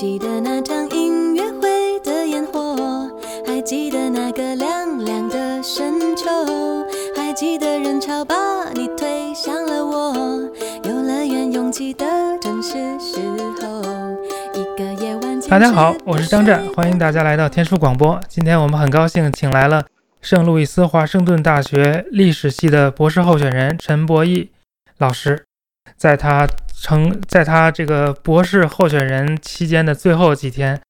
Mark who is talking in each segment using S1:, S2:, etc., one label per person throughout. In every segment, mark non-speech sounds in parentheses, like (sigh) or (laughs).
S1: 记得那场音乐会的烟火，还记得那个凉凉的深秋，还记得人潮把你推向了我，游乐园拥挤的正是时候。一个夜晚，
S2: 大家好，我是张湛，欢迎大家来到天书广播。今天我们很高兴请来了圣路易斯华盛顿大学历史系的博士候选人陈博弈老师，在他成在他这个博士候选人期间的最后几天，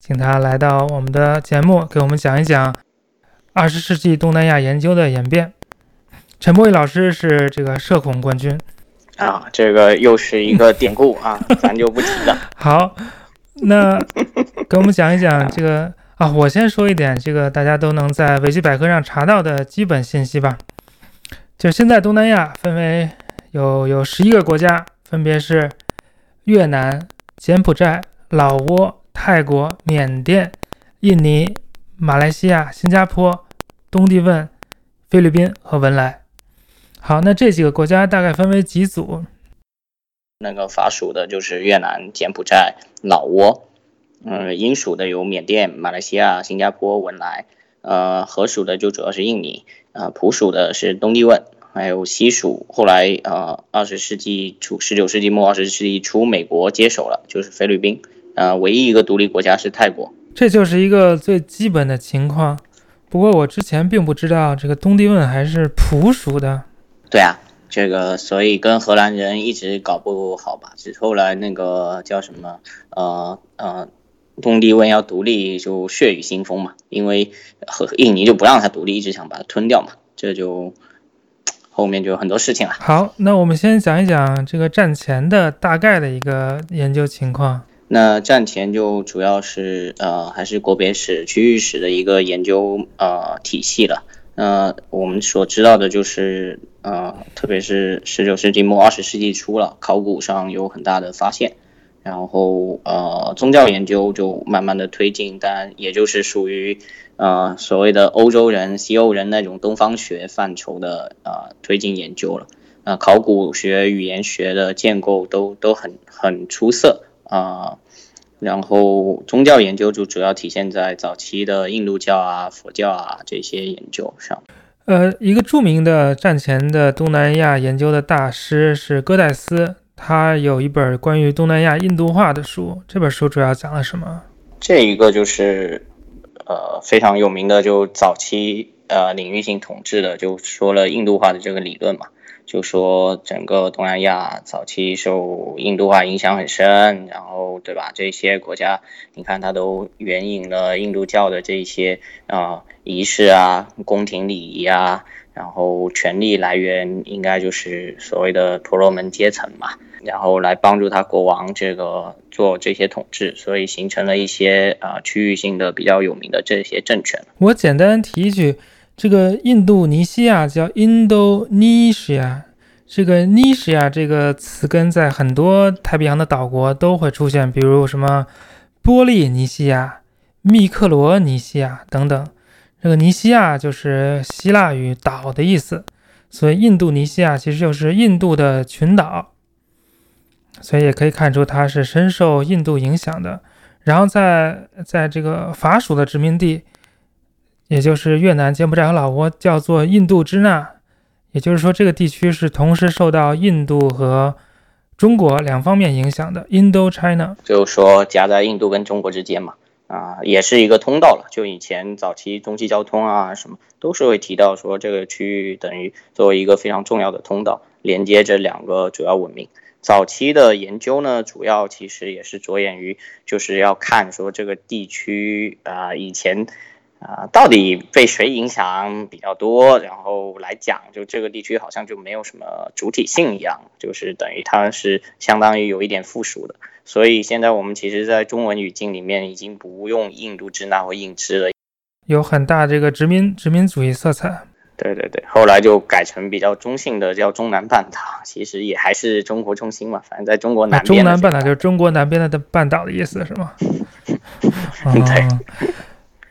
S2: 请他来到我们的节目，给我们讲一讲二十世纪东南亚研究的演变。陈博义老师是这个社恐冠军。
S3: 啊，这个又是一个典故啊，(laughs) 咱就不提了。
S2: 好，那给我们讲一讲这个啊，我先说一点这个大家都能在维基百科上查到的基本信息吧。就现在东南亚分为有有十一个国家，分别是越南、柬埔寨、老挝、泰国、缅甸、印尼、马来西亚、新加坡、东帝汶、菲律宾和文莱。好，那这几个国家大概分为几组？
S3: 那个法属的就是越南、柬埔寨、老挝，嗯，英属的有缅甸、马来西亚、新加坡、文莱，呃，荷属的就主要是印尼，呃，普属的是东帝汶，还有西蜀。后来，呃，二十世纪初、十九世纪末、二十世纪初，美国接手了，就是菲律宾。呃，唯一一个独立国家是泰国。
S2: 这就是一个最基本的情况。不过我之前并不知道这个东帝汶还是普属的。
S3: 对啊，这个所以跟荷兰人一直搞不好吧？只后来那个叫什么呃呃，东帝汶要独立就血雨腥风嘛，因为和印尼就不让他独立，一直想把它吞掉嘛，这就后面就有很多事情了。
S2: 好，那我们先讲一讲这个战前的大概的一个研究情况。
S3: 那战前就主要是呃还是国别史、区域史的一个研究呃体系了。那我们所知道的就是。呃，特别是十九世纪末二十世纪初了，考古上有很大的发现，然后呃，宗教研究就慢慢的推进，但也就是属于呃所谓的欧洲人、西欧人那种东方学范畴的呃推进研究了。呃，考古学、语言学的建构都都很很出色啊，然后宗教研究就主要体现在早期的印度教啊、佛教啊这些研究上。
S2: 呃，一个著名的战前的东南亚研究的大师是戈代斯，他有一本关于东南亚印度化的书。这本书主要讲了什么？
S3: 这一个就是呃非常有名的，就早期呃领域性统治的，就说了印度化的这个理论嘛。就说整个东南亚早期受印度化影响很深，然后对吧？这些国家你看它都援引了印度教的这些啊仪式啊、宫廷礼仪啊，然后权力来源应该就是所谓的婆罗门阶层嘛，然后来帮助他国王这个做这些统治，所以形成了一些啊区域性的比较有名的这些政权。
S2: 我简单提一句。这个印度尼西亚叫 Indonesia，这个尼西亚这个词根在很多太平洋的岛国都会出现，比如什么波利尼西亚、密克罗尼西亚等等。这个尼西亚就是希腊语“岛”的意思，所以印度尼西亚其实就是印度的群岛，所以也可以看出它是深受印度影响的。然后在在这个法属的殖民地。也就是越南、柬埔寨和老挝叫做印度支那，也就是说这个地区是同时受到印度和中国两方面影响的 Indo-China，
S3: 就是说夹在印度跟中国之间嘛，啊，也是一个通道了。就以前早期中西交通啊什么都是会提到说这个区域等于作为一个非常重要的通道，连接着两个主要文明。早期的研究呢，主要其实也是着眼于就是要看说这个地区啊以前。啊，到底被谁影响比较多？然后来讲，就这个地区好像就没有什么主体性一样，就是等于它是相当于有一点附属的。所以现在我们其实，在中文语境里面已经不用印度支那或印支了，
S2: 有很大这个殖民殖民主义色彩。
S3: 对对对，后来就改成比较中性的叫中南半岛，其实也还是中国中心嘛，反正在中国南
S2: 边。中南半岛就是中国南边的半岛的意思是吗？(laughs)
S3: 对，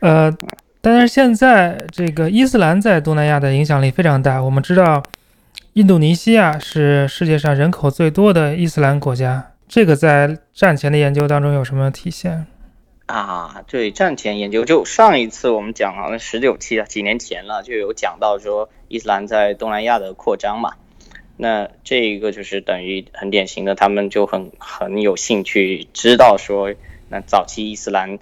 S3: (laughs)
S2: 呃。但是现在这个伊斯兰在东南亚的影响力非常大。我们知道，印度尼西亚是世界上人口最多的伊斯兰国家。这个在战前的研究当中有什么体现？
S3: 啊，对，战前研究就上一次我们讲好像十九期啊，几年前了，就有讲到说伊斯兰在东南亚的扩张嘛。那这一个就是等于很典型的，他们就很很有兴趣知道说，那早期伊斯兰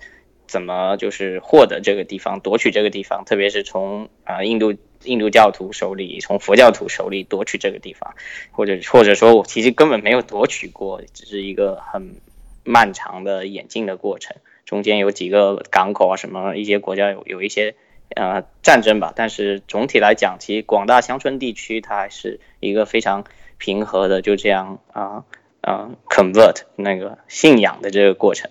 S3: 怎么就是获得这个地方、夺取这个地方，特别是从啊印度印度教徒手里、从佛教徒手里夺取这个地方，或者或者说我其实根本没有夺取过，只是一个很漫长的演进的过程。中间有几个港口啊，什么一些国家有有一些呃战争吧，但是总体来讲，其实广大乡村地区它还是一个非常平和的，就这样啊啊 convert 那个信仰的这个过程。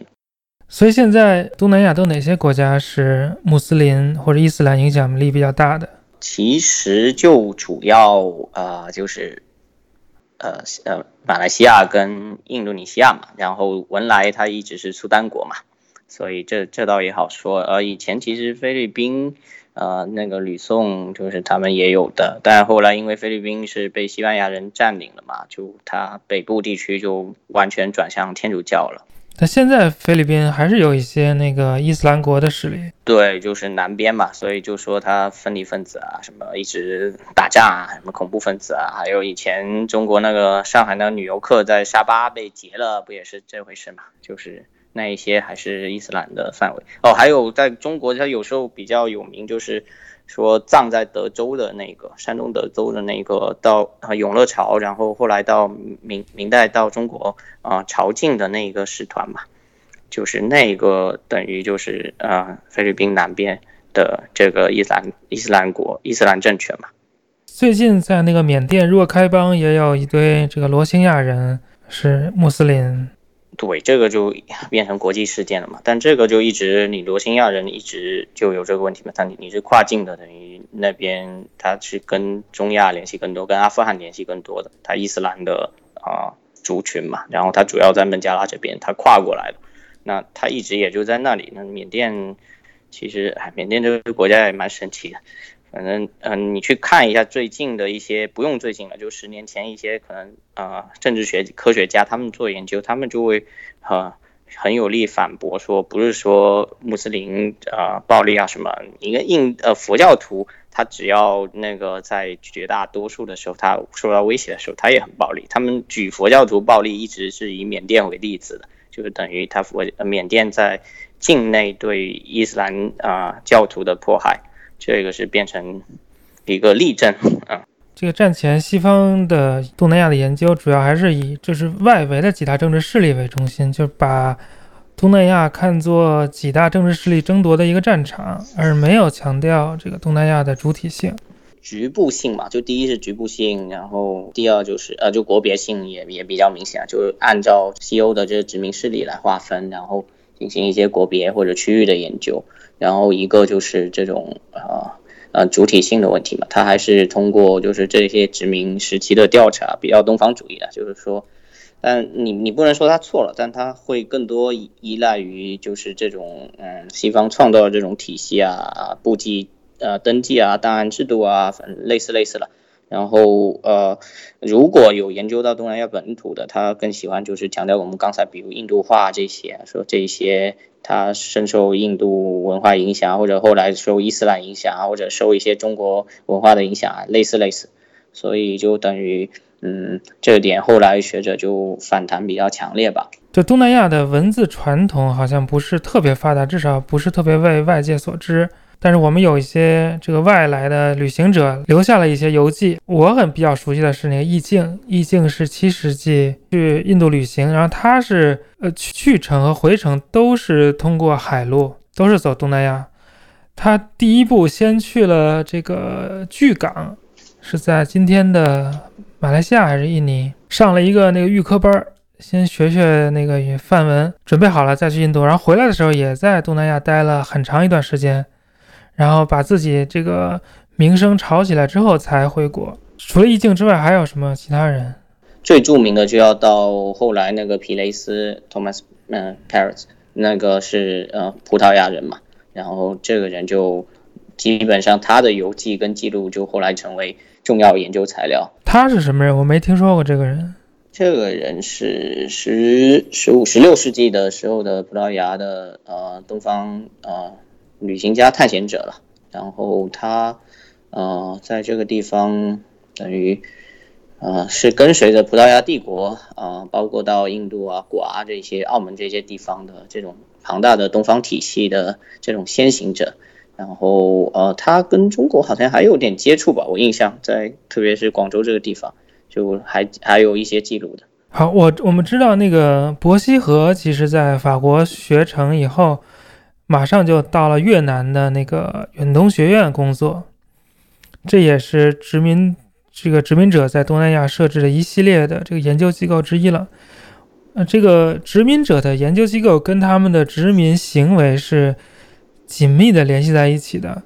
S2: 所以现在东南亚都哪些国家是穆斯林或者伊斯兰影响力比较大的？
S3: 其实就主要呃就是呃呃马来西亚跟印度尼西亚嘛，然后文莱它一直是苏丹国嘛。所以这这倒也好说，呃，以前其实菲律宾，呃，那个吕宋就是他们也有的，但后来因为菲律宾是被西班牙人占领了嘛，就它北部地区就完全转向天主教了。
S2: 但现在菲律宾还是有一些那个伊斯兰国的势力。
S3: 对，就是南边嘛，所以就说他分离分子啊，什么一直打仗啊，什么恐怖分子啊，还有以前中国那个上海那个女游客在沙巴被劫了，不也是这回事嘛？就是。那一些还是伊斯兰的范围哦，还有在中国，它有时候比较有名，就是说葬在德州的那个山东德州的那个到啊永乐朝，然后后来到明明代到中国啊朝觐的那一个使团嘛，就是那个等于就是啊菲律宾南边的这个伊斯兰伊斯兰国伊斯兰政权嘛。
S2: 最近在那个缅甸若开邦也有一堆这个罗兴亚人是穆斯林。
S3: 对，这个就变成国际事件了嘛。但这个就一直，你罗兴亚人一直就有这个问题嘛。但你是跨境的，等于那边他是跟中亚联系更多，跟阿富汗联系更多的，他伊斯兰的啊族群嘛。然后他主要在孟加拉这边，他跨过来了。那他一直也就在那里。那缅甸其实，哎，缅甸这个国家也蛮神奇的。反正嗯，你去看一下最近的一些，不用最近了，就十年前一些可能啊，政治学科学家他们做研究，他们就会呃很有力反驳说，不是说穆斯林啊暴力啊什么，一个印呃佛教徒他只要那个在绝大多数的时候他受到威胁的时候，他也很暴力。他们举佛教徒暴力一直是以缅甸为例子的，就是等于他佛缅甸在境内对伊斯兰啊教徒的迫害。这个是变成一个例证啊。
S2: 这个战前西方的东南亚的研究，主要还是以就是外围的几大政治势力为中心，就把东南亚看作几大政治势力争夺的一个战场，而没有强调这个东南亚的主体性、
S3: 局部性嘛。就第一是局部性，然后第二就是呃，就国别性也也比较明显，就是按照西欧的这个殖民势力来划分，然后进行一些国别或者区域的研究。然后一个就是这种啊呃主体性的问题嘛，它还是通过就是这些殖民时期的调查比较东方主义的，就是说，但你你不能说他错了，但他会更多依赖于就是这种嗯西方创造的这种体系啊，簿记呃登记啊档案制度啊，反正类似类似了。然后呃，如果有研究到东南亚本土的，他更喜欢就是强调我们刚才比如印度化这些，说这些他深受印度文化影响，或者后来受伊斯兰影响，或者受一些中国文化的影响，类似类似，所以就等于嗯，这点后来学者就反弹比较强烈吧。
S2: 就东南亚的文字传统好像不是特别发达，至少不是特别为外界所知。但是我们有一些这个外来的旅行者留下了一些游记，我很比较熟悉的是那个易静，易静是七世纪去印度旅行，然后他是呃去程和回程都是通过海路，都是走东南亚。他第一步先去了这个巨港，是在今天的马来西亚还是印尼，上了一个那个预科班，先学学那个范文，准备好了再去印度，然后回来的时候也在东南亚待了很长一段时间。然后把自己这个名声炒起来之后才回国。除了易静之外，还有什么其他人？
S3: 最著名的就要到后来那个皮雷斯 Thomas 嗯 Paris，那个是呃葡萄牙人嘛。然后这个人就基本上他的游记跟记录就后来成为重要研究材料。
S2: 他是什么人？我没听说过这个人。
S3: 这个人是十十五、十六世纪的时候的葡萄牙的呃东方呃旅行家探险者了。然后他呃在这个地方等于呃是跟随着葡萄牙帝国啊，包括到印度啊、古啊这些、澳门这些地方的这种庞大的东方体系的这种先行者。然后呃他跟中国好像还有点接触吧，我印象在特别是广州这个地方。就还还有一些记录的。
S2: 好，我我们知道那个伯希和，其实在法国学成以后，马上就到了越南的那个远东学院工作。这也是殖民这个殖民者在东南亚设置的一系列的这个研究机构之一了。呃，这个殖民者的研究机构跟他们的殖民行为是紧密的联系在一起的。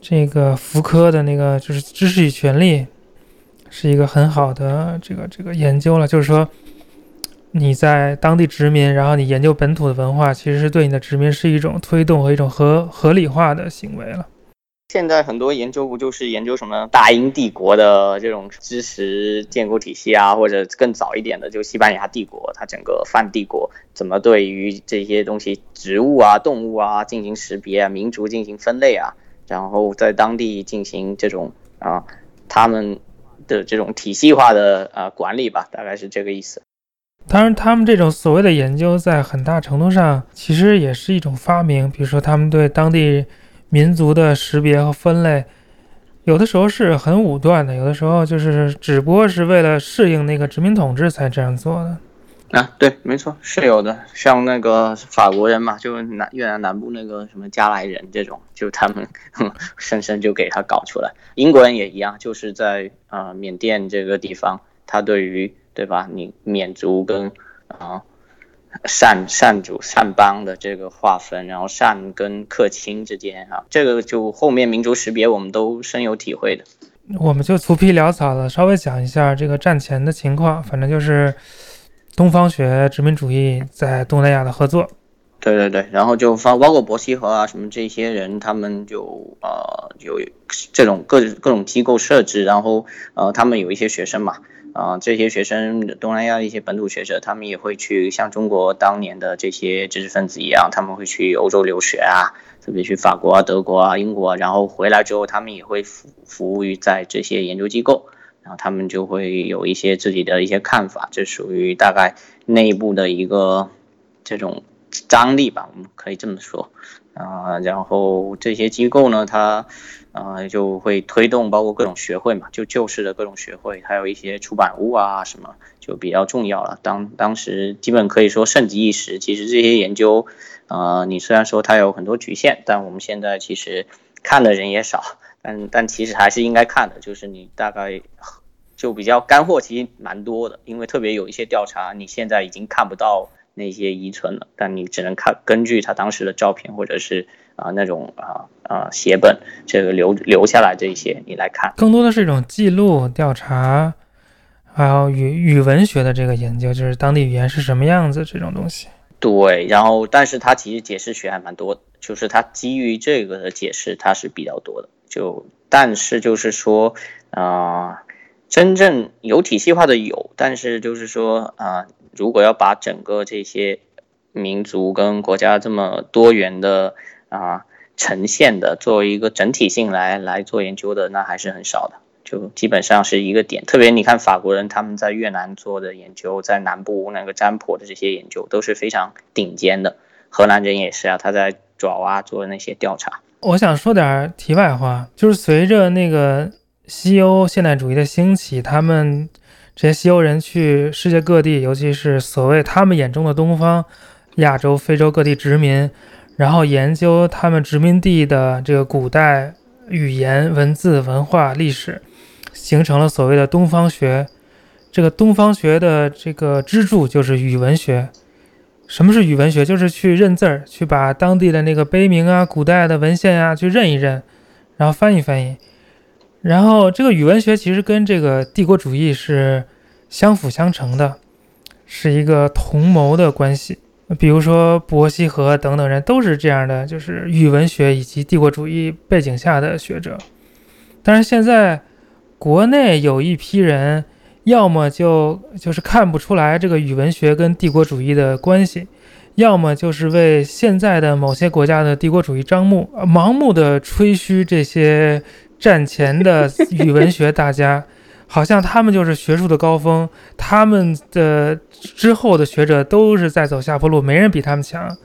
S2: 这个福柯的那个就是知识与权利。是一个很好的这个这个研究了，就是说你在当地殖民，然后你研究本土的文化，其实是对你的殖民是一种推动和一种合合理化的行为了。
S3: 现在很多研究不就是研究什么大英帝国的这种知识建构体系啊，或者更早一点的就西班牙帝国，它整个泛帝国怎么对于这些东西植物啊、动物啊进行识别啊、民族进行分类啊，然后在当地进行这种啊他们。的这种体系化的呃管理吧，大概是这个意思。
S2: 当然，他们这种所谓的研究，在很大程度上其实也是一种发明。比如说，他们对当地民族的识别和分类，有的时候是很武断的，有的时候就是只不过是为了适应那个殖民统治才这样做的。
S3: 啊，对，没错，是有的。像那个法国人嘛，就南越南南部那个什么加莱人这种，就他们 (laughs) 生生就给他搞出来。英国人也一样，就是在啊缅甸这个地方，他对于对吧，你缅族跟啊善善主善邦的这个划分，然后善跟客卿之间啊，这个就后面民族识别我们都深有体会的。
S2: 我们就粗皮潦草的稍微讲一下这个战前的情况，反正就是。东方学殖民主义在东南亚的合作，
S3: 对对对，然后就包包括伯希和啊什么这些人，他们就呃有这种各各种机构设置，然后呃他们有一些学生嘛，啊这些学生东南亚一些本土学者，他们也会去像中国当年的这些知识分子一样，他们会去欧洲留学啊，特别去法国啊、德国啊、英国，啊，然后回来之后，他们也会服服务于在这些研究机构。然后他们就会有一些自己的一些看法，这属于大概内部的一个这种张力吧，我们可以这么说啊。然后这些机构呢，它啊就会推动包括各种学会嘛，就旧式的各种学会，还有一些出版物啊什么，就比较重要了。当当时基本可以说盛极一时。其实这些研究啊，你虽然说它有很多局限，但我们现在其实看的人也少。但但其实还是应该看的，就是你大概就比较干货，其实蛮多的。因为特别有一些调查，你现在已经看不到那些遗存了，但你只能看根据他当时的照片或者是啊那种啊啊写本这个留留下来这些你来看，
S2: 更多的是一种记录调查，还有语语文学的这个研究，就是当地语言是什么样子这种东西。
S3: 对，然后但是它其实解释学还蛮多的，就是它基于这个的解释它是比较多的。就但是就是说，啊，真正有体系化的有，但是就是说啊，如果要把整个这些民族跟国家这么多元的啊呈现的作为一个整体性来来做研究的，那还是很少的。就基本上是一个点。特别你看法国人他们在越南做的研究，在南部那个占卜的这些研究都是非常顶尖的。荷兰人也是啊，他在爪哇做的那些调查。
S2: 我想说点题外话，就是随着那个西欧现代主义的兴起，他们这些西欧人去世界各地，尤其是所谓他们眼中的东方、亚洲、非洲各地殖民，然后研究他们殖民地的这个古代语言、文字、文化、历史，形成了所谓的东方学。这个东方学的这个支柱就是语文学。什么是语文学？就是去认字儿，去把当地的那个碑铭啊、古代的文献呀去认一认，然后翻译翻译。然后这个语文学其实跟这个帝国主义是相辅相成的，是一个同谋的关系。比如说伯希和等等人都是这样的，就是语文学以及帝国主义背景下的学者。但是现在国内有一批人要么就就是看不出来这个语文学跟帝国主义的关系，要么就是为现在的某些国家的帝国主义张目，盲目的吹嘘这些战前的语文学大家，好像他们就是学术的高峰，他们的之后的学者都是在走下坡路，没人比他们强。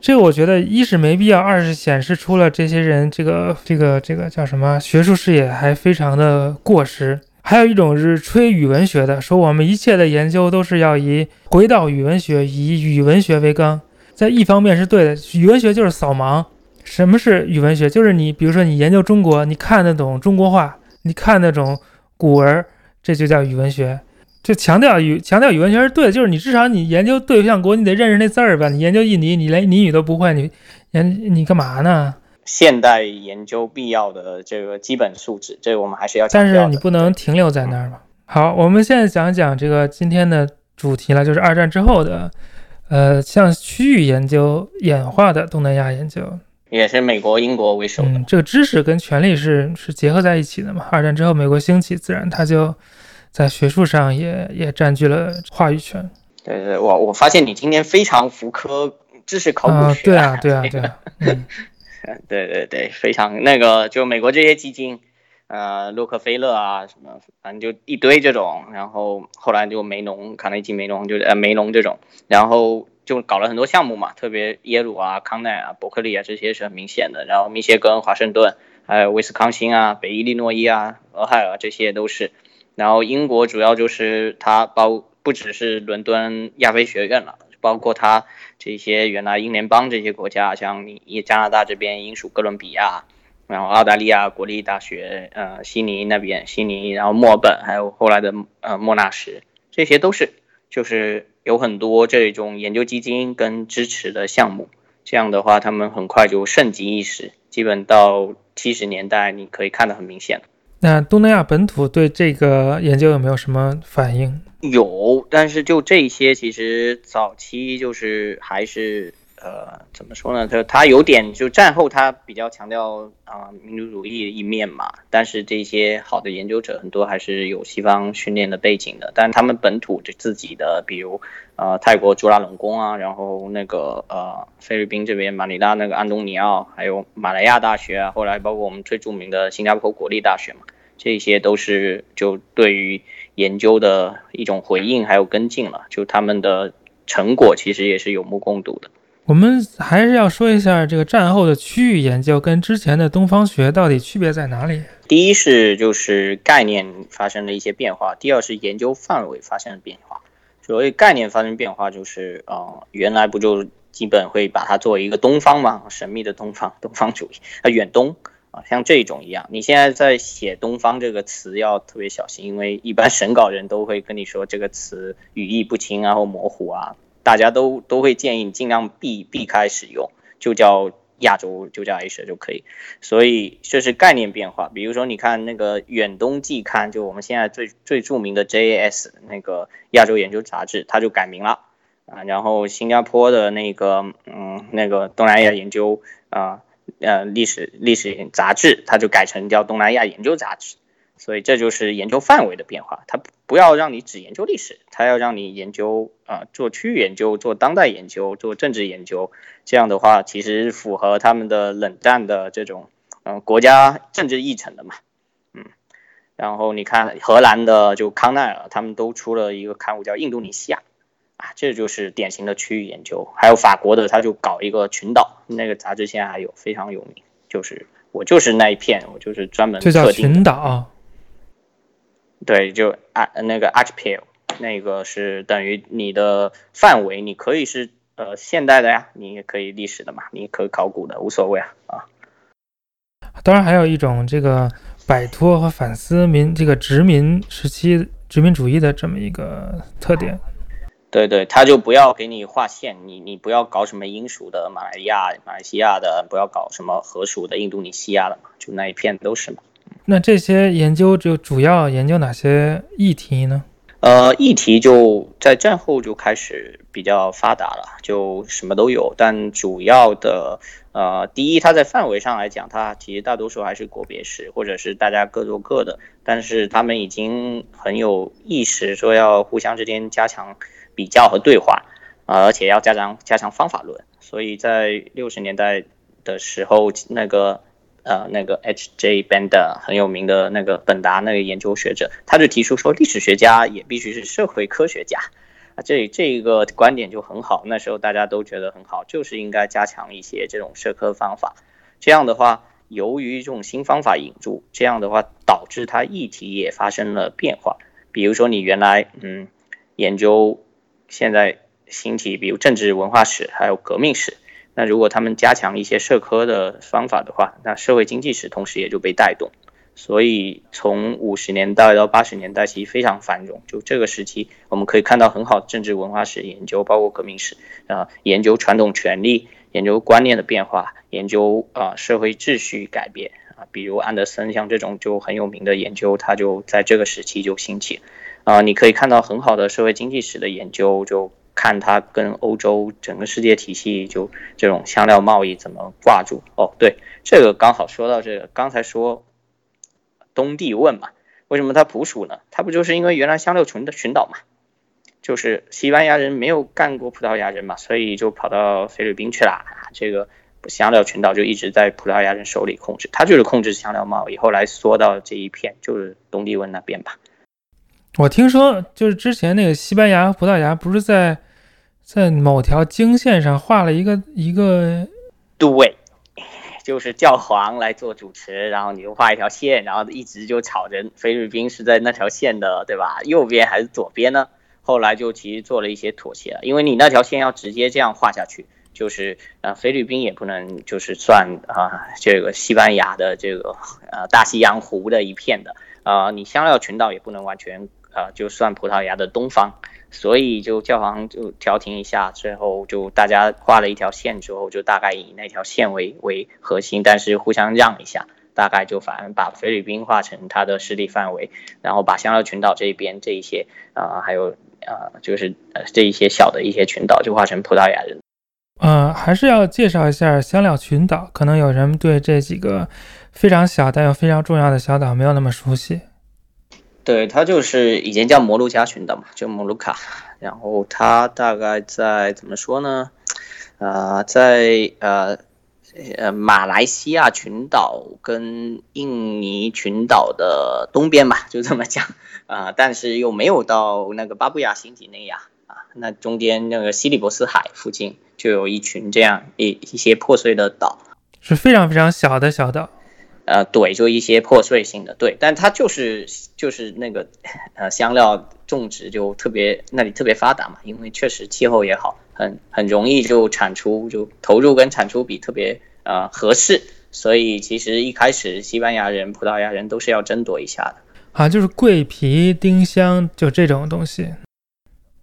S2: 这我觉得一是没必要，二是显示出了这些人这个这个这个叫什么学术视野还非常的过时。还有一种是吹语文学的，说我们一切的研究都是要以回到语文学，以语文学为纲。在一方面是对的，语文学就是扫盲。什么是语文学？就是你比如说你研究中国，你看得懂中国话，你看那种古文，这就叫语文学。就强调语强调语文学是对的，就是你至少你研究对象国，你得认识那字儿吧。你研究印尼，你连印尼语都不会，你研你干嘛呢？
S3: 现代研究必要的这个基本素质，这个我们还是要。
S2: 但是你不能停留在那儿嘛。好，我们现在讲讲这个今天的主题了，就是二战之后的，呃，向区域研究演化的东南亚研究，
S3: 也是美国、英国为首的。
S2: 这个知识跟权力是是结合在一起的嘛。二战之后，美国兴起，自然它就。在学术上也也占据了话语权。
S3: 对对，我我发现你今天非常福柯知识考古学。
S2: 对啊对啊对啊。(laughs) 嗯，(laughs)
S3: 对对对，非常那个，就美国这些基金，呃，洛克菲勒啊什么，反正就一堆这种，然后后来就梅农、卡内基梅农，就是呃梅农这种，然后就搞了很多项目嘛，特别耶鲁啊、康奈啊、伯克利啊这些是很明显的，然后密歇根、华盛顿，还有威斯康星啊、北伊利诺伊啊、俄亥俄这些都是。然后英国主要就是它包不只是伦敦亚非学院了，包括它这些原来英联邦这些国家，像你加拿大这边英属哥伦比亚，然后澳大利亚国立大学，呃，悉尼那边悉尼，然后墨尔本，还有后来的呃莫纳什，这些都是就是有很多这种研究基金跟支持的项目，这样的话他们很快就盛极一时，基本到七十年代你可以看得很明显。
S2: 那东南亚本土对这个研究有没有什么反应？
S3: 有，但是就这些，其实早期就是还是呃，怎么说呢？他他有点就战后他比较强调啊民族主义一面嘛。但是这些好的研究者很多还是有西方训练的背景的，但他们本土就自己的，比如呃泰国朱拉隆功啊，然后那个呃菲律宾这边马尼拉那个安东尼奥，还有马来亚大学啊，后来包括我们最著名的新加坡国立大学嘛。这些都是就对于研究的一种回应，还有跟进了。就他们的成果其实也是有目共睹的。
S2: 我们还是要说一下这个战后的区域研究跟之前的东方学到底区别在哪里？
S3: 第一是就是概念发生了一些变化，第二是研究范围发生了变化。所谓概念发生变化，就是啊，原来不就基本会把它作为一个东方嘛，神秘的东方，东方主义啊，远东。啊，像这种一样，你现在在写“东方”这个词要特别小心，因为一般审稿人都会跟你说这个词语义不清啊或模糊啊，大家都都会建议尽量避避开使用，就叫亚洲，就叫 Asia 就可以。所以这是概念变化。比如说，你看那个《远东季刊》，就我们现在最最著名的 JAS 那个亚洲研究杂志，它就改名了啊。然后新加坡的那个嗯那个东南亚研究啊。呃，历史历史杂志，它就改成叫东南亚研究杂志，所以这就是研究范围的变化。它不要让你只研究历史，它要让你研究啊，做区域研究，做当代研究，做政治研究。这样的话，其实符合他们的冷战的这种嗯国家政治议程的嘛，嗯。然后你看荷兰的就康奈尔，他们都出了一个刊物叫《印度尼西亚》。啊，这就是典型的区域研究。还有法国的，他就搞一个群岛，那个杂志现在还有非常有名。就是我就是那一片，我就是专门
S2: 这叫群岛。
S3: 对，就啊那个 archipel，那个是等于你的范围，你可以是呃现代的呀，你也可以历史的嘛，你可以考古的，无所谓啊啊。
S2: 当然还有一种这个摆脱和反思民这个殖民时期殖民主义的这么一个特点。
S3: 对对，他就不要给你划线，你你不要搞什么英属的马来亚、马来西亚的，不要搞什么荷属的印度尼西亚的嘛，就那一片都是嘛。
S2: 那这些研究就主要研究哪些议题呢？
S3: 呃，议题就在战后就开始比较发达了，就什么都有。但主要的，呃，第一，它在范围上来讲，它其实大多数还是国别史，或者是大家各做各的。但是他们已经很有意识，说要互相之间加强比较和对话，啊，而且要加强加强方法论。所以在六十年代的时候，那个。呃，那个 HJ band 很有名的那个本达那个研究学者，他就提出说，历史学家也必须是社会科学家啊，这这一个观点就很好。那时候大家都觉得很好，就是应该加强一些这种社科方法。这样的话，由于这种新方法引入，这样的话导致它议题也发生了变化。比如说，你原来嗯研究现在新题，比如政治文化史，还有革命史。那如果他们加强一些社科的方法的话，那社会经济史同时也就被带动。所以从五十年代到八十年代，其实非常繁荣。就这个时期，我们可以看到很好的政治文化史研究，包括革命史啊，研究传统权利，研究观念的变化，研究啊社会秩序改变啊。比如安德森像这种就很有名的研究，他就在这个时期就兴起啊。你可以看到很好的社会经济史的研究就。看它跟欧洲整个世界体系就这种香料贸易怎么挂住哦？对，这个刚好说到这个，刚才说东帝汶嘛，为什么它捕鼠呢？它不就是因为原来香料群的群岛嘛，就是西班牙人没有干过葡萄牙人嘛，所以就跑到菲律宾去了。这个香料群岛就一直在葡萄牙人手里控制，它就是控制香料贸易，后来缩到这一片就是东帝汶那边吧。
S2: 我听说就是之前那个西班牙和葡萄牙不是在。在某条经线上画了一个一个，
S3: 对，就是教皇来做主持，然后你就画一条线，然后一直就吵着菲律宾是在那条线的，对吧？右边还是左边呢？后来就其实做了一些妥协了，因为你那条线要直接这样画下去，就是呃菲律宾也不能就是算啊这个西班牙的这个呃大西洋湖的一片的啊，你香料群岛也不能完全呃就算葡萄牙的东方。所以就教皇就调停一下，最后就大家画了一条线之后，就大概以那条线为为核心，但是互相让一下，大概就反而把菲律宾划成它的势力范围，然后把香料群岛这边这一些啊，还有啊，就是呃这一些小的一些群岛就划成葡萄牙人。
S2: 呃，还是要介绍一下香料群岛，可能有人对这几个非常小但又非常重要的小岛没有那么熟悉。
S3: 对，它就是以前叫摩鹿加群岛嘛，就摩鹿卡。然后它大概在怎么说呢？呃，在呃呃马来西亚群岛跟印尼群岛的东边吧，就这么讲啊。但是又没有到那个巴布亚新几内亚啊，那中间那个西里伯斯海附近就有一群这样一一些破碎的岛，
S2: 是非常非常小的小岛。
S3: 呃，怼，就一些破碎性的，对，但它就是就是那个，呃，香料种植就特别那里特别发达嘛，因为确实气候也好，很很容易就产出，就投入跟产出比特别呃合适，所以其实一开始西班牙人、葡萄牙人都是要争夺一下的
S2: 啊，就是桂皮、丁香就这种东西。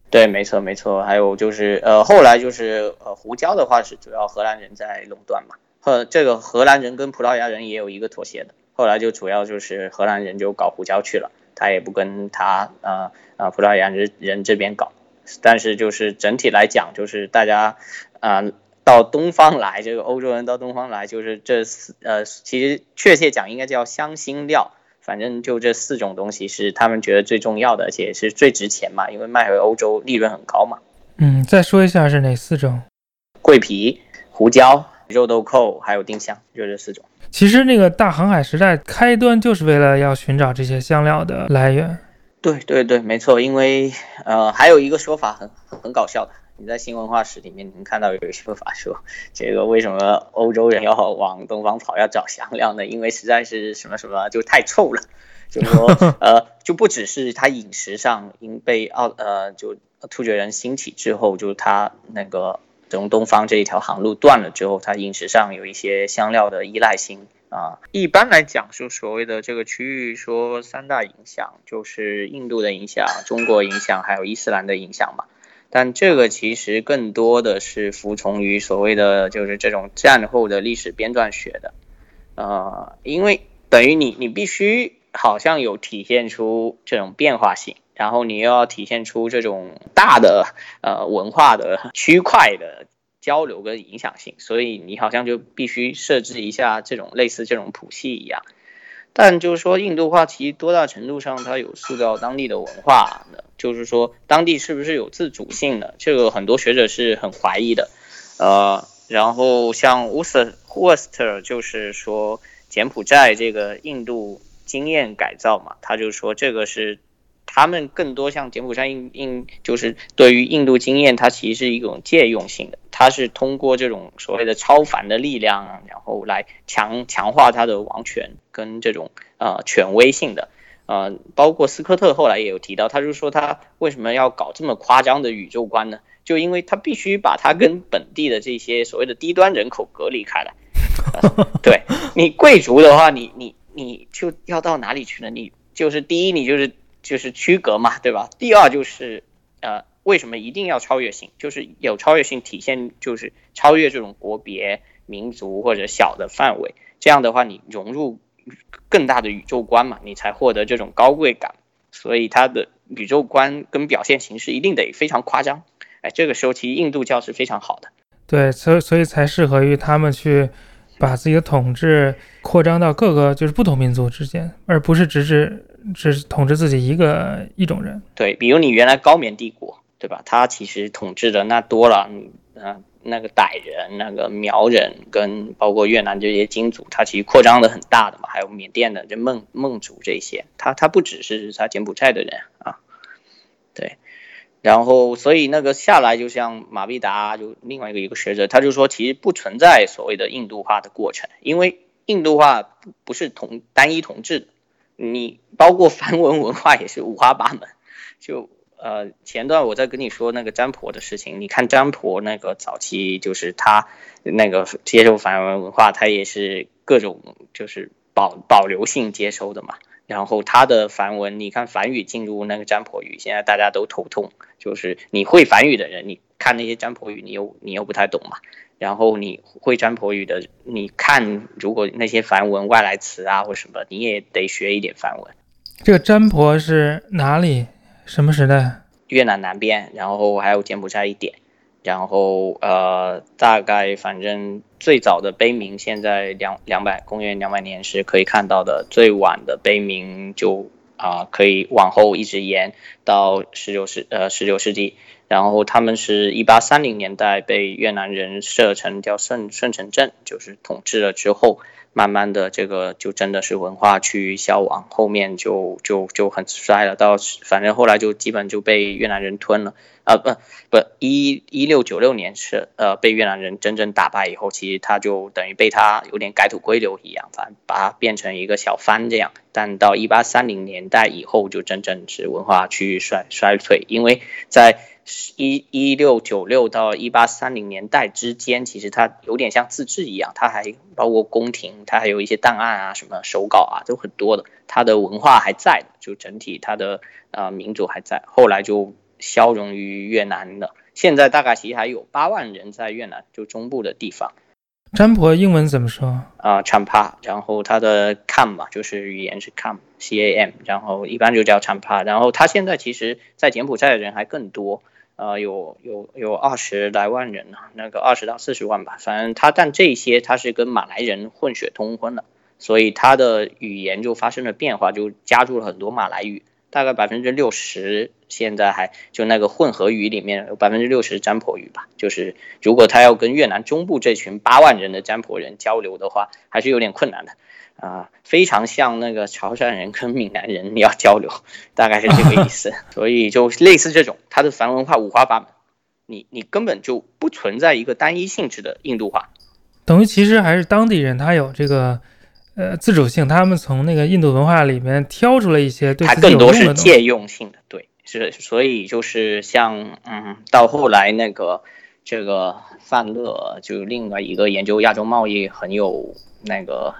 S3: 对，没错没错，还有就是呃，后来就是呃，胡椒的话是主要荷兰人在垄断嘛。呃，这个荷兰人跟葡萄牙人也有一个妥协的，后来就主要就是荷兰人就搞胡椒去了，他也不跟他呃呃葡萄牙人人这边搞，但是就是整体来讲，就是大家啊到东方来，这个欧洲人到东方来，就是这四呃其实确切讲应该叫香辛料，反正就这四种东西是他们觉得最重要的，而且是最值钱嘛，因为卖回欧洲利润很高嘛。
S2: 嗯，再说一下是哪四种？
S3: 桂皮、胡椒。肉豆蔻还有丁香，就这四种。
S2: 其实那个大航海时代开端就是为了要寻找这些香料的来源。
S3: 对对对，没错。因为呃，还有一个说法很很搞笑的，你在新文化史里面能看到有一个说法说，这个为什么欧洲人要往东方跑要找香料呢？因为实在是什么什么就太臭了，就说 (laughs) 呃，就不只是他饮食上因被奥呃就突厥人兴起之后，就是他那个。从东方这一条航路断了之后，它饮食上有一些香料的依赖性啊。一般来讲，就所谓的这个区域说三大影响，就是印度的影响、中国影响，还有伊斯兰的影响嘛。但这个其实更多的是服从于所谓的就是这种战后的历史编撰学的，呃，因为等于你你必须好像有体现出这种变化性，然后你又要体现出这种大的呃文化的区块的交流跟影响性，所以你好像就必须设置一下这种类似这种谱系一样。但就是说，印度话其实多大程度上它有塑造当地的文化呢，就是说当地是不是有自主性的，这个很多学者是很怀疑的。呃，然后像乌斯沃斯特就是说柬埔寨这个印度经验改造嘛，他就说这个是他们更多像柬埔寨印印，就是对于印度经验，它其实是一种借用性的。它是通过这种所谓的超凡的力量，然后来强强化它的王权跟这种呃权威性的，呃，包括斯科特后来也有提到，他就说他为什么要搞这么夸张的宇宙观呢？就因为他必须把他跟本地的这些所谓的低端人口隔离开来。对你贵族的话，你你你就要到哪里去呢？你就是第一，你就是就是区隔嘛，对吧？第二就是呃。为什么一定要超越性？就是有超越性体现，就是超越这种国别、民族或者小的范围。这样的话，你融入更大的宇宙观嘛，你才获得这种高贵感。所以它的宇宙观跟表现形式一定得非常夸张。哎，这个时候其实印度教是非常好的。
S2: 对，所以所以才适合于他们去把自己的统治扩张到各个就是不同民族之间，而不是只是只统治自己一个一种人。
S3: 对，比如你原来高棉帝国。对吧？他其实统治的那多了，嗯，那个傣人、那个苗人跟包括越南这些金族，他其实扩张的很大的嘛。还有缅甸的这孟孟族这些，他他不只是他柬埔寨的人啊，对。然后所以那个下来，就像马必达，就另外一个一个学者，他就说，其实不存在所谓的印度化的过程，因为印度化不不是同单一统治的，你包括梵文文化也是五花八门，就。呃，前段我在跟你说那个占婆的事情，你看占婆那个早期就是他那个接受梵文文化，他也是各种就是保保留性接收的嘛。然后他的梵文，你看梵语进入那个占婆语，现在大家都头痛，就是你会梵语的人，你看那些占婆语，你又你又不太懂嘛。然后你会占婆语的，你看如果那些梵文外来词啊或什么，你也得学一点梵文。
S2: 这个占婆是哪里？什么时代？
S3: 越南南边，然后还有柬埔寨一点，然后呃，大概反正最早的碑铭，现在两两百公元两百年是可以看到的，最晚的碑铭就啊可以往后一直延到十九世呃十九世纪，然后他们是一八三零年代被越南人设成叫顺顺城镇，就是统治了之后。慢慢的，这个就真的是文化趋于消亡，后面就就就很衰了。到反正后来就基本就被越南人吞了啊！不不，一一六九六年是呃被越南人真正打败以后，其实他就等于被他有点改土归流一样，反把它变成一个小藩这样。但到一八三零年代以后，就真正是文化趋衰衰退，因为在。一一六九六到一八三零年代之间，其实它有点像自治一样，它还包括宫廷，它还有一些档案啊、什么手稿啊，都很多的。它的文化还在的，就整体它的呃民族还在。后来就消融于越南了。现在大概其实还有八万人在越南，就中部的地方。
S2: 占婆英文怎么说
S3: 啊 chapa 然后它的 Cam 嘛，就是语言是 Cam，C A M，然后一般就叫 chapa。然后它现在其实，在柬埔寨的人还更多。呃，有有有二十来万人呢，那个二十到四十万吧，反正他，但这些他是跟马来人混血通婚了，所以他的语言就发生了变化，就加入了很多马来语，大概百分之六十，现在还就那个混合语里面有百分之六十占婆语吧，就是如果他要跟越南中部这群八万人的占婆人交流的话，还是有点困难的。啊，非常像那个潮汕人跟闽南人你要交流，(laughs) 大概是这个意思。(laughs) 所以就类似这种，它的梵文化五花八门，你你根本就不存在一个单一性质的印度化。
S2: 等于其实还是当地人他有这个呃自主性，他们从那个印度文化里面挑出了一些对
S3: 它更多是借用性的，对，是所以就是像嗯，到后来那个这个范乐就另外一个研究亚洲贸易很有那个。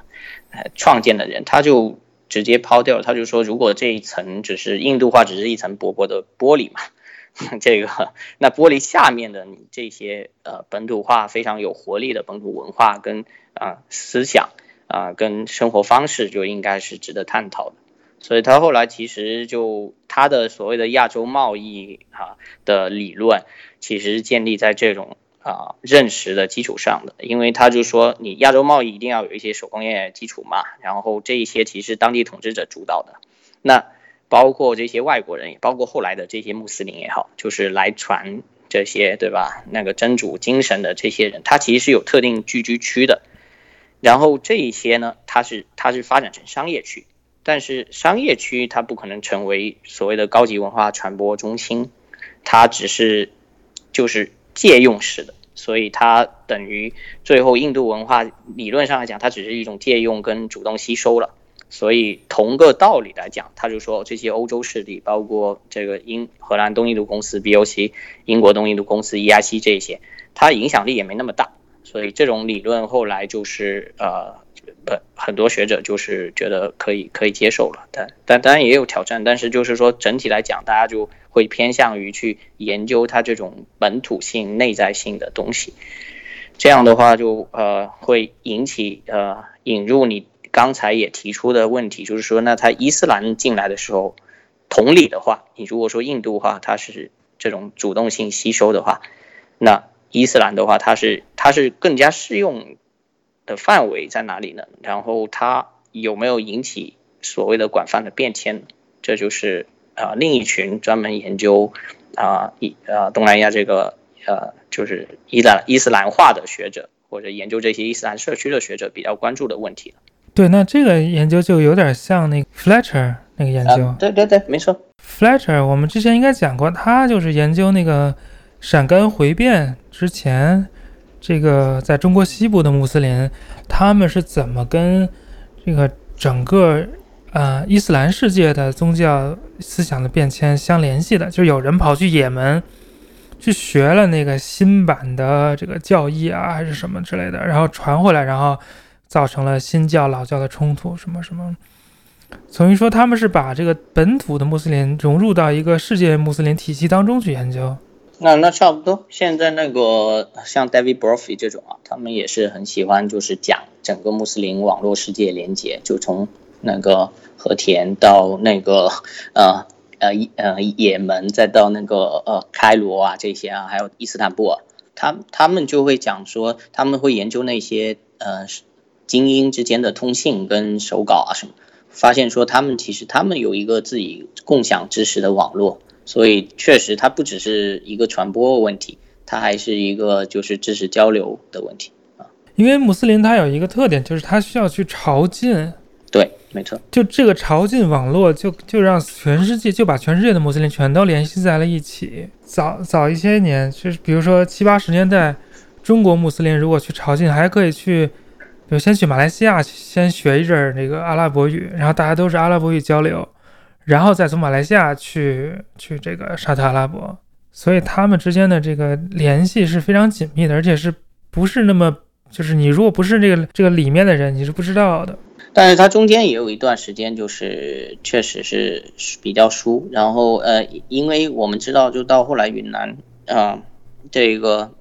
S3: 创建的人，他就直接抛掉了。他就说，如果这一层只是印度化，只是一层薄薄的玻璃嘛，(laughs) 这个那玻璃下面的你这些呃本土化非常有活力的本土文化跟啊思想啊跟生活方式，就应该是值得探讨的。所以他后来其实就他的所谓的亚洲贸易啊的理论，其实建立在这种啊认识的基础上的，因为他就说你亚洲贸易一定要有一些手工业基础嘛，然后这一些其实当地统治者主导的，那包括这些外国人，也包括后来的这些穆斯林也好，就是来传这些对吧？那个真主精神的这些人，他其实是有特定聚居区的。然后这一些呢，它是它是发展成商业区，但是商业区它不可能成为所谓的高级文化传播中心，它只是就是借用式的，所以它等于最后印度文化理论上来讲，它只是一种借用跟主动吸收了。所以同个道理来讲，他就说这些欧洲势力，包括这个英荷兰东印度公司 BOC、英国东印度公司 EIC 这些，它影响力也没那么大。所以这种理论后来就是呃，不很多学者就是觉得可以可以接受了，但但当然也有挑战，但是就是说整体来讲，大家就会偏向于去研究它这种本土性、内在性的东西，这样的话就呃会引起呃引入你刚才也提出的问题，就是说那它伊斯兰进来的时候，同理的话，你如果说印度话它是这种主动性吸收的话，那。伊斯兰的话，它是它是更加适用的范围在哪里呢？然后它有没有引起所谓的广泛的变迁？这就是啊另一群专门研究啊伊啊东南亚这个呃就是伊兰伊斯兰化的学者或者研究这些伊斯兰社区的学者比较关注的问题了。
S2: 对，那这个研究就有点像那个 Fletcher 那个研究。
S3: 对对对，没错。
S2: Fletcher 我们之前应该讲过，他就是研究那个。陕甘回变之前，这个在中国西部的穆斯林，他们是怎么跟这个整个呃伊斯兰世界的宗教思想的变迁相联系的？就有人跑去也门去学了那个新版的这个教义啊，还是什么之类的，然后传回来，然后造成了新教老教的冲突，什么什么。等于说他们是把这个本土的穆斯林融入到一个世界穆斯林体系当中去研究。
S3: 那那差不多，现在那个像 David Brophy 这种啊，他们也是很喜欢，就是讲整个穆斯林网络世界连接，就从那个和田到那个呃呃呃也门，再到那个呃开罗啊这些啊，还有伊斯坦布尔，他他们就会讲说，他们会研究那些呃精英之间的通信跟手稿啊什么，发现说他们其实他们有一个自己共享知识的网络。所以确实，它不只是一个传播问题，它还是一个就是知识交流的问题啊。
S2: 因为穆斯林他有一个特点，就是他需要去朝觐。
S3: 对，没错。
S2: 就这个朝觐网络，就就让全世界就把全世界的穆斯林全都联系在了一起。早早一些年，就是比如说七八十年代，中国穆斯林如果去朝觐，还可以去，比如先去马来西亚先学一阵那个阿拉伯语，然后大家都是阿拉伯语交流。然后再从马来西亚去去这个沙特阿拉伯，所以他们之间的这个联系是非常紧密的，而且是不是那么就是你如果不是这个这个里面的人，你是不知道的。
S3: 但是它中间也有一段时间，就是确实是比较疏。然后呃，因为我们知道，就到后来云南啊，这个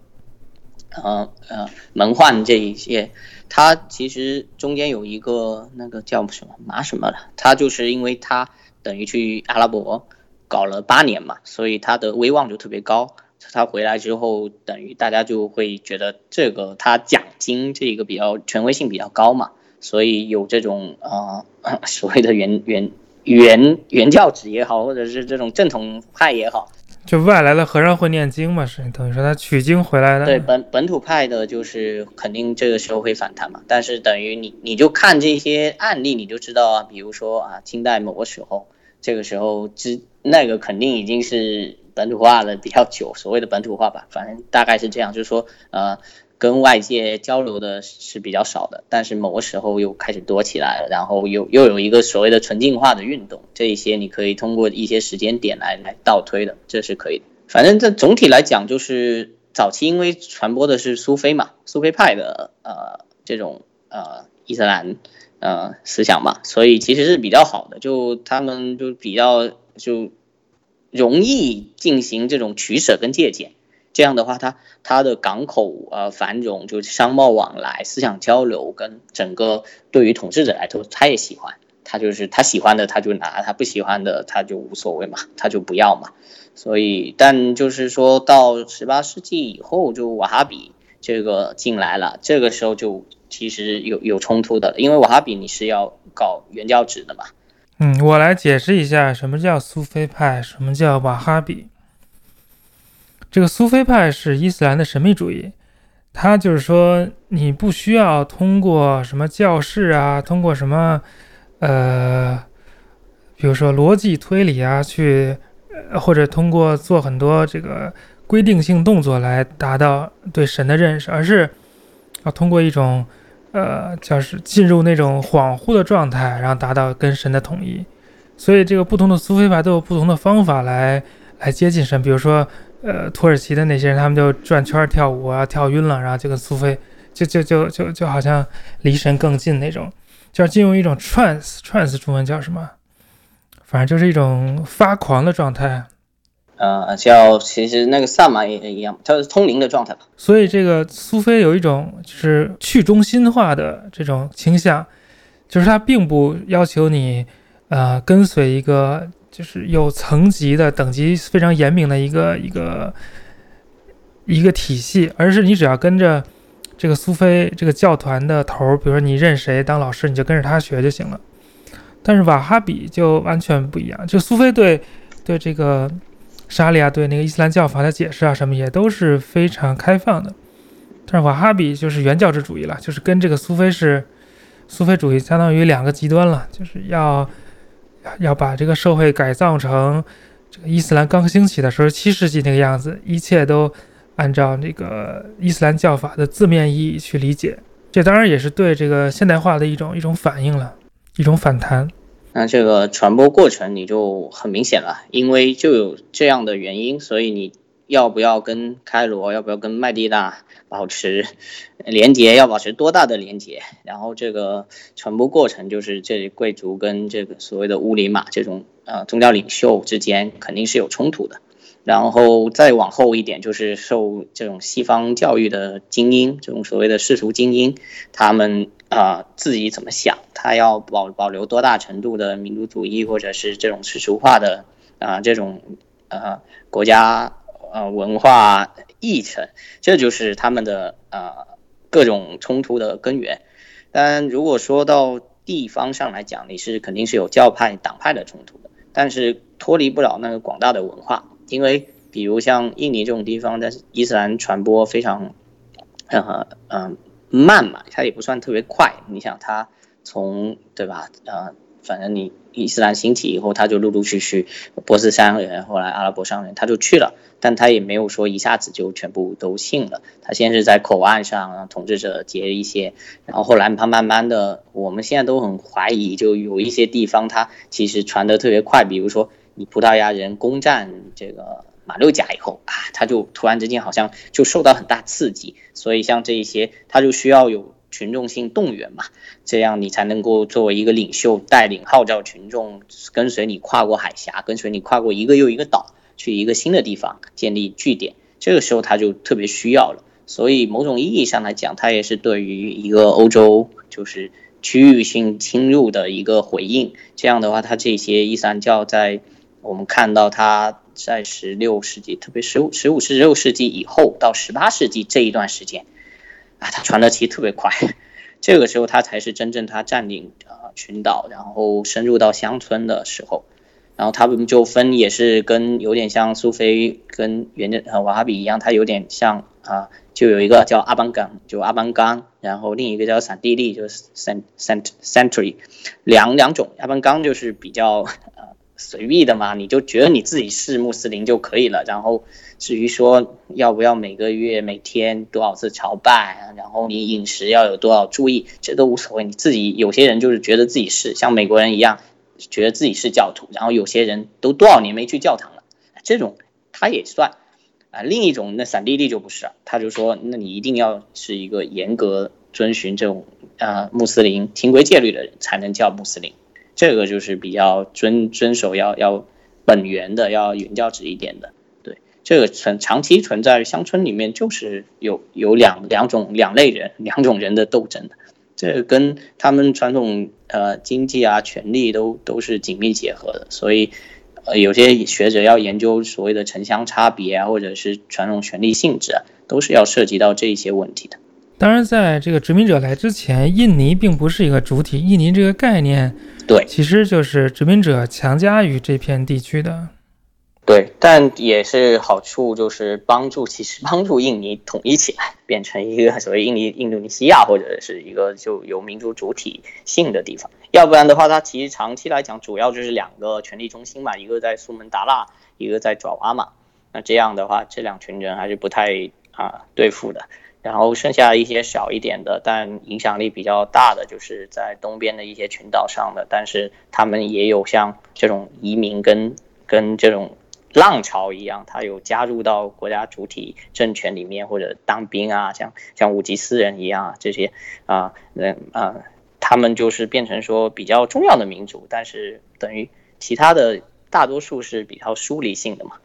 S3: 呃呃门换这一些，它其实中间有一个那个叫什么马什么的，他就是因为他。等于去阿拉伯搞了八年嘛，所以他的威望就特别高。他回来之后，等于大家就会觉得这个他讲经这个比较权威性比较高嘛，所以有这种呃 (laughs) 所谓的原原原原教旨也好，或者是这种正统派也好，
S2: 就外来的和尚会念经嘛，是等于说他取经回来的。
S3: 对本本土派的，就是肯定这个时候会反弹嘛。但是等于你你就看这些案例，你就知道啊，比如说啊，清代某个时候。这个时候，之那个肯定已经是本土化的比较久，所谓的本土化吧，反正大概是这样，就是说，呃，跟外界交流的是比较少的，但是某个时候又开始多起来了，然后又又有一个所谓的纯净化的运动，这一些你可以通过一些时间点来来倒推的，这是可以的。反正这总体来讲，就是早期因为传播的是苏菲嘛，苏菲派的呃这种呃伊斯兰。呃，思想嘛，所以其实是比较好的，就他们就比较就容易进行这种取舍跟借鉴，这样的话，它它的港口呃繁荣，就商贸往来、思想交流跟整个对于统治者来说，他也喜欢，他就是他喜欢的他就拿，他不喜欢的他就无所谓嘛，他就不要嘛。所以，但就是说到十八世纪以后，就瓦哈比这个进来了，这个时候就其实有有冲突的，因为瓦哈比你是要搞原教旨的嘛。
S2: 嗯，我来解释一下什么叫苏菲派，什么叫瓦哈比。这个苏菲派是伊斯兰的神秘主义，它就是说你不需要通过什么教室啊，通过什么呃，比如说逻辑推理啊，去或者通过做很多这个规定性动作来达到对神的认识，而是要通过一种呃，就是进入那种恍惚的状态，然后达到跟神的统一。所以这个不同的苏菲派都有不同的方法来来接近神，比如说。呃，土耳其的那些人，他们就转圈跳舞啊，跳晕了，然后就跟苏菲，就就就就就好像离神更近那种，叫进入一种 trance，trance 中文叫什么？反正就是一种发狂的状态。
S3: 呃，叫其实那个萨满也一样，它是通灵的状态。
S2: 所以这个苏菲有一种就是去中心化的这种倾向，就是它并不要求你呃跟随一个。就是有层级的等级非常严明的一个一个一个体系，而是你只要跟着这个苏菲这个教团的头，比如说你认谁当老师，你就跟着他学就行了。但是瓦哈比就完全不一样，就苏菲对对这个沙利亚对那个伊斯兰教法的解释啊什么也都是非常开放的，但是瓦哈比就是原教旨主义了，就是跟这个苏菲是苏菲主义相当于两个极端了，就是要。要把这个社会改造成这个伊斯兰刚兴起的时候七世纪那个样子，一切都按照那个伊斯兰教法的字面意义去理解。这当然也是对这个现代化的一种一种反应了，一种反弹。
S3: 那这个传播过程你就很明显了，因为就有这样的原因，所以你要不要跟开罗，要不要跟麦地那？保持连接要保持多大的连接？然后这个传播过程就是这贵族跟这个所谓的乌里玛这种呃宗教领袖之间肯定是有冲突的。然后再往后一点，就是受这种西方教育的精英，这种所谓的世俗精英，他们啊自己怎么想？他要保保留多大程度的民族主义，或者是这种世俗化的啊这种呃国家呃文化？议程，这就是他们的呃各种冲突的根源。但如果说到地方上来讲，你是肯定是有教派党派的冲突的，但是脱离不了那个广大的文化。因为比如像印尼这种地方，在伊斯兰传播非常呃嗯慢嘛，它也不算特别快。你想，它从对吧？呃，反正你伊斯兰兴起以后，他就陆陆续续波斯商人，后来阿拉伯商人，他就去了。但他也没有说一下子就全部都信了，他先是在口岸上统治者结一些，然后后来他慢慢的，我们现在都很怀疑，就有一些地方他其实传得特别快，比如说你葡萄牙人攻占这个马六甲以后啊，他就突然之间好像就受到很大刺激，所以像这一些他就需要有群众性动员嘛，这样你才能够作为一个领袖带领号召群众跟随你跨过海峡，跟随你跨过一个又一个岛。去一个新的地方建立据点，这个时候他就特别需要了。所以某种意义上来讲，它也是对于一个欧洲就是区域性侵入的一个回应。这样的话，它这些伊斯兰教在我们看到它在十六世纪，特别十五、十五、十六世纪以后到十八世纪这一段时间，啊，它传的其实特别快。这个时候，它才是真正它占领啊群岛，然后深入到乡村的时候。然后他们就分也是跟有点像苏菲跟原的呃瓦哈比一样，它有点像啊，就有一个叫阿班冈，就阿班冈，然后另一个叫散地利，就是 cent cent century，两两种阿班冈就是比较呃随意的嘛，你就觉得你自己是穆斯林就可以了。然后至于说要不要每个月每天多少次朝拜，然后你饮食要有多少注意，这都无所谓，你自己有些人就是觉得自己是像美国人一样。觉得自己是教徒，然后有些人都多少年没去教堂了，这种他也算啊。另一种那散地弟就不是，他就说，那你一定要是一个严格遵循这种啊穆斯林清规戒律的人才能叫穆斯林，这个就是比较遵遵守要要本源的，要原教旨一点的。对，这个存长期存在乡村里面，就是有有两两种两类人两种人的斗争的。这跟他们传统呃经济啊、权力都都是紧密结合的，所以呃有些学者要研究所谓的城乡差别啊，或者是传统权力性质啊，都是要涉及到这一些问题的。
S2: 当然，在这个殖民者来之前，印尼并不是一个主体，印尼这个概念，
S3: 对，
S2: 其实就是殖民者强加于这片地区的。
S3: 对，但也是好处就是帮助，其实帮助印尼统一起来，变成一个所谓印尼、印度尼西亚或者是一个就有民族主体性的地方。要不然的话，它其实长期来讲，主要就是两个权力中心嘛，一个在苏门答腊，一个在爪哇嘛。那这样的话，这两群人还是不太啊对付的。然后剩下一些小一点的，但影响力比较大的，就是在东边的一些群岛上的，但是他们也有像这种移民跟跟这种。浪潮一样，他有加入到国家主体政权里面，或者当兵啊，像像乌吉斯人一样啊，这些啊，那啊，他们就是变成说比较重要的民族，但是等于其他的大多数是比较疏离性的嘛，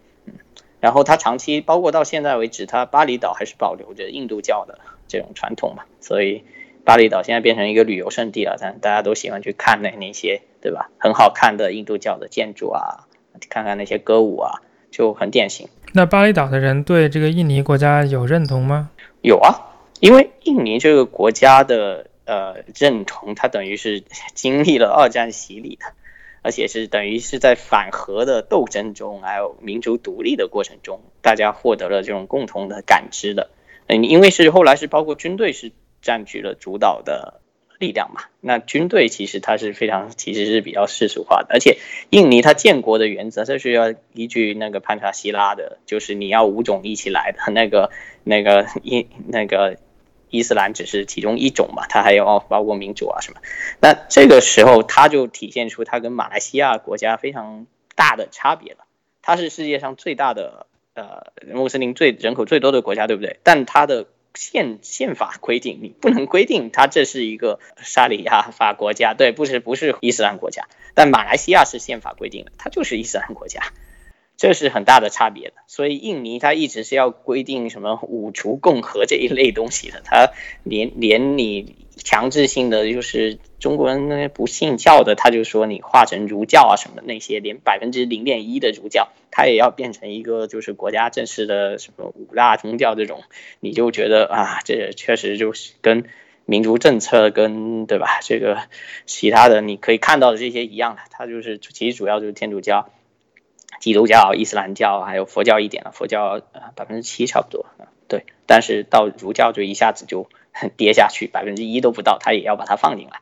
S3: 然后它长期包括到现在为止，它巴厘岛还是保留着印度教的这种传统嘛，所以巴厘岛现在变成一个旅游胜地了，但大家都喜欢去看那那些对吧？很好看的印度教的建筑啊。看看那些歌舞啊，就很典型。
S2: 那巴厘岛的人对这个印尼国家有认同吗？
S3: 有啊，因为印尼这个国家的呃认同，它等于是经历了二战洗礼的，而且是等于是在反核的斗争中，还有民族独立的过程中，大家获得了这种共同的感知的。嗯，因为是后来是包括军队是占据了主导的。力量嘛，那军队其实它是非常，其实是比较世俗化的，而且印尼它建国的原则，这是要依据那个潘查希拉的，就是你要五种一起来的那个那个伊那个伊斯兰只是其中一种嘛，它还有包括民主啊什么，那这个时候它就体现出它跟马来西亚国家非常大的差别了，它是世界上最大的呃穆斯林最人口最多的国家，对不对？但它的宪宪法规定，你不能规定它这是一个沙里亚法国家，对，不是不是伊斯兰国家。但马来西亚是宪法规定的，它就是伊斯兰国家，这是很大的差别的。所以印尼它一直是要规定什么五族共和这一类东西的，它连连你强制性的就是中国人那些不信教的，他就说你化成儒教啊什么那些，连百分之零点一的儒教。它也要变成一个就是国家正式的什么五大宗教这种，你就觉得啊，这确实就是跟民族政策跟对吧？这个其他的你可以看到的这些一样的，它就是其实主要就是天主教、基督教、伊斯兰教还有佛教一点了，佛教呃百分之七差不多，对，但是到儒教就一下子就 (laughs) 跌下去，百分之一都不到，他也要把它放进来。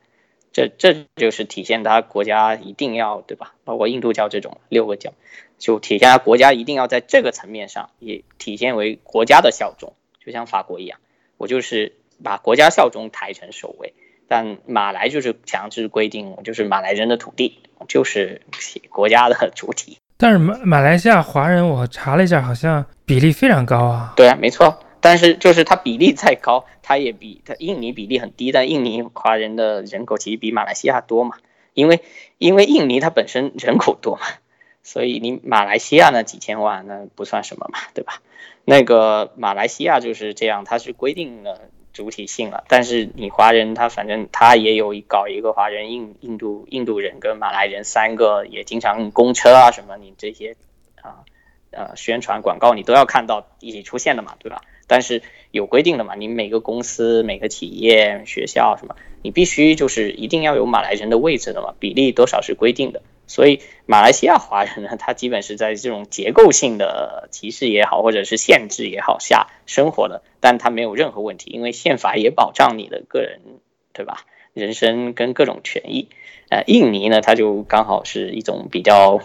S3: 这这就是体现他国家一定要对吧？包括印度教这种六个教，就体现他国家一定要在这个层面上也体现为国家的效忠，就像法国一样，我就是把国家效忠抬成首位。但马来就是强制规定，就是马来人的土地，就是国家的主体。
S2: 但是马马来西亚华人，我查了一下，好像比例非常高啊。
S3: 对啊，没错。但是就是它比例再高，它也比它印尼比例很低，但印尼华人的人口其实比马来西亚多嘛，因为因为印尼它本身人口多嘛，(laughs) 所以你马来西亚那几千万那不算什么嘛，对吧？那个马来西亚就是这样，它是规定了主体性了，但是你华人他反正他也有搞一个华人印印度印度人跟马来人三个也经常公车啊什么你这些啊呃宣传广告你都要看到一起出现的嘛，对吧？但是有规定的嘛，你每个公司、每个企业、学校什么，你必须就是一定要有马来人的位置的嘛，比例多少是规定的。所以马来西亚华人呢，他基本是在这种结构性的歧视也好，或者是限制也好下生活的，但他没有任何问题，因为宪法也保障你的个人，对吧？人身跟各种权益。呃，印尼呢，它就刚好是一种比较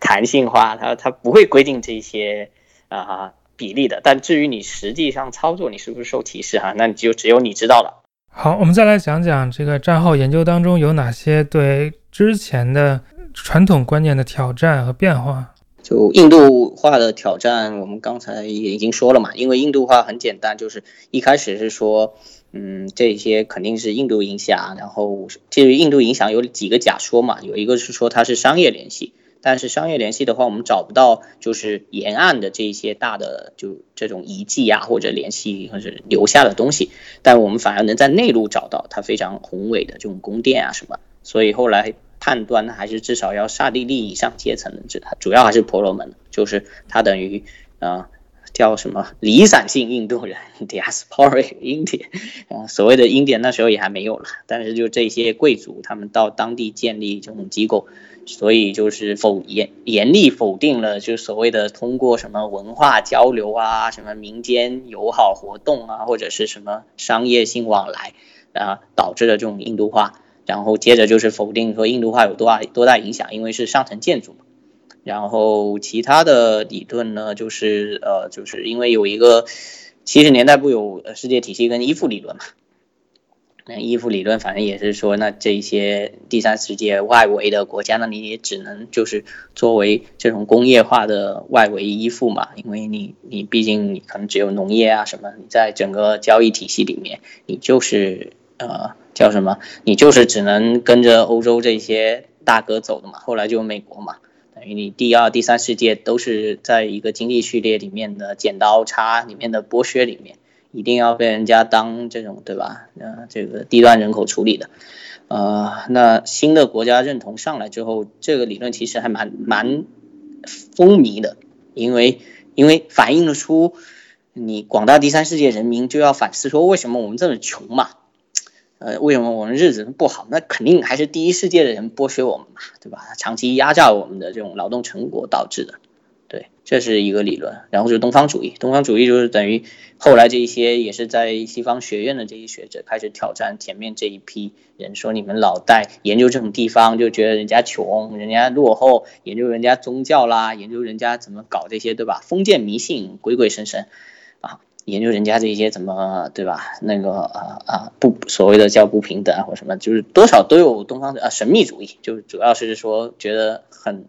S3: 弹性化，它它不会规定这些啊。比例的，但至于你实际上操作，你是不是受歧视哈？那你就只有你知道了。
S2: 好，我们再来讲讲这个战后研究当中有哪些对之前的传统观念的挑战和变化。
S3: 就印度化的挑战，我们刚才也已经说了嘛。因为印度化很简单，就是一开始是说，嗯，这些肯定是印度影响。然后，至于印度影响有几个假说嘛，有一个是说它是商业联系。但是商业联系的话，我们找不到就是沿岸的这些大的就这种遗迹啊，或者联系或者留下的东西，但我们反而能在内陆找到它非常宏伟的这种宫殿啊什么。所以后来判断还是至少要刹帝利以上阶层的，这主要还是婆罗门，就是它等于啊。叫什么离散性印度人 diasporic India，啊，所谓的 India 那时候也还没有了，但是就这些贵族，他们到当地建立这种机构，所以就是否严严厉否定了，就所谓的通过什么文化交流啊，什么民间友好活动啊，或者是什么商业性往来啊，导致了这种印度化。然后接着就是否定说印度化有多大多大影响，因为是上层建筑嘛。然后其他的理论呢，就是呃，就是因为有一个七十年代不有世界体系跟依附理论嘛，那依附理论反正也是说，那这一些第三世界外围的国家，那你也只能就是作为这种工业化的外围依附嘛，因为你你毕竟你可能只有农业啊什么，你在整个交易体系里面，你就是呃叫什么，你就是只能跟着欧洲这些大哥走的嘛，后来就美国嘛。等于你第二、第三世界都是在一个经济序列里面的剪刀差里面的剥削里面，一定要被人家当这种对吧？呃，这个低端人口处理的，呃，那新的国家认同上来之后，这个理论其实还蛮蛮风靡的，因为因为反映了出你广大第三世界人民就要反思说，为什么我们这么穷嘛？呃，为什么我们日子不好？那肯定还是第一世界的人剥削我们嘛，对吧？长期压榨我们的这种劳动成果导致的，对，这是一个理论。然后就是东方主义，东方主义就是等于后来这一些也是在西方学院的这些学者开始挑战前面这一批人，说你们老在研究这种地方就觉得人家穷，人家落后，研究人家宗教啦，研究人家怎么搞这些，对吧？封建迷信，鬼鬼神神。研究人家这些怎么对吧？那个啊啊不所谓的叫不平等啊或什么，就是多少都有东方的啊神秘主义，就主要是说觉得很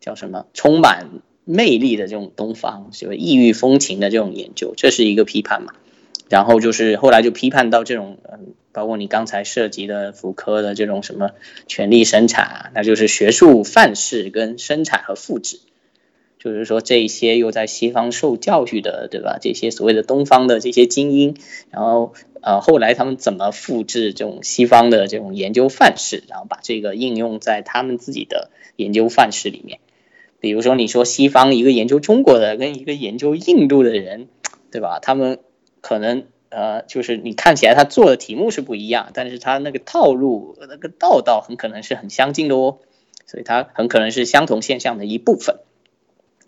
S3: 叫什么充满魅力的这种东方，是？异域风情的这种研究，这是一个批判嘛。然后就是后来就批判到这种嗯，包括你刚才涉及的福柯的这种什么权力生产啊，那就是学术范式跟生产和复制。就是说，这些又在西方受教育的，对吧？这些所谓的东方的这些精英，然后呃，后来他们怎么复制这种西方的这种研究范式，然后把这个应用在他们自己的研究范式里面？比如说，你说西方一个研究中国的跟一个研究印度的人，对吧？他们可能呃，就是你看起来他做的题目是不一样，但是他那个套路、那个道道很可能是很相近的哦，所以它很可能是相同现象的一部分。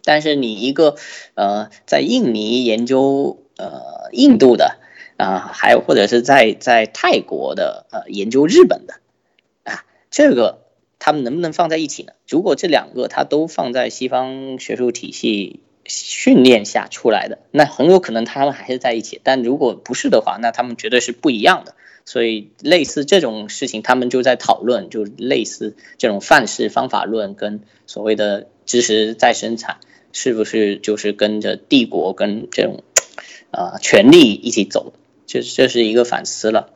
S3: 但是你一个呃，在印尼研究呃印度的啊，还有或者是在在泰国的呃研究日本的啊，这个他们能不能放在一起呢？如果这两个它都放在西方学术体系训练下出来的，那很有可能他们还是在一起。但如果不是的话，那他们绝对是不一样的。所以类似这种事情，他们就在讨论，就类似这种范式方法论跟所谓的知识再生产。是不是就是跟着帝国跟这种啊权力一起走？这这是一个反思了。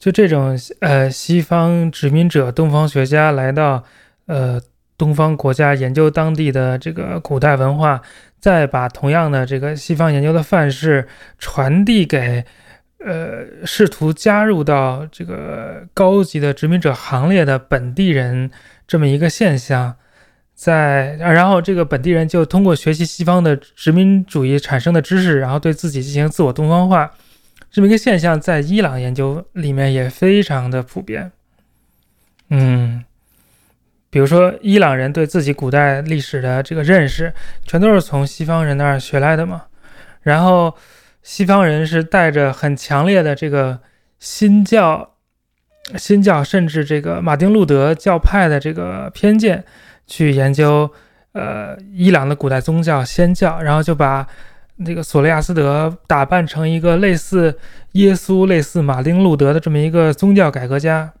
S2: 就这种呃西方殖民者、东方学家来到呃东方国家研究当地的这个古代文化，再把同样的这个西方研究的范式传递给呃试图加入到这个高级的殖民者行列的本地人这么一个现象。在，然后这个本地人就通过学习西方的殖民主义产生的知识，然后对自己进行自我东方化，这么一个现象，在伊朗研究里面也非常的普遍。嗯，比如说伊朗人对自己古代历史的这个认识，全都是从西方人那儿学来的嘛。然后西方人是带着很强烈的这个新教、新教，甚至这个马丁路德教派的这个偏见。去研究，呃，伊朗的古代宗教仙教，然后就把那个索雷亚斯德打扮成一个类似耶稣、类似马丁路德的这么一个宗教改革家，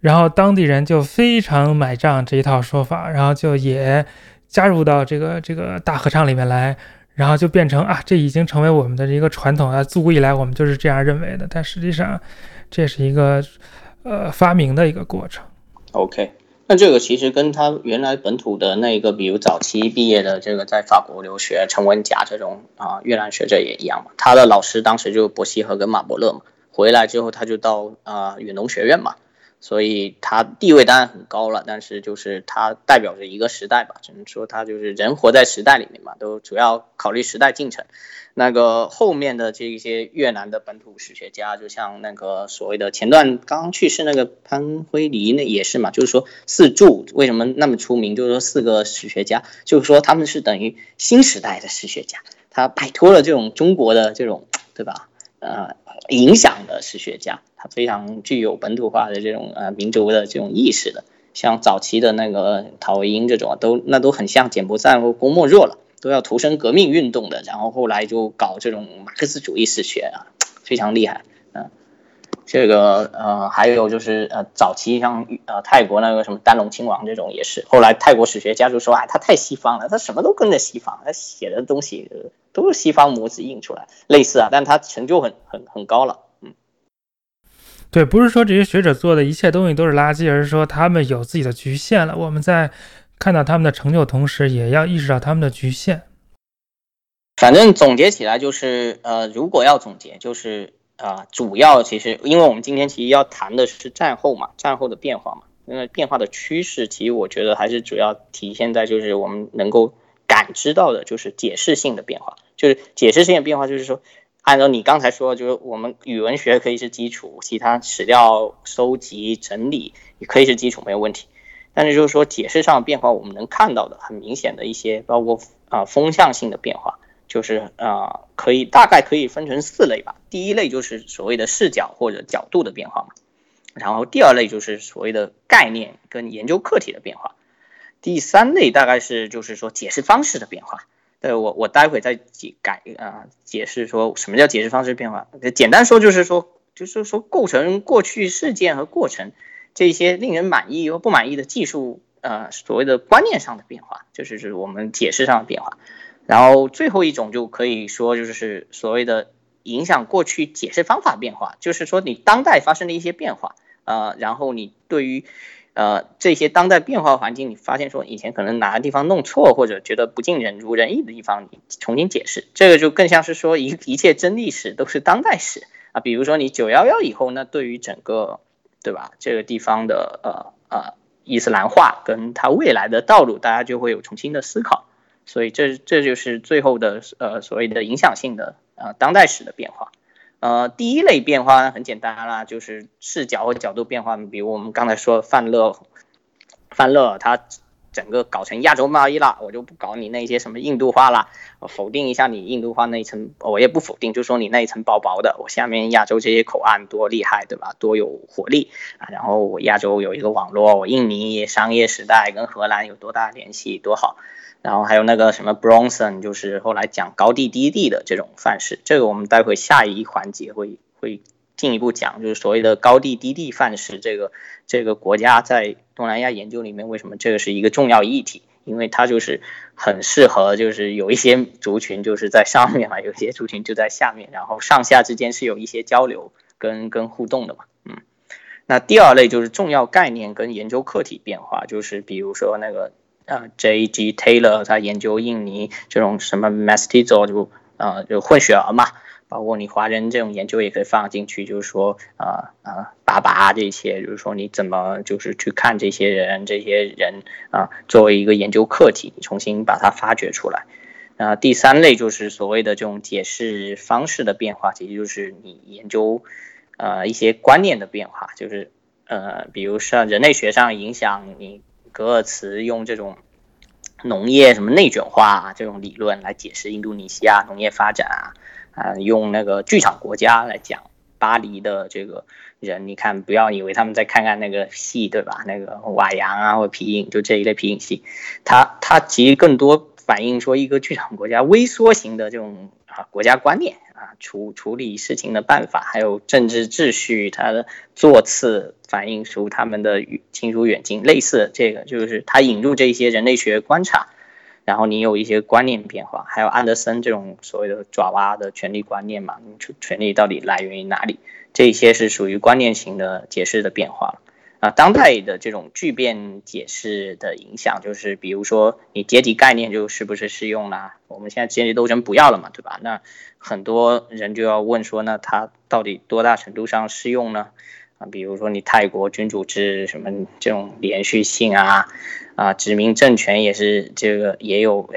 S2: 然后当地人就非常买账这一套说法，然后就也加入到这个这个大合唱里面来，然后就变成啊，这已经成为我们的一个传统啊，自古以来我们就是这样认为的，但实际上这是一个呃发明的一个过程。
S3: OK。那这个其实跟他原来本土的那个，比如早期毕业的这个在法国留学陈文甲这种啊越南学者也一样嘛。他的老师当时就伯希和跟马伯乐嘛，回来之后他就到啊远东学院嘛，所以他地位当然很高了，但是就是他代表着一个时代吧，只能说他就是人活在时代里面嘛，都主要考虑时代进程。那个后面的这一些越南的本土史学家，就像那个所谓的前段刚刚去世那个潘辉黎，那也是嘛，就是说四柱为什么那么出名？就是说四个史学家，就是说他们是等于新时代的史学家，他摆脱了这种中国的这种对吧？呃，影响的史学家，他非常具有本土化的这种呃民族的这种意识的，像早期的那个陶维英这种，都那都很像简伯赞或郭沫若了。都要投身革命运动的，然后后来就搞这种马克思主义史学啊，非常厉害。嗯，这个呃，还有就是呃，早期像呃泰国那个什么丹龙亲王这种也是，后来泰国史学家就说，哎，他太西方了，他什么都跟着西方，他写的东西都是西方模子印出来，类似啊，但它成就很很很高了。嗯，
S2: 对，不是说这些学者做的一切东西都是垃圾，而是说他们有自己的局限了。我们在。看到他们的成就，同时也要意识到他们的局限。
S3: 反正总结起来就是，呃，如果要总结，就是啊，主要其实，因为我们今天其实要谈的是战后嘛，战后的变化嘛，因为变化的趋势，其实我觉得还是主要体现在就是我们能够感知到的，就是解释性的变化。就是解释性的变化，就是说，按照你刚才说，就是我们语文学可以是基础，其他史料收集整理也可以是基础，没有问题。但是就是说，解释上的变化，我们能看到的很明显的一些，包括啊风向性的变化，就是啊可以大概可以分成四类吧。第一类就是所谓的视角或者角度的变化嘛，然后第二类就是所谓的概念跟研究课题的变化，第三类大概是就是说解释方式的变化。对我我待会再解改啊解释说什么叫解释方式变化。简单说就是说就是说构成过去事件和过程。这些令人满意又不满意的技术，呃，所谓的观念上的变化，就是是我们解释上的变化。然后最后一种就可以说，就是所谓的影响过去解释方法变化，就是说你当代发生的一些变化，呃，然后你对于呃这些当代变化环境，你发现说以前可能哪个地方弄错或者觉得不尽人如人意的地方，你重新解释，这个就更像是说一一切真历史都是当代史啊。比如说你九幺幺以后，那对于整个对吧？这个地方的呃呃伊斯兰化跟它未来的道路，大家就会有重新的思考。所以这这就是最后的呃所谓的影响性的呃当代史的变化。呃，第一类变化很简单啦，就是视角和角度变化。比如我们刚才说范乐，范乐他。整个搞成亚洲贸易了，我就不搞你那些什么印度化了，否定一下你印度化那一层，我也不否定，就说你那一层薄薄的，我下面亚洲这些口岸多厉害，对吧？多有活力啊！然后我亚洲有一个网络，我印尼商业时代跟荷兰有多大联系，多好。然后还有那个什么 Bronson，就是后来讲高地低地的这种范式，这个我们待会下一环节会会。进一步讲，就是所谓的高地低地范式，这个这个国家在东南亚研究里面，为什么这个是一个重要议题？因为它就是很适合，就是有一些族群就是在上面嘛，有些族群就在下面，然后上下之间是有一些交流跟跟互动的嘛。嗯，那第二类就是重要概念跟研究课题变化，就是比如说那个呃 J G Taylor 他研究印尼这种什么 Mestizo 就呃就混血儿嘛。包括你华人这种研究也可以放进去，就是说，呃呃，爸爸这些，就是说你怎么就是去看这些人，这些人啊，作为一个研究课题，重新把它发掘出来。啊，第三类就是所谓的这种解释方式的变化，其实就是你研究呃一些观念的变化，就是呃，比如像人类学上影响你格尔茨用这种农业什么内卷化这种理论来解释印度尼西亚农业发展啊。啊，用那个剧场国家来讲巴黎的这个人，你看，不要以为他们在看看那个戏，对吧？那个瓦扬啊，或皮影，就这一类皮影戏，它它其实更多反映说一个剧场国家微缩型的这种啊国家观念啊，处处理事情的办法，还有政治秩序，它的座次反映出他们的亲疏远近，类似这个就是他引入这些人类学观察。然后你有一些观念变化，还有安德森这种所谓的爪哇的权力观念嘛？权权力到底来源于哪里？这些是属于观念型的解释的变化了啊，当代的这种巨变解释的影响，就是比如说你阶级概念就是不是适用啦？我们现在阶级斗争不要了嘛，对吧？那很多人就要问说，那它到底多大程度上适用呢？啊，比如说你泰国君主制什么这种连续性啊，啊，殖民政权也是这个也有，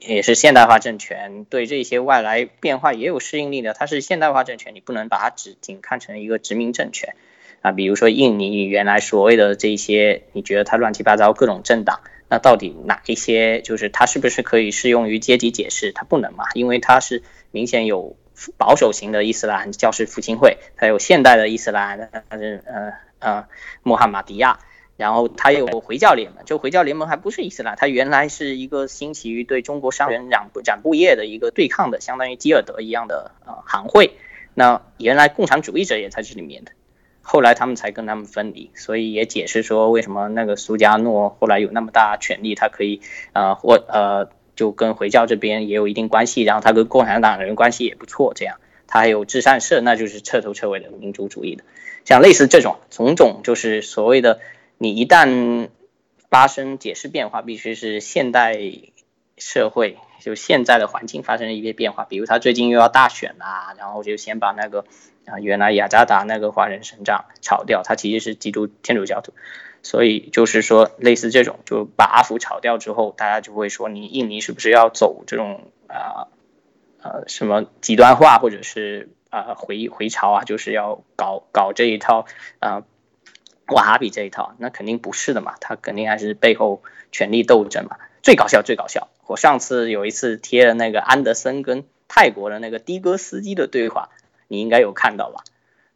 S3: 也是现代化政权，对这些外来变化也有适应力的。它是现代化政权，你不能把它只仅看成一个殖民政权啊。比如说印尼原来所谓的这些，你觉得它乱七八糟各种政党，那到底哪一些就是它是不是可以适用于阶级解释？它不能嘛，因为它是明显有。保守型的伊斯兰教士复兴会，还有现代的伊斯兰，它是呃呃穆罕马迪亚，然后它有回教联盟，就回教联盟还不是伊斯兰，它原来是一个兴起于对中国商人染染布业的一个对抗的，相当于基尔德一样的呃行会。那原来共产主义者也在这里面的，后来他们才跟他们分离，所以也解释说为什么那个苏加诺后来有那么大权力，他可以呃或呃。就跟回教这边也有一定关系，然后他跟共产党人关系也不错，这样他还有至善社，那就是彻头彻尾的民族主义的。像类似这种种种，就是所谓的你一旦发生解释变化，必须是现代社会就现在的环境发生了一些变化，比如他最近又要大选啦，然后就先把那个啊原来雅加达那个华人省长炒掉，他其实是基督天主教徒。所以就是说，类似这种，就把阿福炒掉之后，大家就会说，你印尼是不是要走这种啊呃什么极端化，或者是啊回回潮啊，就是要搞搞这一套啊瓦哈比这一套？那肯定不是的嘛，他肯定还是背后权力斗争嘛。最搞笑，最搞笑！我上次有一次贴了那个安德森跟泰国的那个的哥斯基的对话，你应该有看到吧？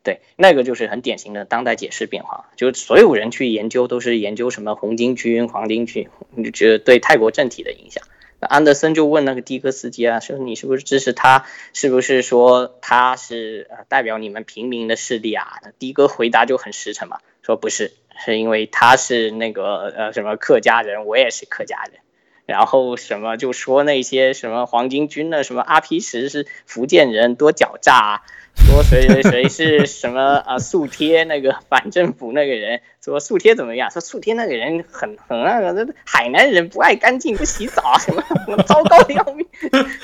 S3: 对，那个就是很典型的当代解释变化，就是所有人去研究都是研究什么红巾军、黄巾军，就觉得对泰国政体的影响。那安德森就问那个的哥斯基啊，说你是不是支持他？是不是说他是代表你们平民的势力啊？那的哥回答就很实诚嘛，说不是，是因为他是那个呃什么客家人，我也是客家人。然后什么就说那些什么黄巾军的什么阿皮什是福建人，多狡诈啊！说谁谁谁是什么啊？素贴那个反政府那个人说素贴怎么样？说素贴那个人很很那个，那海南人不爱干净，不洗澡啊，什么什么 (laughs) 糟糕的要命。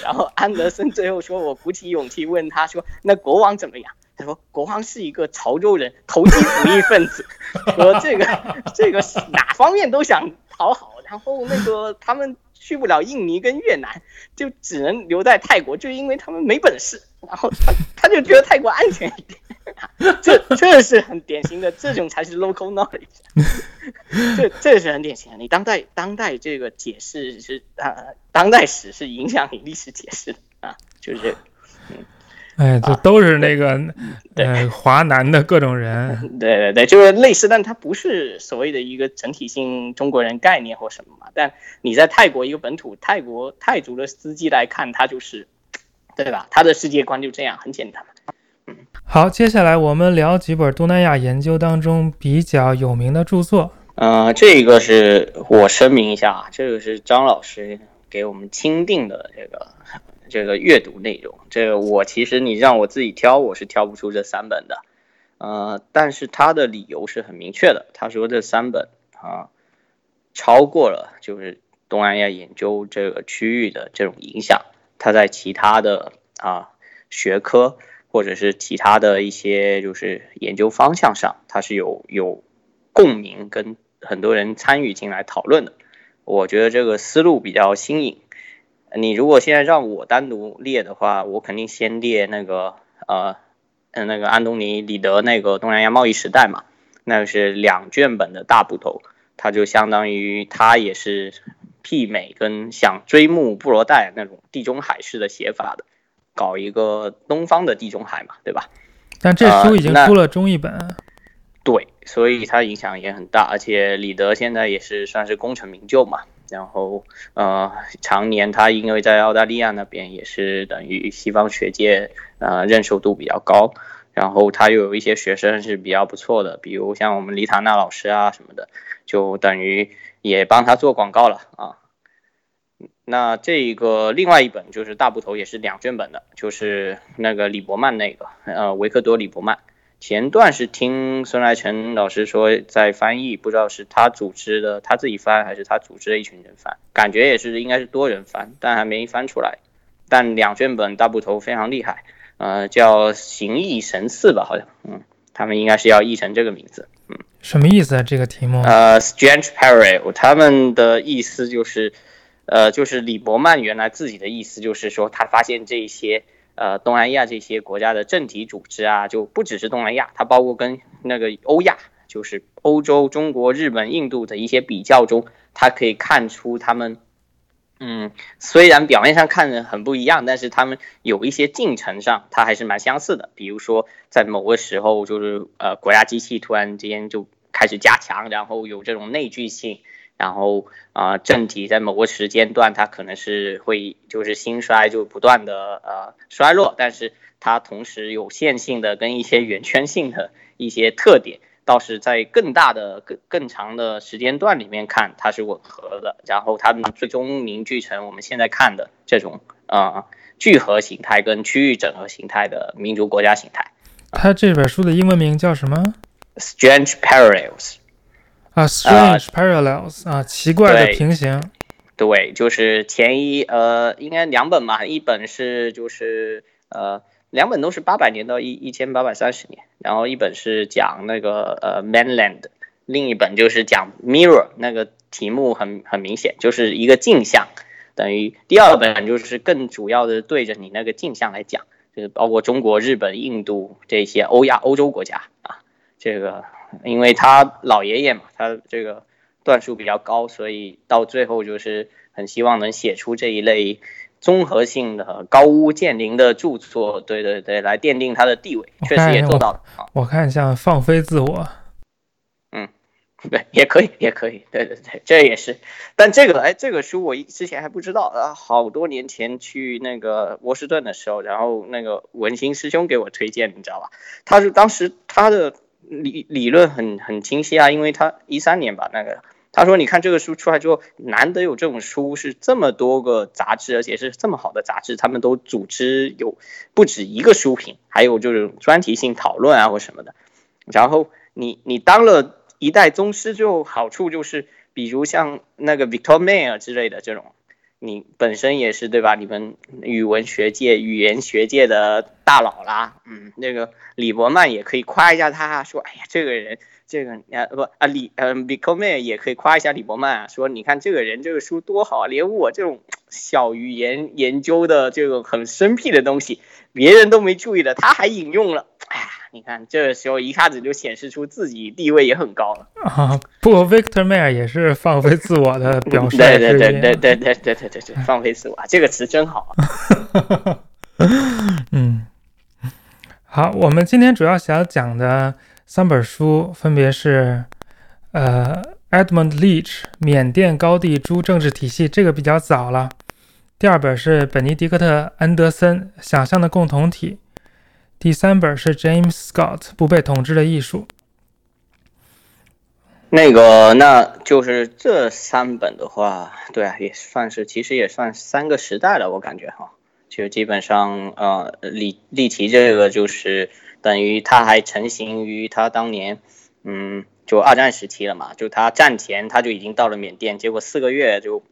S3: 然后安德森最后说：“我鼓起勇气问他说，那国王怎么样？”他说：“国王是一个潮州人，投机主义分子。说这个 (laughs) 这个哪方面都想讨好。然后那个他们。”去不了印尼跟越南，就只能留在泰国，就因为他们没本事。然后他他就觉得泰国安全一点，(laughs) 这这是很典型的，这种才是 local knowledge。(laughs) 这这是很典型的，你当代当代这个解释是啊，当代史是影响你历史解释的啊，就是。
S2: 嗯哎，这都是那个呃华南的各种人，(laughs)
S3: 对对对，就是类似，但它不是所谓的一个整体性中国人概念或什么嘛。但你在泰国一个本土泰国泰族的司机来看，他就是，对吧？他的世界观就这样，很简单嘛。
S2: 嗯，好，接下来我们聊几本东南亚研究当中比较有名的著作。
S3: 呃，这个是我声明一下啊，这个是张老师给我们钦定的这个。这个阅读内容，这个我其实你让我自己挑，我是挑不出这三本的，呃，但是他的理由是很明确的，他说这三本啊，超过了就是东南亚研究这个区域的这种影响，他在其他的啊学科或者是其他的一些就是研究方向上，它是有有共鸣跟很多人参与进来讨论的，我觉得这个思路比较新颖。你如果现在让我单独列的话，我肯定先列那个呃，嗯，那个安东尼·里德那个东南亚贸易时代嘛，那个是两卷本的大部头，它就相当于它也是媲美跟想追慕布罗代那种地中海式的写法的，搞一个东方的地中海嘛，对吧？
S2: 但这书已经出了中译本。
S3: 对，所以它影响也很大，而且李德现在也是算是功成名就嘛。然后，呃，常年他因为在澳大利亚那边也是等于西方学界，呃，认受度比较高。然后他又有一些学生是比较不错的，比如像我们李塔娜老师啊什么的，就等于也帮他做广告了啊。那这个另外一本就是大部头，也是两卷本的，就是那个李伯曼那个，呃，维克多·李伯曼。前段是听孙来成老师说在翻译，不知道是他组织的他自己翻还是他组织的一群人翻，感觉也是应该是多人翻，但还没翻出来。但两卷本大部头非常厉害，呃，叫《形意神似》吧，好像，嗯，他们应该是要译成这个名字，嗯，
S2: 什么意思啊？这个题目？
S3: 呃，Strange Parallel，他们的意思就是，呃，就是李伯曼原来自己的意思就是说，他发现这些。呃，东南亚这些国家的政体组织啊，就不只是东南亚，它包括跟那个欧亚，就是欧洲、中国、日本、印度的一些比较中，他可以看出他们，嗯，虽然表面上看着很不一样，但是他们有一些进程上，它还是蛮相似的。比如说，在某个时候，就是呃，国家机器突然之间就开始加强，然后有这种内聚性。然后啊，政体在某个时间段，它可能是会就是兴衰，就不断的呃衰落，但是它同时有线性的跟一些圆圈性的一些特点，倒是在更大的更更长的时间段里面看，它是吻合的。然后它们最终凝聚成我们现在看的这种啊聚合形态跟区域整合形态的民族国家形态。
S2: 它这本书的英文名叫什么
S3: ？Strange Parallels。
S2: 啊，strange parallels 啊，奇怪的平行。
S3: 对，就是前一呃，应该两本嘛，一本是就是呃，两本都是八百年到一一千八百三十年，然后一本是讲那个呃 mainland，另一本就是讲 mirror，那个题目很很明显，就是一个镜像，等于第二本就是更主要的对着你那个镜像来讲，就是包括中国、日本、印度这些欧亚欧洲国家啊，这个。因为他老爷爷嘛，他这个段数比较高，所以到最后就是很希望能写出这一类综合性的高屋建瓴的著作，对对对，来奠定他的地位，确实也做到了。
S2: 我看一下放飞自我，
S3: 嗯，对，(laughs) 也可以，(laughs) 也可以，对对对，这也是。但这个哎，这个书我之前还不知道啊，好多年前去那个波士顿的时候，然后那个文心师兄给我推荐，你知道吧？他是当时他的。理理论很很清晰啊，因为他一三年吧，那个他说，你看这个书出来之后，难得有这种书是这么多个杂志，而且是这么好的杂志，他们都组织有不止一个书评，还有就是专题性讨论啊或什么的。然后你你当了一代宗师之后，好处就是，比如像那个 Victor Mayer 之类的这种。你本身也是对吧？你们语文学界、语言学界的大佬啦，嗯，那个李伯曼也可以夸一下他，说，哎呀，这个人，这个啊不啊李嗯 b i c o m a 也可以夸一下李伯曼啊，说你看这个人这个书多好啊，连我这种小语言研究的这种很生僻的东西，别人都没注意的，他还引用了，哎。你看，这个时候一下子就显示出自己地位也很高了
S2: 啊！不，Victor Mayer 也是放飞自我的表示。
S3: 对对对对对对对对对对，放飞自我，这个词真好。(laughs)
S2: 嗯，好，我们今天主要想讲的三本书分别是，呃，Edmund Leach 缅甸高地诸政治体系，这个比较早了。第二本是本尼迪克特·安德森《想象的共同体》。第三本是 James Scott《不被统治的艺术》。
S3: 那个，那就是这三本的话，对啊，也算是，其实也算三个时代了，我感觉哈。就基本上，呃，李李奇这个就是等于他还成型于他当年，嗯，就二战时期了嘛。就他战前他就已经到了缅甸，结果四个月就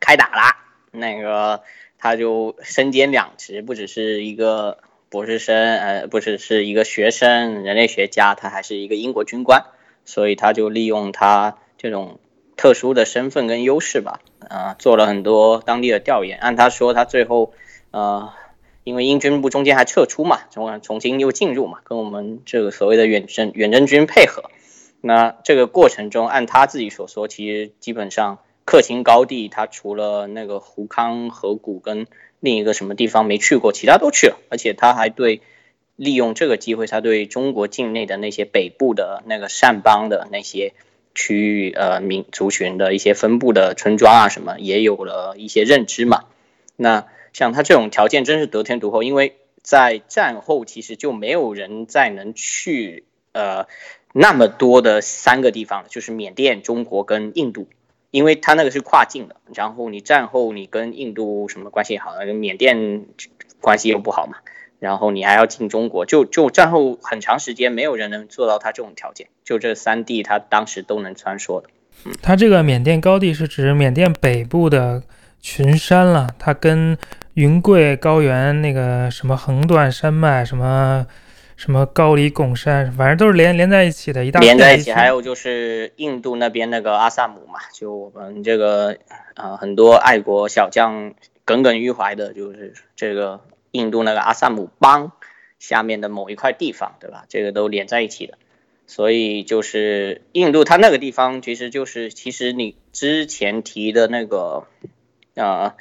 S3: 开打啦。那个他就身兼两职，不只是一个。博士生，呃，不是，是一个学生，人类学家，他还是一个英国军官，所以他就利用他这种特殊的身份跟优势吧，啊，做了很多当地的调研。按他说，他最后，呃，因为英军部中间还撤出嘛，从重新又进入嘛，跟我们这个所谓的远征远征军配合。那这个过程中，按他自己所说，其实基本上克勤高地，他除了那个胡康河谷跟另一个什么地方没去过，其他都去了，而且他还对利用这个机会，他对中国境内的那些北部的那个善邦的那些区域呃民族群的一些分布的村庄啊什么，也有了一些认知嘛。那像他这种条件真是得天独厚，因为在战后其实就没有人再能去呃那么多的三个地方，就是缅甸、中国跟印度。因为他那个是跨境的，然后你战后你跟印度什么关系好，跟缅甸关系又不好嘛，然后你还要进中国，就就战后很长时间没有人能做到他这种条件，就这三地他当时都能穿梭的。
S2: 嗯它这个缅甸高地是指缅甸北部的群山了，它跟云贵高原那个什么横断山脉什么。什么高黎贡山，反正都是连连在一起的一大
S3: 连在一起。还有就是印度那边那个阿萨姆嘛，就我们这个啊很多爱国小将耿耿于怀的，就是这个印度那个阿萨姆邦下面的某一块地方，对吧？这个都连在一起的。所以就是印度它那个地方，其实就是其实你之前提的那个啊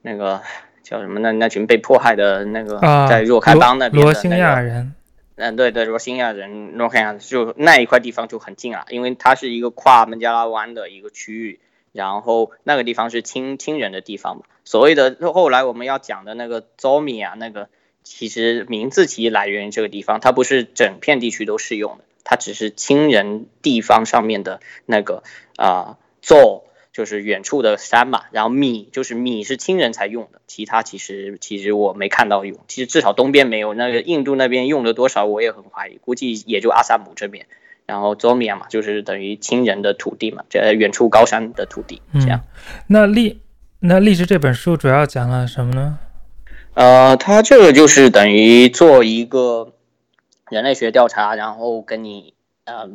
S3: 那个叫什么那？那群被迫害的那个在若开邦那边的
S2: 罗兴亚人。
S3: 嗯，对对，罗兴亚人，罗兴亚就那一块地方就很近啊，因为它是一个跨孟加拉湾的一个区域，然后那个地方是亲亲人的地方嘛。所谓的后来我们要讲的那个 Zomi 啊，那个其实名字其实来源于这个地方，它不是整片地区都适用的，它只是亲人地方上面的那个啊 Zo。就是远处的山嘛，然后米就是米是亲人才用的，其他其实其实我没看到用，其实至少东边没有，那个印度那边用了多少我也很怀疑，估计也就阿萨姆这边，然后佐米亚嘛，就是等于亲人的土地嘛，这远处高山的土地这样。
S2: 那历那历史这本书主要讲了什么呢？
S3: 呃，它这个就是等于做一个人类学调查，然后跟你呃。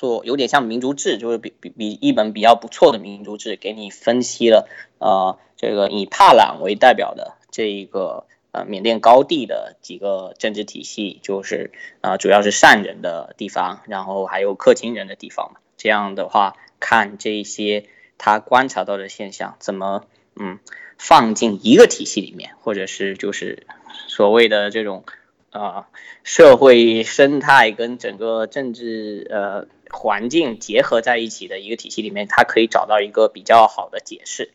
S3: 做有点像民族志，就是比比比一本比较不错的民族志，给你分析了呃这个以帕朗为代表的这一个呃缅甸高地的几个政治体系，就是啊主要是善人的地方，然后还有克钦人的地方嘛。这样的话，看这些他观察到的现象，怎么嗯放进一个体系里面，或者是就是所谓的这种啊社会生态跟整个政治呃。环境结合在一起的一个体系里面，它可以找到一个比较好的解释。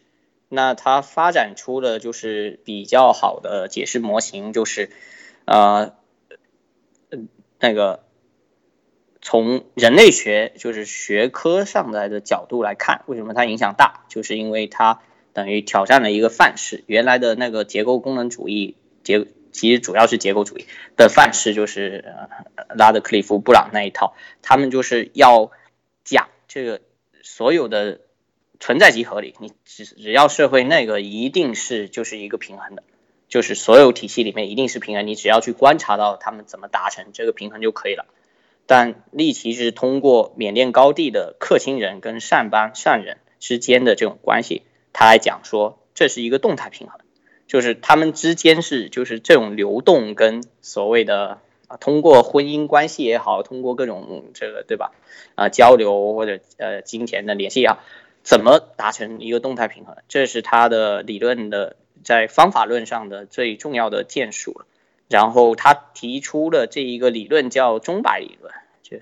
S3: 那它发展出了就是比较好的解释模型，就是呃，那个从人类学就是学科上来的角度来看，为什么它影响大？就是因为它等于挑战了一个范式，原来的那个结构功能主义结。其实主要是结构主义的范式，就是呃拉德克利夫、布朗那一套，他们就是要讲这个所有的存在即合理，你只只要社会那个一定是就是一个平衡的，就是所有体系里面一定是平衡，你只要去观察到他们怎么达成这个平衡就可以了。但利奇是通过缅甸高地的克钦人跟善邦善人之间的这种关系，他来讲说这是一个动态平衡。就是他们之间是就是这种流动跟所谓的啊，通过婚姻关系也好，通过各种这个对吧啊交流或者呃金钱的联系也好，怎么达成一个动态平衡？这是他的理论的在方法论上的最重要的建树了。然后他提出了这一个理论叫钟摆理论，就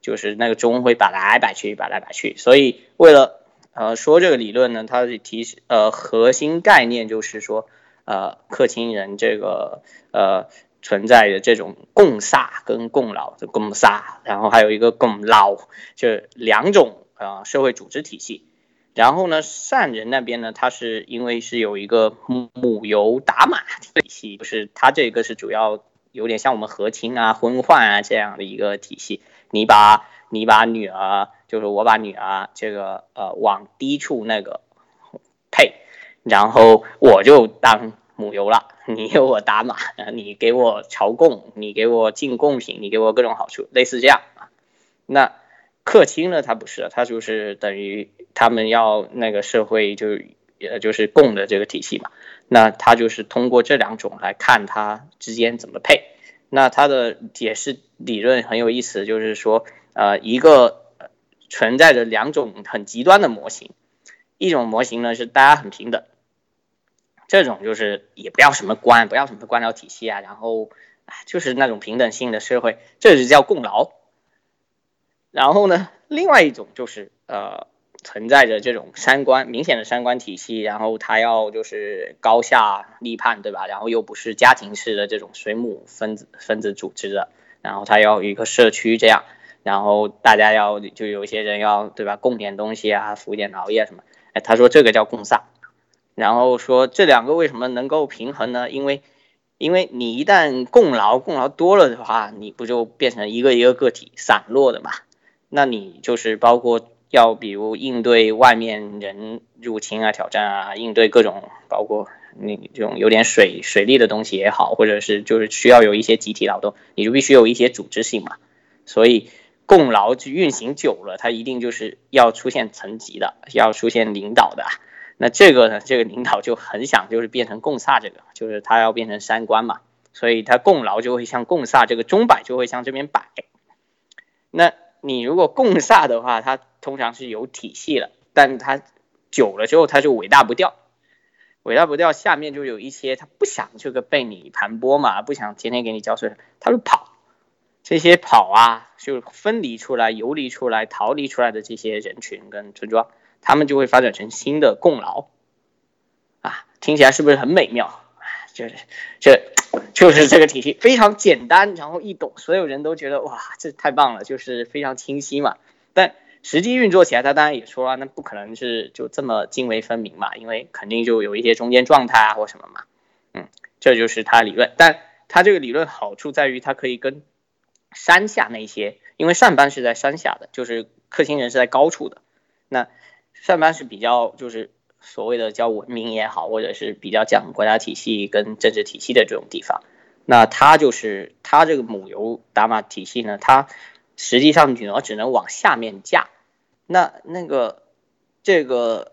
S3: 就是那个钟会摆来摆去，摆来摆去。所以为了呃，说这个理论呢，它的提呃核心概念就是说，呃，克钦人这个呃存在的这种共萨跟共劳的共萨，然后还有一个共劳，就两种呃社会组织体系。然后呢，善人那边呢，它是因为是有一个母油打马体系，就是它这个是主要有点像我们和亲啊、婚换啊这样的一个体系。你把你把女儿。就是我把女儿这个呃往低处那个配，然后我就当母牛了，你给我打马，你给我朝贡，你给我进贡品，你给我各种好处，类似这样啊。那客卿呢，他不是，他就是等于他们要那个社会就呃就是供的这个体系嘛。那他就是通过这两种来看他之间怎么配。那他的解释理论很有意思，就是说呃一个。存在着两种很极端的模型，一种模型呢是大家很平等，这种就是也不要什么官，不要什么官僚体系啊，然后就是那种平等性的社会，这是叫共劳。然后呢，另外一种就是呃存在着这种三观明显的三观体系，然后他要就是高下立判，对吧？然后又不是家庭式的这种水母分子分子组织的，然后他要一个社区这样。然后大家要就有一些人要对吧，供点东西啊，服一点劳业什么。哎，他说这个叫共萨，然后说这两个为什么能够平衡呢？因为因为你一旦共劳共劳多了的话，你不就变成一个一个个体散落的嘛？那你就是包括要比如应对外面人入侵啊、挑战啊，应对各种包括你这种有点水水利的东西也好，或者是就是需要有一些集体劳动，你就必须有一些组织性嘛。所以共劳去运行久了，它一定就是要出现层级的，要出现领导的。那这个呢？这个领导就很想就是变成共萨这个，就是他要变成三官嘛，所以他共劳就会向共萨这个钟摆就会向这边摆。那你如果共萨的话，它通常是有体系了，但它久了之后它就伟大不掉，伟大不掉，下面就有一些他不想这个被你盘剥嘛，不想天天给你交税，他就跑。这些跑啊，就分离出来、游离出来、逃离出来的这些人群跟村庄。他们就会发展成新的共劳，啊，听起来是不是很美妙？就是这，就是这个体系非常简单，然后易懂，所有人都觉得哇，这太棒了，就是非常清晰嘛。但实际运作起来，他当然也说了，那不可能是就这么泾渭分明嘛，因为肯定就有一些中间状态啊或什么嘛。嗯，这就是他理论，但他这个理论好处在于，它可以跟山下那些，因为上班是在山下的，就是克星人是在高处的，那。上班是比较就是所谓的叫文明也好，或者是比较讲国家体系跟政治体系的这种地方，那他就是他这个母油打马体系呢，它实际上女儿只能往下面嫁，那那个这个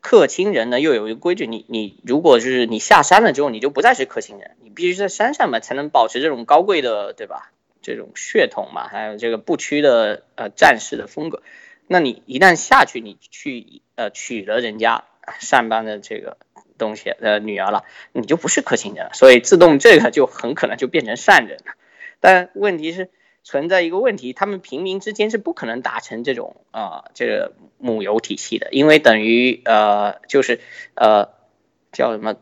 S3: 克亲人呢又有一个规矩，你你如果是你下山了之后，你就不再是克亲人，你必须在山上嘛才能保持这种高贵的对吧？这种血统嘛，还有这个不屈的呃战士的风格。那你一旦下去，你去呃娶了人家上班的这个东西呃女儿了，你就不是克星人了，所以自动这个就很可能就变成善人了。但问题是存在一个问题，他们平民之间是不可能达成这种啊这个母油体系的，因为等于呃就是呃叫什么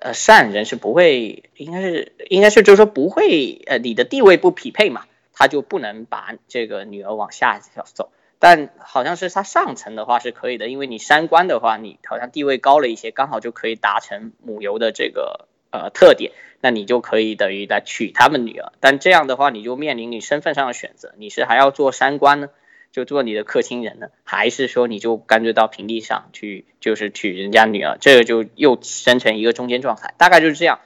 S3: 呃善人是不会，应该是应该是就是说不会呃你的地位不匹配嘛，他就不能把这个女儿往下走。但好像是他上层的话是可以的，因为你三官的话，你好像地位高了一些，刚好就可以达成母油的这个呃特点，那你就可以等于来娶他们女儿。但这样的话，你就面临你身份上的选择，你是还要做三官呢，就做你的客亲人呢，还是说你就干脆到平地上去，就是娶人家女儿？这个就又生成一个中间状态，大概就是这样。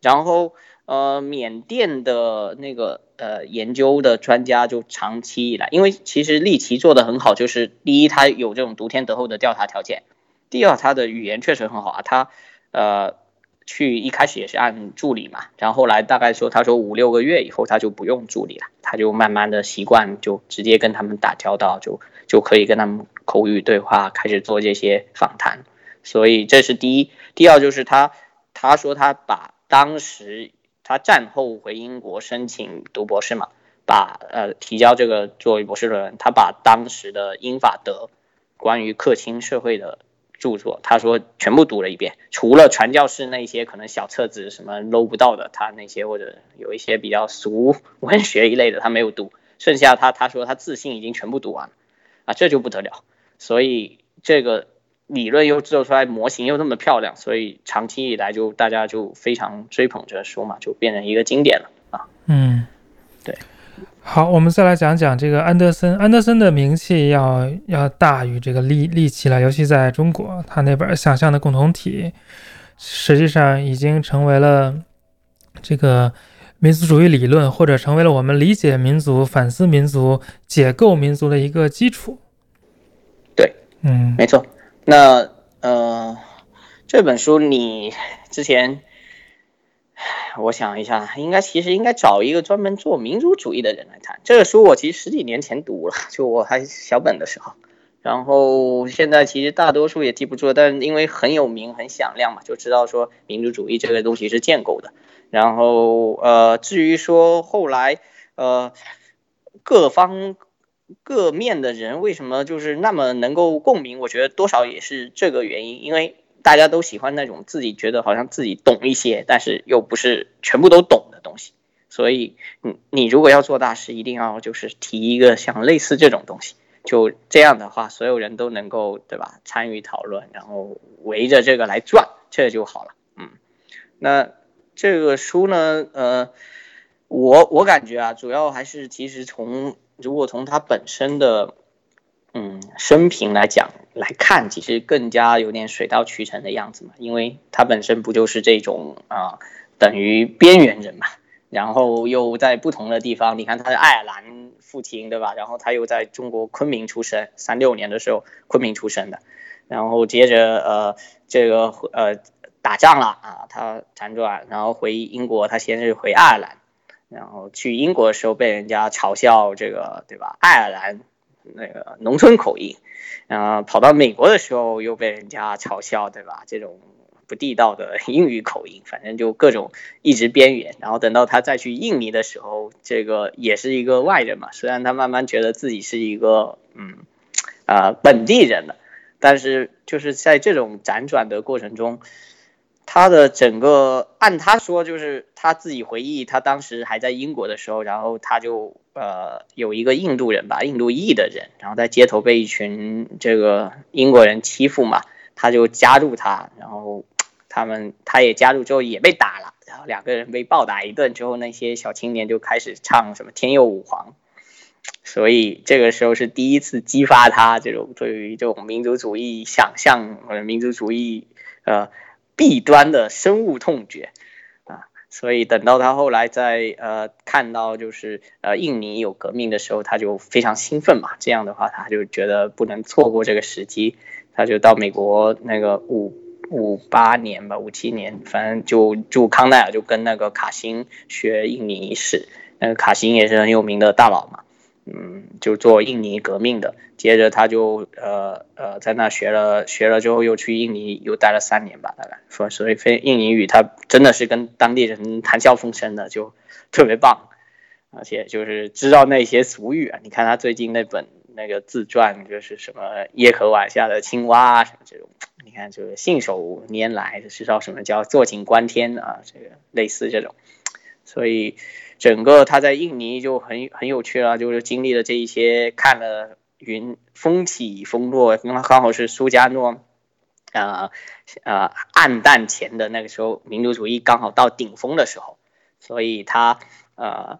S3: 然后呃，缅甸的那个。呃，研究的专家就长期以来，因为其实利奇做的很好，就是第一，他有这种独天独厚的调查条件；第二，他的语言确实很好啊。他呃，去一开始也是按助理嘛，然后来大概说，他说五六个月以后他就不用助理了，他就慢慢的习惯，就直接跟他们打交道，就就可以跟他们口语对话，开始做这些访谈。所以这是第一，第二就是他他说他把当时。他战后回英国申请读博士嘛，把呃提交这个作为博士论文，他把当时的英法德关于克钦社会的著作，他说全部读了一遍，除了传教士那些可能小册子什么搂不到的，他那些或者有一些比较俗文学一类的他没有读，剩下他他说他自信已经全部读完了，啊这就不得了，所以这个。理论又制作出来，模型又那么漂亮，所以长期以来就大家就非常追捧这书嘛，就变成一个经典了啊。
S2: 嗯，
S3: 对。
S2: 好，我们再来讲讲这个安德森。安德森的名气要要大于这个利利奇了，尤其在中国，他那本《想象的共同体》实际上已经成为了这个民族主义理论，或者成为了我们理解民族、反思民族、解构民族的一个基础。
S3: 对，
S2: 嗯，
S3: 没错。那呃，这本书你之前，我想一下，应该其实应该找一个专门做民族主义的人来谈。这个书我其实十几年前读了，就我还小本的时候，然后现在其实大多数也记不住，但因为很有名、很响亮嘛，就知道说民族主义这个东西是建构的。然后呃，至于说后来呃各方。各面的人为什么就是那么能够共鸣？我觉得多少也是这个原因，因为大家都喜欢那种自己觉得好像自己懂一些，但是又不是全部都懂的东西。所以，你你如果要做大事，一定要就是提一个像类似这种东西，就这样的话，所有人都能够对吧？参与讨论，然后围着这个来转，这就好了。嗯，那。这个书呢，呃，我我感觉啊，主要还是其实从如果从它本身的嗯生平来讲来看，其实更加有点水到渠成的样子嘛，因为他本身不就是这种啊，等于边缘人嘛，然后又在不同的地方，你看他是爱尔兰父亲对吧？然后他又在中国昆明出生，三六年的时候昆明出生的，然后接着呃这个呃。打仗了啊，他辗转，然后回英国，他先是回爱尔兰，然后去英国的时候被人家嘲笑这个，对吧？爱尔兰那个农村口音，然后跑到美国的时候又被人家嘲笑，对吧？这种不地道的英语口音，反正就各种一直边缘。然后等到他再去印尼的时候，这个也是一个外人嘛，虽然他慢慢觉得自己是一个嗯啊本地人了，但是就是在这种辗转的过程中。他的整个按他说，就是他自己回忆，他当时还在英国的时候，然后他就呃有一个印度人吧，印度裔的人，然后在街头被一群这个英国人欺负嘛，他就加入他，然后他们他也加入之后也被打了，然后两个人被暴打一顿之后，那些小青年就开始唱什么天佑吾皇，所以这个时候是第一次激发他这种对于这种民族主义想象或者民族主义呃。弊端的深恶痛绝，所以等到他后来在呃看到就是呃印尼有革命的时候，他就非常兴奋嘛。这样的话，他就觉得不能错过这个时机，他就到美国那个五五八年吧，五七年，反正就住康奈尔，就跟那个卡辛学印尼史。那个卡辛也是很有名的大佬嘛。嗯，就做印尼革命的，接着他就呃呃在那学了学了之后，又去印尼又待了三年吧，大概说所以非印尼语他真的是跟当地人谈笑风生的，就 (laughs) 特别棒，而且就是知道那些俗语啊。你看他最近那本那个自传，就是什么叶壳碗下的青蛙什么这种，你看就是信手拈来，知道什么叫坐井观天啊，这个类似这种，所以。整个他在印尼就很很有趣了，就是经历了这一些，看了云风起风落，刚刚好是苏加诺，呃呃暗淡前的那个时候，民族主义刚好到顶峰的时候，所以他呃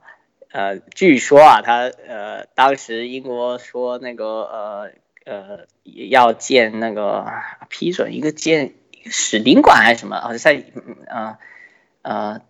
S3: 呃据说啊，他呃当时英国说那个呃呃要建那个批准一个建使领馆还是什么好像，在呃呃。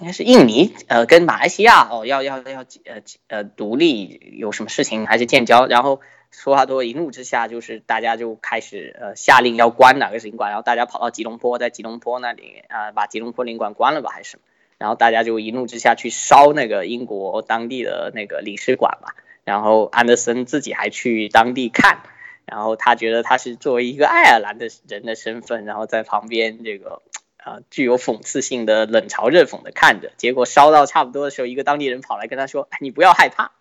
S3: 应该是印尼，呃，跟马来西亚哦，要要要呃呃独立，有什么事情还是建交，然后说话多一怒之下，就是大家就开始呃下令要关哪个领馆，然后大家跑到吉隆坡，在吉隆坡那里啊把吉隆坡领馆关了吧还是，然后大家就一怒之下去烧那个英国当地的那个领事馆嘛，然后安德森自己还去当地看，然后他觉得他是作为一个爱尔兰的人的身份，然后在旁边这个。啊，具有讽刺性的冷嘲热讽的看着，结果烧到差不多的时候，一个当地人跑来跟他说：“你不要害怕。”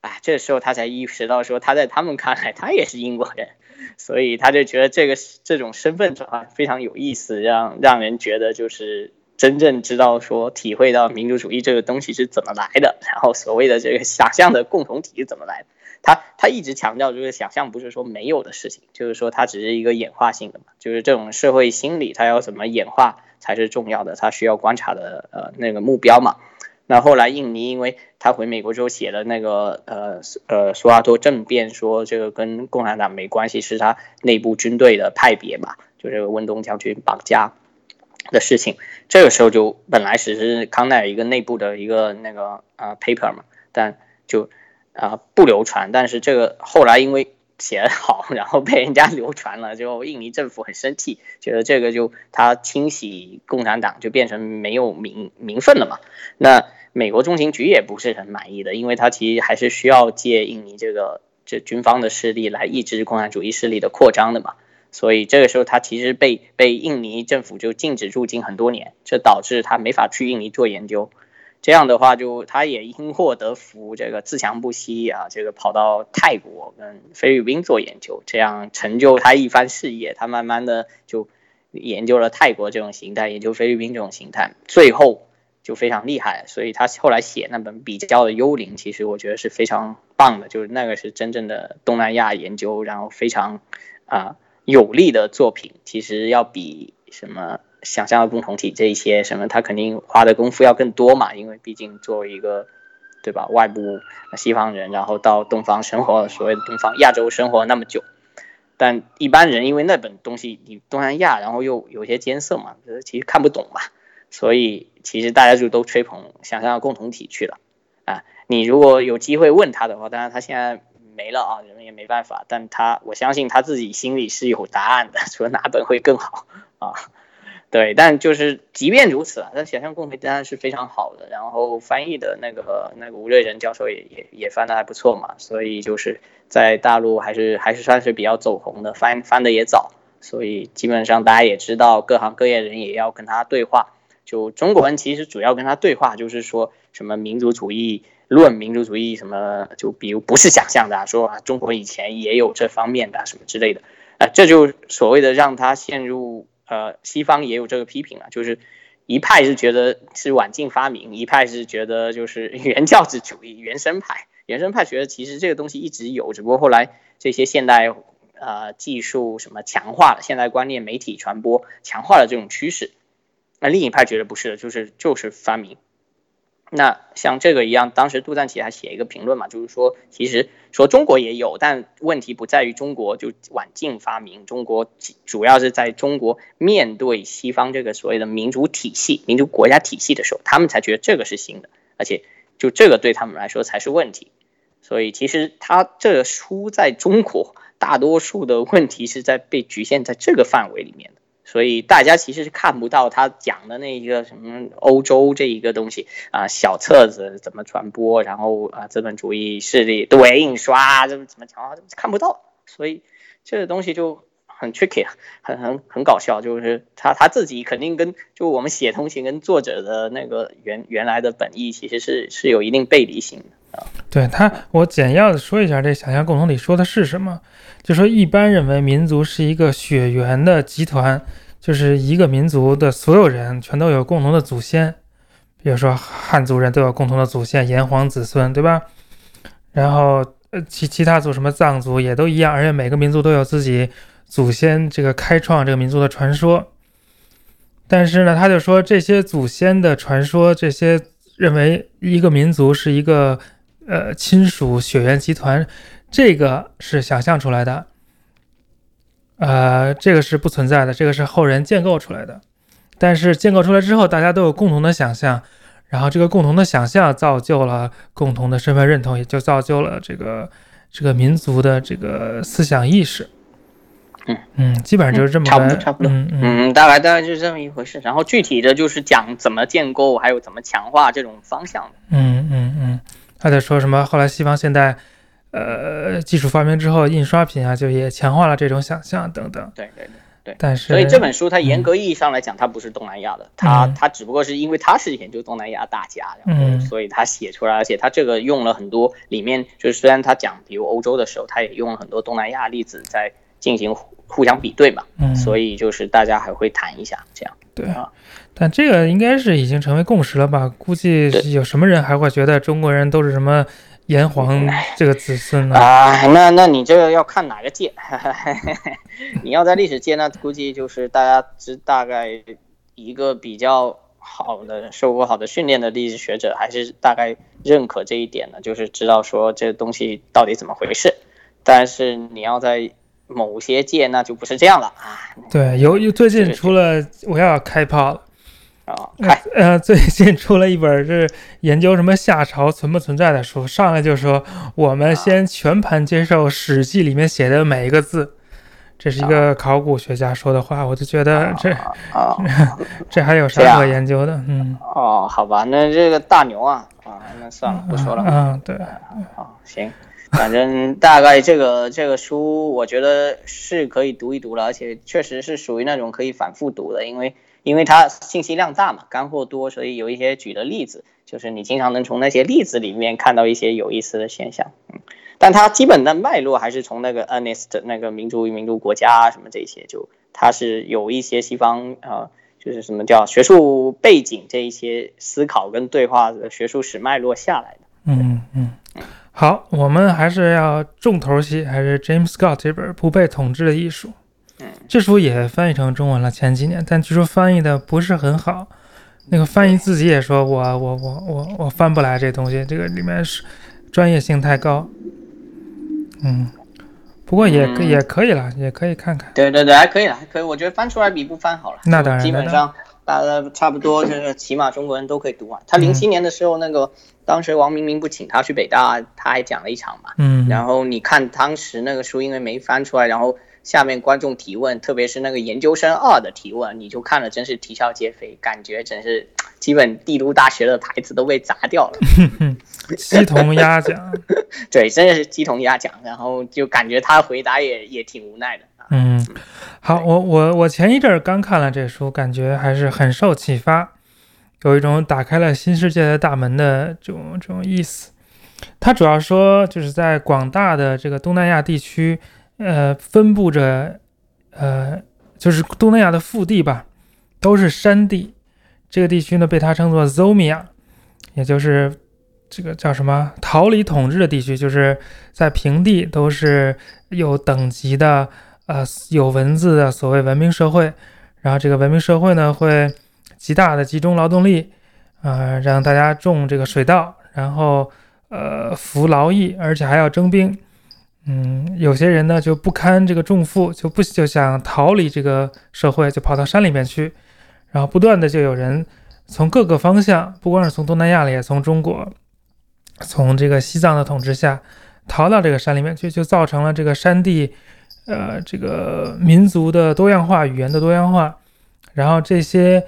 S3: 哎，这时候他才意识到说，他在他们看来他也是英国人，所以他就觉得这个这种身份转换非常有意思，让让人觉得就是真正知道说体会到民族主义这个东西是怎么来的，然后所谓的这个想象的共同体是怎么来的。他他一直强调，就是想象不是说没有的事情，就是说它只是一个演化性的嘛，就是这种社会心理，它要怎么演化才是重要的，它需要观察的呃那个目标嘛。那后来印尼，因为他回美国之后写了那个呃呃苏阿托政变，说这个跟共产党没关系，是他内部军队的派别嘛，就这个温东将军绑架的事情。这个时候就本来只是康奈尔一个内部的一个那个呃 paper 嘛，但就。啊，不流传，但是这个后来因为写得好，(laughs) 然后被人家流传了，就印尼政府很生气，觉得这个就他清洗共产党就变成没有名名分了嘛。那美国中情局也不是很满意的，因为他其实还是需要借印尼这个这军方的势力来抑制共产主义势力的扩张的嘛。所以这个时候他其实被被印尼政府就禁止入境很多年，这导致他没法去印尼做研究。这样的话，就他也因祸得福，这个自强不息啊，这个跑到泰国跟菲律宾做研究，这样成就他一番事业。他慢慢的就研究了泰国这种形态，研究菲律宾这种形态，最后就非常厉害。所以他后来写那本比较的幽灵，其实我觉得是非常棒的，就是那个是真正的东南亚研究，然后非常啊有力的作品。其实要比什么想象的共同体这一些什么，他肯定花的功夫要更多嘛，因为毕竟作为一个，对吧？外部西方人，然后到东方生活，所谓的东方亚洲生活那么久，但一般人因为那本东西你东南亚，然后又有些艰涩嘛，其实看不懂嘛，所以其实大家就都吹捧想象的共同体去了啊。你如果有机会问他的话，当然他现在没了啊，人们也没办法，但他我相信他自己心里是有答案的，说哪本会更好啊。对，但就是即便如此啊，那想象共同当然是非常好的。然后翻译的那个那个吴瑞仁教授也也也翻的还不错嘛，所以就是在大陆还是还是算是比较走红的，翻翻的也早，所以基本上大家也知道，各行各业人也要跟他对话。就中国人其实主要跟他对话，就是说什么民族主义论、民族主义什么，就比如不是想象的啊，说啊中国以前也有这方面的什么之类的，啊，这就所谓的让他陷入。呃，西方也有这个批评啊，就是一派是觉得是晚近发明，一派是觉得就是原教旨主义、原生派。原生派觉得其实这个东西一直有，只不过后来这些现代呃技术什么强化了，现代观念、媒体传播强化了这种趋势。那另一派觉得不是，就是就是发明。那像这个一样，当时杜赞奇还写一个评论嘛，就是说，其实说中国也有，但问题不在于中国就晚近发明，中国主要是在中国面对西方这个所谓的民主体系、民主国家体系的时候，他们才觉得这个是新的，而且就这个对他们来说才是问题。所以其实他这个书在中国，大多数的问题是在被局限在这个范围里面的。所以大家其实是看不到他讲的那一个什么欧洲这一个东西啊，小册子怎么传播，然后啊资本主义势力对印刷怎么怎么讲，看不到。所以这个东西就很 tricky，很很很搞笑，就是他他自己肯定跟就我们写通行跟作者的那个原原来的本意其实是是有一定背离性的啊。
S2: 对他，我简要的说一下这想象共同体说的是什么。就说一般认为民族是一个血缘的集团，就是一个民族的所有人全都有共同的祖先，比如说汉族人都有共同的祖先炎黄子孙，对吧？然后呃其其他族什么藏族也都一样，而且每个民族都有自己祖先这个开创这个民族的传说。但是呢，他就说这些祖先的传说，这些认为一个民族是一个呃亲属血缘集团。这个是想象出来的，呃，这个是不存在的，这个是后人建构出来的。但是建构出来之后，大家都有共同的想象，然后这个共同的想象造就了共同的身份认同，也就造就了这个这个民族的这个思想意识。
S3: 嗯
S2: 嗯，基本上就是这么
S3: 差不多，差不多。
S2: 嗯
S3: 嗯，大概大概就是这么一回事。然后具体的就是讲怎么建构，还有怎么强化这种方向的。
S2: 嗯嗯嗯，他在说什么？后来西方现代。呃，技术发明之后，印刷品啊，就也强化了这种想象等等。
S3: 对对对对。
S2: 但是，
S3: 所以这本书它严格意义上来讲，它不是东南亚的，它它只不过是因为它是研究东南亚大家，然后所以他写出来，而且他这个用了很多里面，就是虽然他讲比如欧洲的时候，他也用了很多东南亚例子在进行互相比对嘛，所以就是大家还会谈一下这样。
S2: 对啊，但这个应该是已经成为共识了吧？估计有什么人还会觉得中国人都是什么？炎黄这个子孙呢？
S3: 啊，那那你这个要看哪个界？(laughs) 你要在历史界，那估计就是大家知大概一个比较好的、受过好的训练的历史学者，还是大概认可这一点的，就是知道说这东西到底怎么回事。但是你要在某些界，那就不是这样了啊。
S2: 对，由于最近出了，我要开炮了。
S3: 啊，嗨，
S2: 呃，最近出了一本是研究什么夏朝存不存在的书，上来就说我们先全盘接受《史记》里面写的每一个字，这是一个考古学家说的话，我就觉得这
S3: 啊，(laughs)
S2: 这还有啥可研究的？嗯，
S3: 哦，好吧，那这个大牛啊，啊，那算了，不说了。
S2: 嗯，对，
S3: 啊，行，反正大概这个这个书，我觉得是可以读一读了，而且确实是属于那种可以反复读的，因为。因为它信息量大嘛，干货多，所以有一些举的例子，就是你经常能从那些例子里面看到一些有意思的现象。嗯，但它基本的脉络还是从那个 Ernest 那个民族与民族国家什么这些，就它是有一些西方啊，就是什么叫学术背景这一些思考跟对话的学术史脉络下来的。
S2: 嗯嗯，好，我们还是要重头戏，还是 James Scott 这本《不被统治的艺术》。这书也翻译成中文了，前几年，但据说翻译的不是很好。那个翻译自己也说，我我我我我翻不来这东西，这个里面是专业性太高。嗯，不过也也可以了，也可以看看。
S3: 对对对，还可以了，还可以。我觉得翻出来比不翻好了。
S2: 那当然
S3: 基本上大家差不多，就是起码中国人都可以读完。他零
S2: 嗯
S3: 七年的时候，那个当时王明明不请他去北大，他还讲了一场嘛。
S2: 嗯，
S3: 然后你看当时那个书，因为没翻出来，然后下面观众提问，特别是那个研究生二的提问，你就看了真是啼笑皆非，感觉真是基本帝都大学的台子都被砸掉了。
S2: 鸡同鸭讲。(laughs)
S3: 对，真的是鸡同鸭讲，然后就感觉他回答也也挺无奈的啊。
S2: 嗯，好，我我我前一阵儿刚看了这书，感觉还是很受启发，有一种打开了新世界的大门的这种这种意思。他主要说就是在广大的这个东南亚地区，呃，分布着，呃，就是东南亚的腹地吧，都是山地。这个地区呢，被它称作 Zomia，也就是这个叫什么逃离统治的地区，就是在平地都是有等级的，呃，有文字的所谓文明社会。然后这个文明社会呢，会极大的集中劳动力，呃，让大家种这个水稻，然后呃服劳役，而且还要征兵。嗯，有些人呢就不堪这个重负，就不就想逃离这个社会，就跑到山里面去。然后不断的就有人从各个方向，不光是从东南亚里，也从中国，从这个西藏的统治下逃到这个山里面去，就造成了这个山地，呃，这个民族的多样化，语言的多样化。然后这些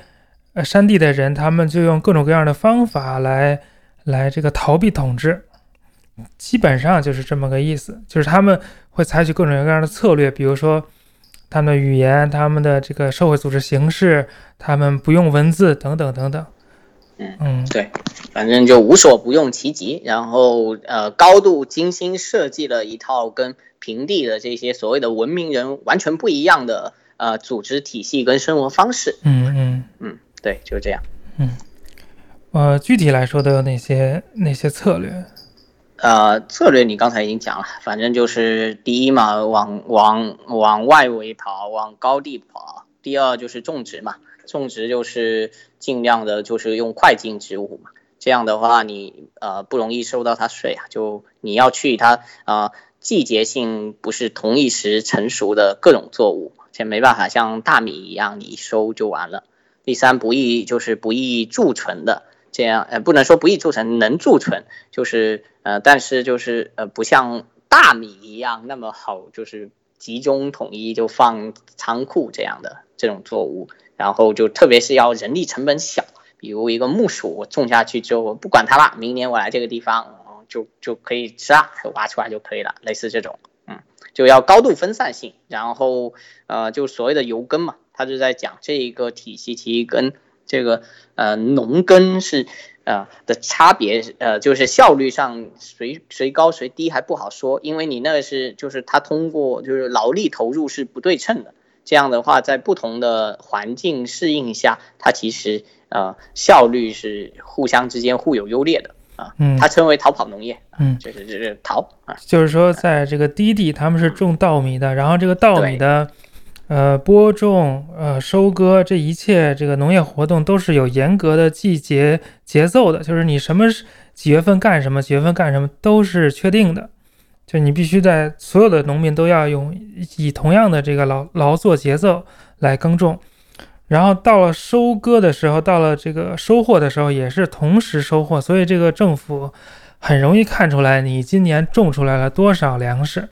S2: 呃山地的人，他们就用各种各样的方法来来这个逃避统治，基本上就是这么个意思，就是他们会采取各种各样的策略，比如说他们的语言、他们的这个社会组织形式，他们不用文字等等等等。
S3: 嗯
S2: 嗯
S3: 对，反正就无所不用其极，然后呃高度精心设计了一套跟平地的这些所谓的文明人完全不一样的呃组织体系跟生活方式。
S2: 嗯嗯。
S3: 嗯，对，就是这样。
S2: 嗯呃，具体来说都有哪些哪些策略？
S3: 呃，策略你刚才已经讲了，反正就是第一嘛，往往往外围跑，往高地跑；第二就是种植嘛，种植就是尽量的就是用快进植物嘛，这样的话你呃不容易受到它水啊，就你要去它呃季节性不是同一时成熟的各种作物，这没办法像大米一样你一收就完了。第三不易就是不易贮存的，这样呃不能说不易贮存，能贮存，就是呃但是就是呃不像大米一样那么好，就是集中统一就放仓库这样的这种作物，然后就特别是要人力成本小，比如一个木薯，我种下去之后我不管它了，明年我来这个地方，嗯就就可以吃啦，挖出来就可以了，类似这种，嗯，就要高度分散性，然后呃就所谓的油耕嘛，他就在讲这一个体系其实跟这个呃农耕是呃的差别，呃就是效率上谁谁高谁低还不好说，因为你那个是就是它通过就是劳力投入是不对称的，这样的话在不同的环境适应下，它其实呃效率是互相之间互有优劣的啊，
S2: 嗯。
S3: 它称为逃跑农业，啊
S2: 嗯。
S3: 就是就是逃啊，
S2: 就是说，在这个低地，他们是种稻米的，然后这个稻米的，呃，播种、呃，收割，这一切这个农业活动都是有严格的季节节奏的，就是你什么几月份干什么，几月份干什么都是确定的，就你必须在所有的农民都要用以同样的这个劳劳作节奏来耕种。然后到了收割的时候，到了这个收获的时候，也是同时收获，所以这个政府很容易看出来你今年种出来了多少粮食，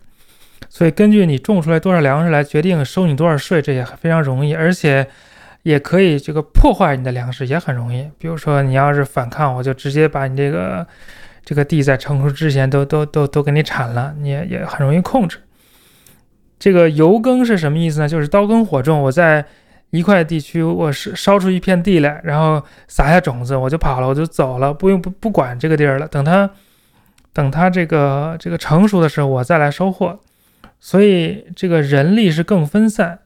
S2: 所以根据你种出来多少粮食来决定收你多少税，这也非常容易，而且也可以这个破坏你的粮食也很容易。比如说你要是反抗，我就直接把你这个这个地在成熟之前都都都都给你铲了，你也也很容易控制。这个油耕是什么意思呢？就是刀耕火种，我在一块地区，我是烧出一片地来，然后撒下种子，我就跑了，我就走了，不用不不管这个地儿了。等它等它这个这个成熟的时候，我再来收获。所以这个人力是更分散，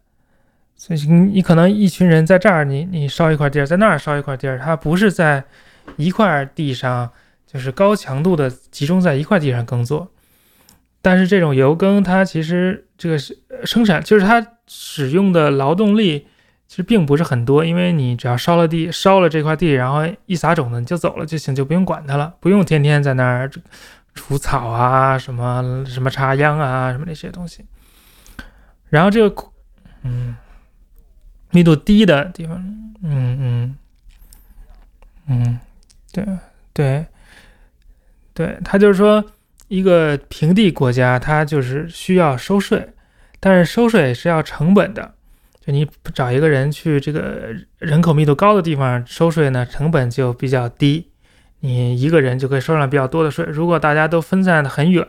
S2: 所以你你可能一群人在这儿，你你烧一块地儿，在那儿烧一块地儿，它不是在一块地上，就是高强度的集中在一块地上耕作。但是这种油耕它其实这个是生产，就是它使用的劳动力其实并不是很多，因为你只要烧了地，烧了这块地，然后一撒种子你就走了就行，就不用管它了，不用天天在那儿除草啊，什么什么插秧啊，什么那些东西。然后这个，嗯，密度低的地方，嗯嗯嗯，对对对，他就是说。一个平地国家，它就是需要收税，但是收税是要成本的。就你找一个人去这个人口密度高的地方收税呢，成本就比较低，你一个人就可以收上比较多的税。如果大家都分散的很远，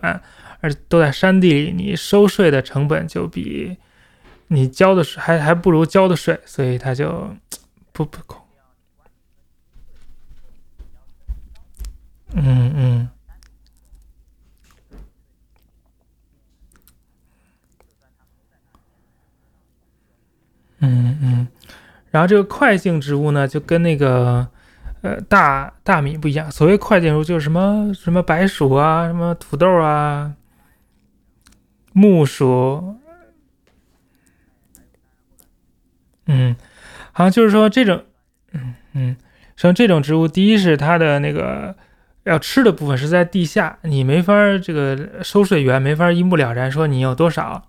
S2: 而都在山地里，你收税的成本就比你交的税还还不如交的税，所以他就 (tsk) 不不空。嗯嗯。嗯嗯，然后这个快性植物呢，就跟那个呃大大米不一样。所谓快茎植物，就是什么什么白薯啊，什么土豆啊，木薯。嗯，好像就是说这种，嗯嗯，像这种植物，第一是它的那个要吃的部分是在地下，你没法这个收税员没法一目了然说你有多少。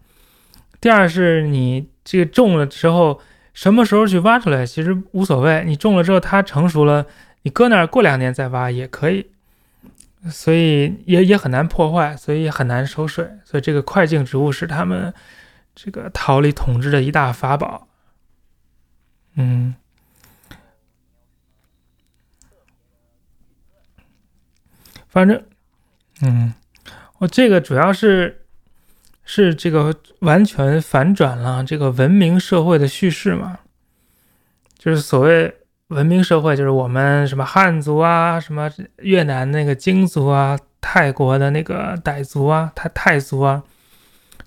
S2: 第二是你。这个种了之后，什么时候去挖出来其实无所谓。你种了之后，它成熟了，你搁那儿过两年再挖也可以，所以也也很难破坏，所以很难收水。所以这个快茎植物是他们这个逃离统治的一大法宝。嗯，反正，嗯，我这个主要是。是这个完全反转了这个文明社会的叙事嘛？就是所谓文明社会，就是我们什么汉族啊，什么越南那个京族啊，泰国的那个傣族啊，泰泰族啊，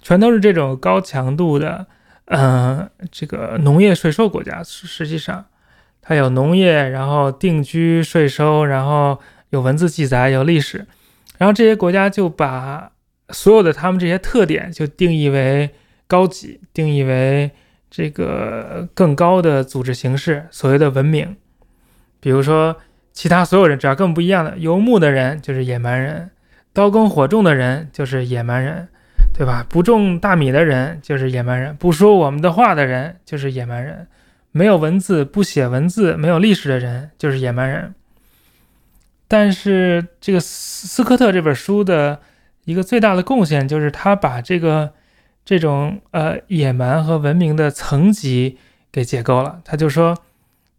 S2: 全都是这种高强度的，嗯，这个农业税收国家。实际上，它有农业，然后定居税收，然后有文字记载，有历史，然后这些国家就把。所有的他们这些特点就定义为高级，定义为这个更高的组织形式，所谓的文明。比如说，其他所有人只要跟不一样的，游牧的人就是野蛮人，刀耕火种的人就是野蛮人，对吧？不种大米的人就是野蛮人，不说我们的话的人就是野蛮人，没有文字、不写文字、没有历史的人就是野蛮人。但是这个斯科特这本书的。一个最大的贡献就是他把这个这种呃野蛮和文明的层级给解构了。他就说，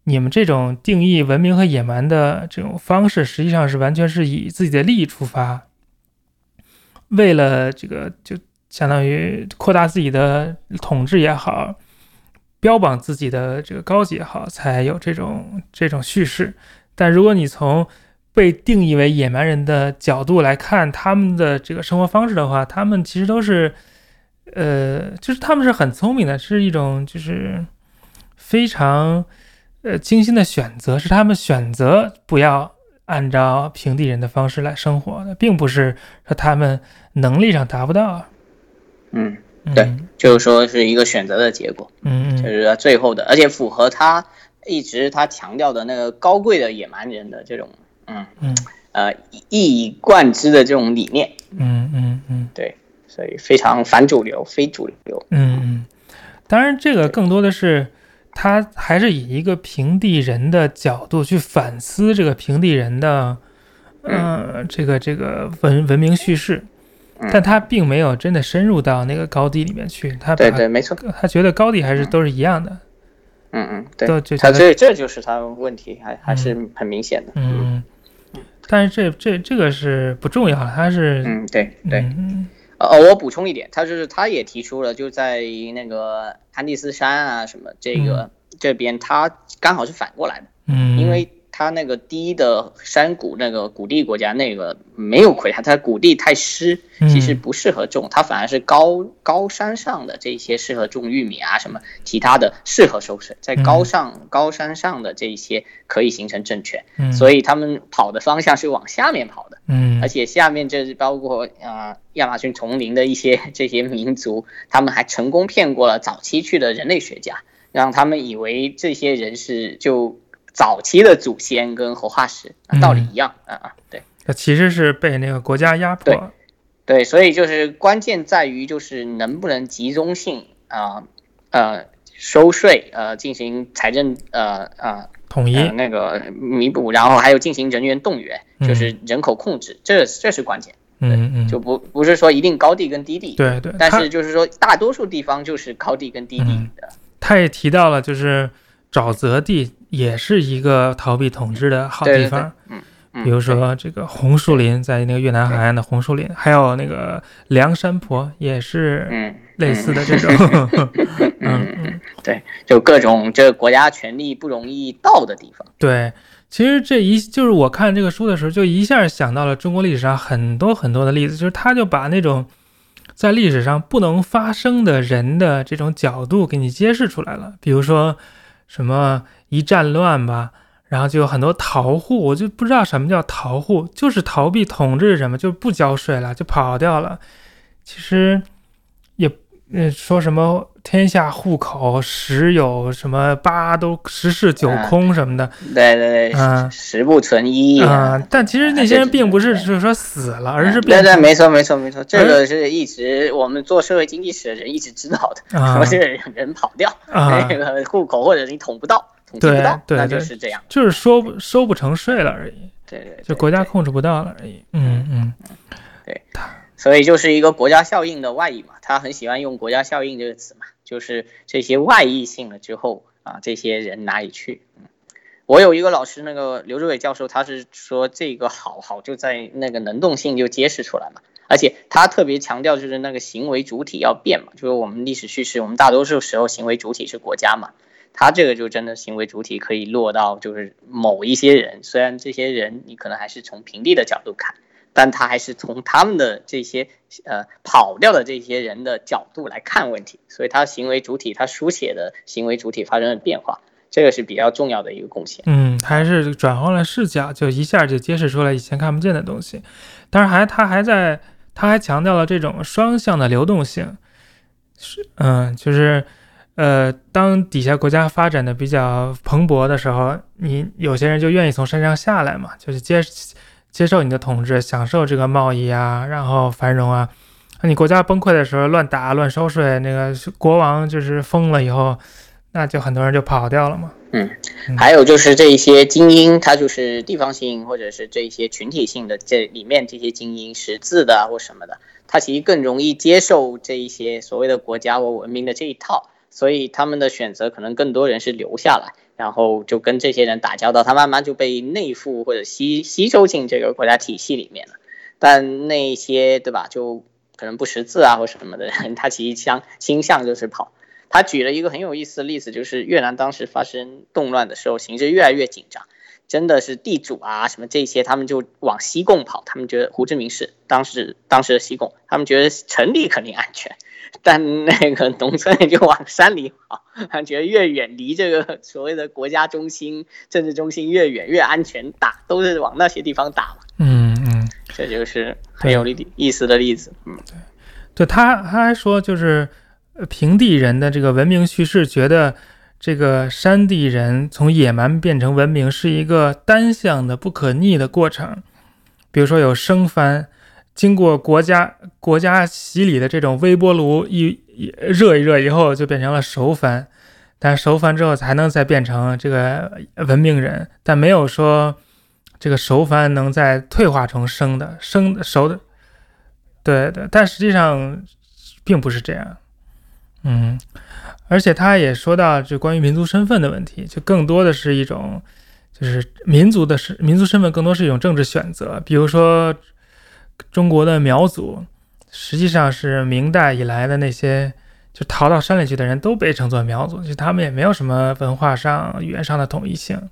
S2: 你们这种定义文明和野蛮的这种方式，实际上是完全是以自己的利益出发，为了这个就相当于扩大自己的统治也好，标榜自己的这个高级也好，才有这种这种叙事。但如果你从被定义为野蛮人的角度来看他们的这个生活方式的话，他们其实都是，呃，就是他们是很聪明的，是一种就是非常呃精心的选择，是他们选择不要按照平地人的方式来生活的，并不是说他们能力上达不到。
S3: 嗯，对，就是说是一个选择的结果。
S2: 嗯
S3: 嗯，就是最后的，而且符合他一直他强调的那个高贵的野蛮人的这种。嗯嗯，呃，一以贯之的这种理念，
S2: 嗯嗯嗯，
S3: 对，所以非常反主流、非主流。
S2: 嗯嗯，当然，这个更多的是他还是以一个平地人的角度去反思这个平地人的，嗯，这个这个文文明叙事，但他并没有真的深入到那个高地里面去。他
S3: 对对，没错，
S2: 他觉得高地还是都是一样的。
S3: 嗯嗯，对，他这这就是他问题，还还是很明显的。
S2: 嗯。但是这这这个是不重要，它是
S3: 嗯对对，呃我补充一点，他就是他也提出了，就在那个安第斯山啊什么这个这边，他刚好是反过来的，
S2: 嗯，
S3: 因为它那个低的山谷那个谷地国家那个没有亏它，它谷地太湿，其实不适合种，它反而是高高山上的这些适合种玉米啊什么其他的适合收水，在高上高山上的这些可以形成政权，所以他们跑的方向是往下面跑的，
S2: 嗯，
S3: 而且下面这是包括啊亚马逊丛林的一些这些民族，他们还成功骗过了早期去的人类学家，让他们以为这些人是就。早期的祖先跟活化石道理一样啊啊，对，
S2: 那其实是被那个国家压迫，
S3: 对，对所以就是关键在于就是能不能集中性啊呃收税呃进行财政呃呃
S2: 统一。
S3: 那个弥补，然后还有进行人员动员，就是人口控制，这这是关键，
S2: 嗯嗯，
S3: 就不不是说一定高地跟低地，
S2: 对对，
S3: 但是就是说大多数地方就是高地跟低地的，
S2: 他也提到了就是沼泽地。也是一个逃避统治的好地方，
S3: 嗯，
S2: 比如说这个红树林，在那个越南海岸的红树林，还有那个梁山泊，也是类似的这种，嗯嗯，
S3: 对，(laughs) 就各种这个国家权力不容易到的地方。
S2: 对，其实这一就是我看这个书的时候，就一下想到了中国历史上很多很多的例子，就是他就把那种在历史上不能发生的人的这种角度给你揭示出来了，比如说什么。一战乱吧，然后就有很多逃户，我就不知道什么叫逃户，就是逃避统治什么，就不交税了，就跑掉了。其实也，嗯，说什么天下户口十有什么八都十室九空什么的，
S3: 对对对，嗯，十不存一。
S2: 啊。但其实那些人并不是就是说死了，而是
S3: 对对，没错没错没错，这个是一直我们做社会经济史的人一直知道的，说 (laughs) 这个人跑掉，那个户口或者你统不到。
S2: 对对，
S3: 那就是这样，
S2: 就是收收不成税了而已。
S3: 对对，
S2: 就国家控制不到了而已。嗯嗯，
S3: 对，所以就是一个国家效应的外溢嘛。他很喜欢用“国家效应”这个词嘛，就是这些外溢性了之后啊，这些人哪里去？我有一个老师，那个刘志伟教授，他是说这个好好就在那个能动性就揭示出来嘛。而且他特别强调就是那个行为主体要变嘛，就是我们历史叙事，我们大多数时候行为主体是国家嘛。他这个就真的行为主体可以落到就是某一些人，虽然这些人你可能还是从平地的角度看，但他还是从他们的这些呃跑掉的这些人的角度来看问题，所以他行为主体他书写的行为主体发生了变化，这个是比较重要的一个贡献。
S2: 嗯，还是转换了视角，就一下就揭示出来以前看不见的东西。当然还他还在他还强调了这种双向的流动性，是嗯就是。呃，当底下国家发展的比较蓬勃的时候，你有些人就愿意从山上下来嘛，就是接接受你的统治，享受这个贸易啊，然后繁荣啊。那你国家崩溃的时候，乱打乱收税，那个国王就是疯了以后，那就很多人就跑掉了嘛。
S3: 嗯，还有就是这一些精英，他就是地方性或者是这一些群体性的，这里面这些精英识字的或什么的，他其实更容易接受这一些所谓的国家或文明的这一套。所以他们的选择可能更多人是留下来，然后就跟这些人打交道，他慢慢就被内附或者吸吸收进这个国家体系里面了。但那些对吧，就可能不识字啊或什么的人，他其实相倾向就是跑。他举了一个很有意思的例子，就是越南当时发生动乱的时候，形势越来越紧张，真的是地主啊什么这些，他们就往西贡跑，他们觉得胡志明市当时当时的西贡，他们觉得城里肯定安全。(laughs) 但那个农村人就往山里跑，他觉得越远离这个所谓的国家中心、政治中心越远越安全，打都是往那些地方打嘛。
S2: 嗯嗯，
S3: 这就是很有例意思的例子。嗯，
S2: 对，对他他还说，就是平地人的这个文明叙事，觉得这个山地人从野蛮变成文明是一个单向的、不可逆的过程。比如说有生番。经过国家国家洗礼的这种微波炉一热一热以后，就变成了熟番，但熟番之后才能再变成这个文明人，但没有说这个熟番能再退化成生的生的熟的，对对，但实际上并不是这样，嗯，而且他也说到就关于民族身份的问题，就更多的是一种就是民族的是民族身份更多是一种政治选择，比如说。中国的苗族实际上是明代以来的那些就逃到山里去的人都被称作苗族，就他们也没有什么文化上、语言上的统一性。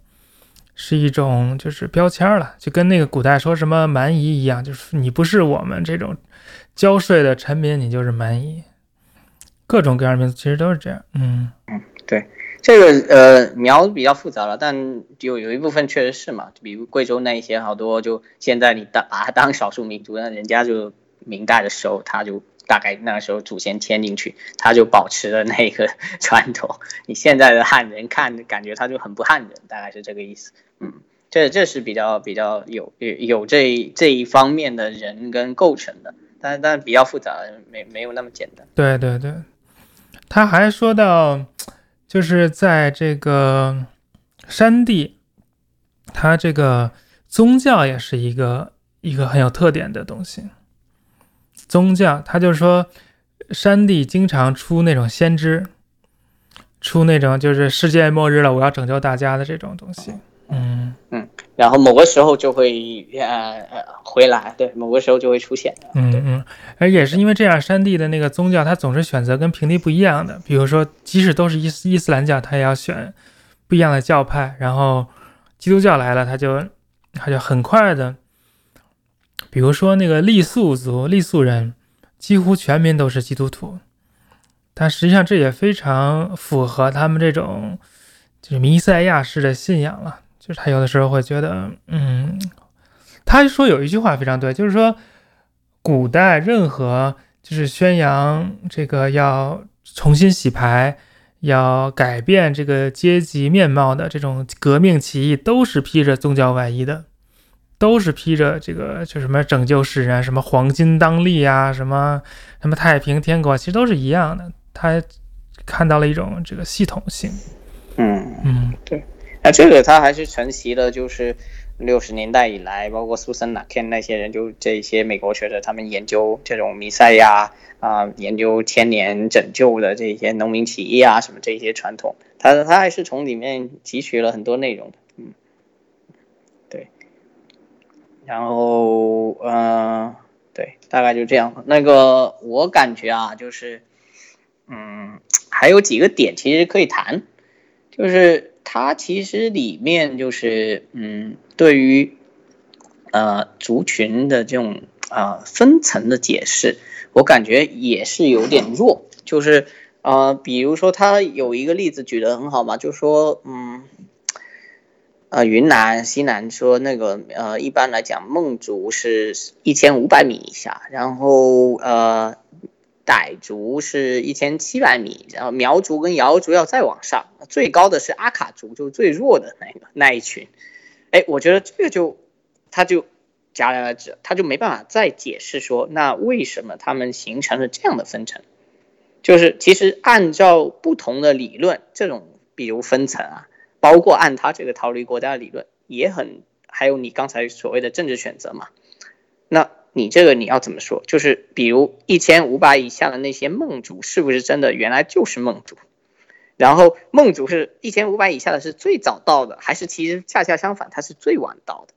S2: 是一种就是标签了，就跟那个古代说什么蛮夷一样，就是你不是我们这种交税的臣民，你就是蛮夷。各种各样的民族其实都是这样。嗯
S3: 嗯，对，这个呃苗比较复杂了，但有有一部分确实是嘛，比如贵州那一些好多，就现在你当把它当少数民族，那人家就明代的时候他就。大概那个时候祖先迁进去，他就保持了那个传统。你现在的汉人看，感觉他就很不汉人，大概是这个意思。嗯，这这是比较比较有有有这这一方面的人跟构成的，但但比较复杂，没没有那么简单。
S2: 对对对，他还说到，就是在这个山地，它这个宗教也是一个一个很有特点的东西。宗教，它就是说，山地经常出那种先知，出那种就是世界末日了，我要拯救大家的这种东西。嗯
S3: 嗯，然后某个时候就会呃呃回来，对，某个时候就会出现。
S2: 嗯嗯，而也是因为这样，山地的那个宗教，他总是选择跟平地不一样的。比如说，即使都是伊斯伊斯兰教，他也要选不一样的教派。然后基督教来了，他就他就很快的。比如说那个傈僳族、傈僳人，几乎全民都是基督徒，但实际上这也非常符合他们这种就是弥赛亚式的信仰了。就是他有的时候会觉得，嗯，他说有一句话非常对，就是说，古代任何就是宣扬这个要重新洗牌、要改变这个阶级面貌的这种革命起义，都是披着宗教外衣的。都是披着这个，就什么拯救世人，什么黄金当立啊，什么什么太平天国，其实都是一样的。他看到了一种这个系统性。
S3: 嗯
S2: 嗯，
S3: 对。那这个他还是承袭了，就是六十年代以来，包括苏森、纳肯那些人，就这些美国学者，他们研究这种弥赛亚啊，研究千年拯救的这些农民起义啊，什么这些传统，他他还是从里面汲取了很多内容的。然后，嗯，对，大概就这样。那个，我感觉啊，就是，嗯，还有几个点其实可以谈，就是它其实里面就是，嗯，对于，呃，族群的这种啊分层的解释，我感觉也是有点弱。就是，呃，比如说他有一个例子举得很好嘛，就说，嗯。呃，云南、西南说那个呃，一般来讲，孟族是一千五百米以下，然后呃，傣族是一千七百米，然后苗族跟瑶族要再往上，最高的是阿卡族，就是最弱的那个那一群。哎，我觉得这个就他就戛然而止，他就没办法再解释说，那为什么他们形成了这样的分层？就是其实按照不同的理论，这种比如分层啊。包括按他这个逃离国家的理论也很，还有你刚才所谓的政治选择嘛，那你这个你要怎么说？就是比如一千五百以下的那些梦族，是不是真的原来就是梦族？然后梦族是一千五百以下的是最早到的，还是其实恰恰相反，它是最晚到的？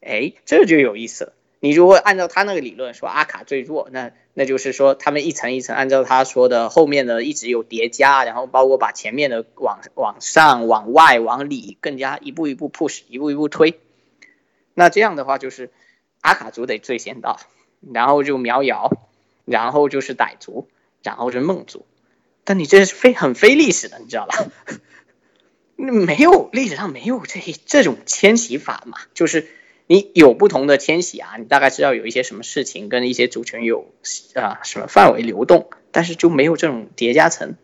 S3: 哎，这就有意思了。你如果按照他那个理论说阿卡最弱，那那就是说他们一层一层按照他说的后面的一直有叠加，然后包括把前面的往往上、往外、往里更加一步一步 push，一步一步推。那这样的话就是阿卡族得最先到，然后就苗瑶，然后就是傣族，然后是孟族。但你这是非很非历史的，你知道吧？(laughs) 没有历史上没有这这种迁徙法嘛，就是。你有不同的迁徙啊，你大概知道有一些什么事情跟一些族群有啊什么范围流动，但是就没有这种叠加层，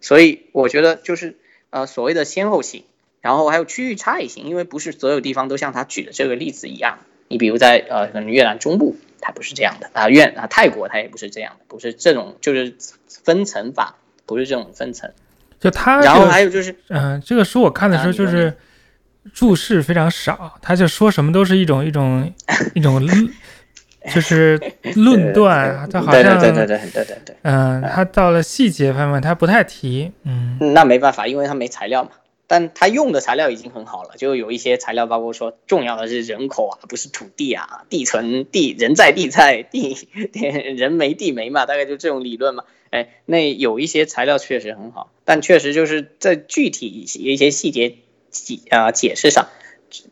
S3: 所以我觉得就是呃所谓的先后性，然后还有区域差异性，因为不是所有地方都像他举的这个例子一样，你比如在呃可能越南中部，它不是这样的啊，越啊泰国它也不是这样的，不是这种就是分层法，不是这种分层，
S2: 就他，
S3: 然后还有就是
S2: 嗯，这个书我看的时候就是。注释非常少，他就说什么都是一种一种 (laughs) 一种，就是论断，他好像
S3: 对对对对对对对，
S2: 嗯，他到了细节方面他不太提，嗯，
S3: 那没办法，因为他没材料嘛，但他用的材料已经很好了，就有一些材料，包括说重要的是人口啊，不是土地啊，地存地人在地在 (laughs) 地人没地没嘛，大概就这种理论嘛，哎，那有一些材料确实很好，但确实就是在具体一些细节。解啊解释上，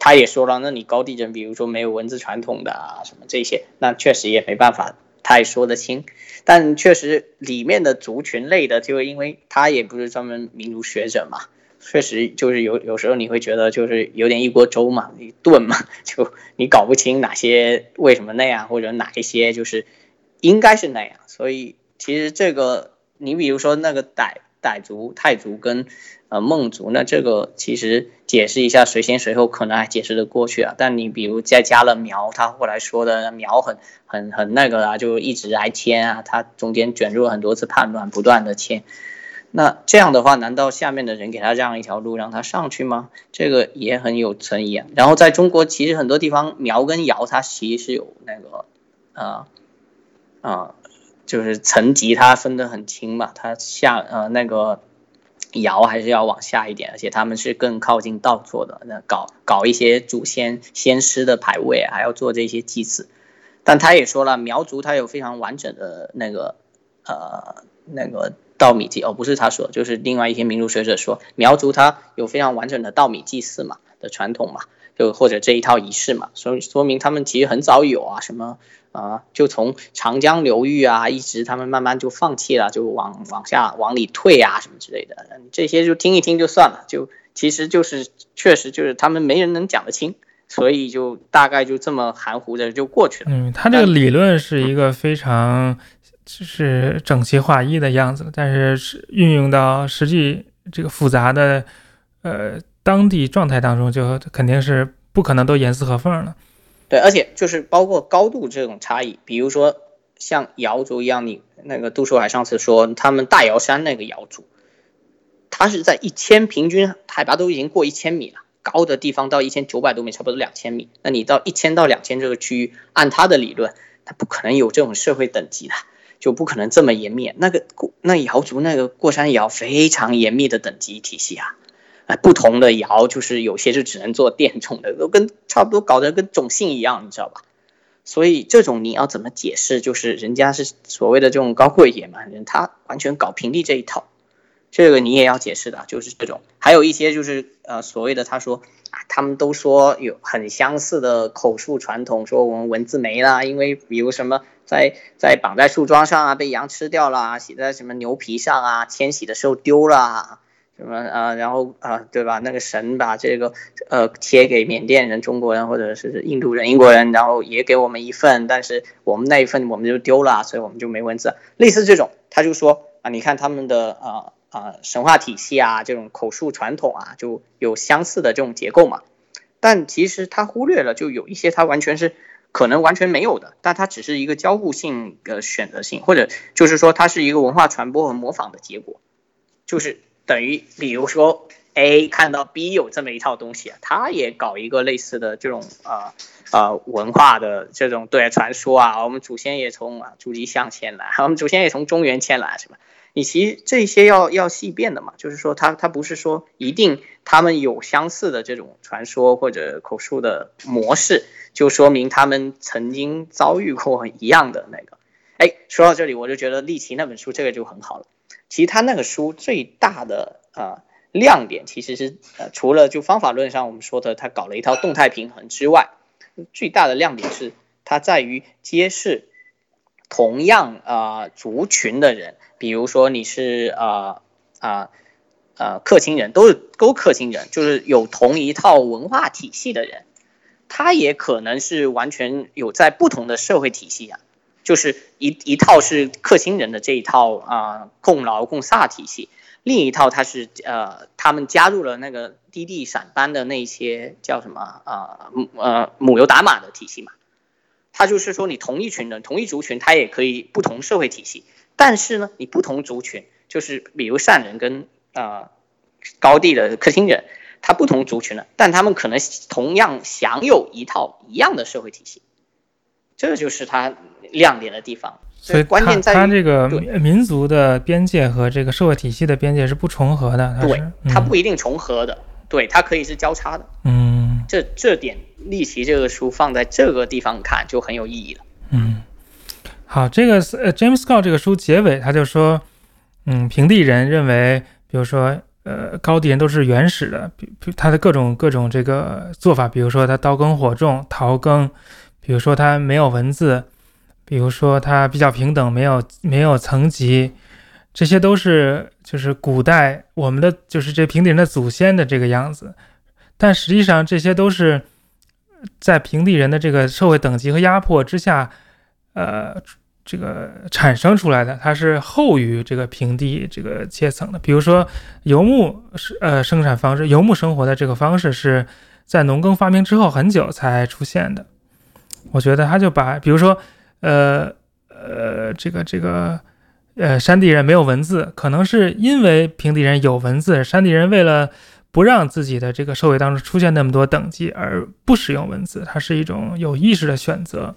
S3: 他也说了，那你高地震，比如说没有文字传统的啊什么这些，那确实也没办法太说得清。但确实里面的族群类的，就因为他也不是专门民族学者嘛，确实就是有有时候你会觉得就是有点一锅粥嘛，一炖嘛，(laughs) 就你搞不清哪些为什么那样，或者哪一些就是应该是那样。所以其实这个，你比如说那个傣傣族、泰族跟呃孟族，那这个其实解释一下谁先谁后，可能还解释得过去啊。但你比如再加了苗，他后来说的苗很很很那个啊，就一直挨迁啊，他中间卷入很多次叛乱，不断的迁。那这样的话，难道下面的人给他让一条路让他上去吗？这个也很有争议啊。然后在中国，其实很多地方苗跟瑶，它其实是有那个啊啊。就是层级它分得很清嘛，它下呃那个爻还是要往下一点，而且他们是更靠近道做的，那搞搞一些祖先先师的牌位，还要做这些祭祀。但他也说了，苗族它有非常完整的那个呃那个稻米祭，哦不是他说，就是另外一些民族学者说，苗族它有非常完整的稻米祭祀嘛的传统嘛，就或者这一套仪式嘛，所以说明他们其实很早有啊什么。啊，就从长江流域啊，一直他们慢慢就放弃了，就往往下往里退啊，什么之类的，这些就听一听就算了，就其实就是确实就是他们没人能讲得清，所以就大概就这么含糊的就过去了。
S2: 嗯，他这个理论是一个非常就是整齐划一的样子，但是是运用到实际这个复杂的呃当地状态当中，就肯定是不可能都严丝合缝了。
S3: 对，而且就是包括高度这种差异，比如说像瑶族一样，你那个杜书海上次说他们大瑶山那个瑶族，它是在一千平均海拔都已经过一千米了，高的地方到一千九百多米，差不多两千米。那你到一千到两千这个区域，按他的理论，他不可能有这种社会等级的，就不可能这么严密。那个过那瑶族那个过山瑶非常严密的等级体系啊。啊，不同的瑶就是有些是只能做电种的，都跟差不多搞得跟种姓一样，你知道吧？所以这种你要怎么解释？就是人家是所谓的这种高贵野蛮人，他完全搞平地这一套，这个你也要解释的，就是这种。还有一些就是呃所谓的他说啊，他们都说有很相似的口述传统，说我们文字没了，因为比如什么在在绑在树桩上啊，被羊吃掉了，写在什么牛皮上啊，迁徙的时候丢了。什么啊？然后啊，对吧？那个神把这个呃贴给缅甸人、中国人或者是印度人、英国人，然后也给我们一份，但是我们那一份我们就丢了，所以我们就没文字。类似这种，他就说啊，你看他们的啊啊神话体系啊，这种口述传统啊，就有相似的这种结构嘛。但其实他忽略了，就有一些他完全是可能完全没有的，但它只是一个交互性的选择性，或者就是说它是一个文化传播和模仿的结果，就是。等于，比如说 A 看到 B 有这么一套东西，他也搞一个类似的这种啊啊文化的这种对传说啊，我们祖先也从啊朱吉巷迁来，我们祖先也从中原迁来，是吧？你其实这些要要细变的嘛，就是说他他不是说一定他们有相似的这种传说或者口述的模式，就说明他们曾经遭遇过一样的那个。哎，说到这里，我就觉得利奇那本书这个就很好了。其实他那个书最大的啊亮点，其实是呃除了就方法论上我们说的他搞了一套动态平衡之外，最大的亮点是它在于揭示同样啊族群的人，比如说你是啊啊啊克钦人，都是都克钦人，就是有同一套文化体系的人，他也可能是完全有在不同的社会体系啊。就是一一套是克钦人的这一套啊共劳共萨体系，另一套他是呃他们加入了那个滴滴闪班的那些叫什么啊呃母油打马的体系嘛，他就是说你同一群人同一族群，他也可以不同社会体系，但是呢你不同族群，就是比如善人跟啊高地的克钦人，他不同族群的，但他们可能同样享有一套一样的社会体系。这就是它亮点的地方，
S2: 所以
S3: 关键在
S2: 于它这个民族的边界和这个社会体系的边界是不重合的。
S3: 对，它不一定重合的，对，它可以是交叉的。
S2: 嗯，
S3: 这这点利奇这个书放在这个地方看就很有意义了。
S2: 嗯，好，这个呃 James Scott 这个书结尾他就说，嗯，平地人认为，比如说呃高地人都是原始的，他的各种各种这个做法，比如说他刀耕火种、陶耕，比如说他没有文字，比如说他比较平等，没有没有层级，这些都是就是古代我们的就是这平地人的祖先的这个样子，但实际上这些都是在平地人的这个社会等级和压迫之下，呃。这个产生出来的，它是后于这个平地这个阶层的。比如说游牧是呃生产方式，游牧生活的这个方式是在农耕发明之后很久才出现的。我觉得他就把，比如说呃呃这个这个呃山地人没有文字，可能是因为平地人有文字，山地人为了不让自己的这个社会当中出现那么多等级而不使用文字，它是一种有意识的选择。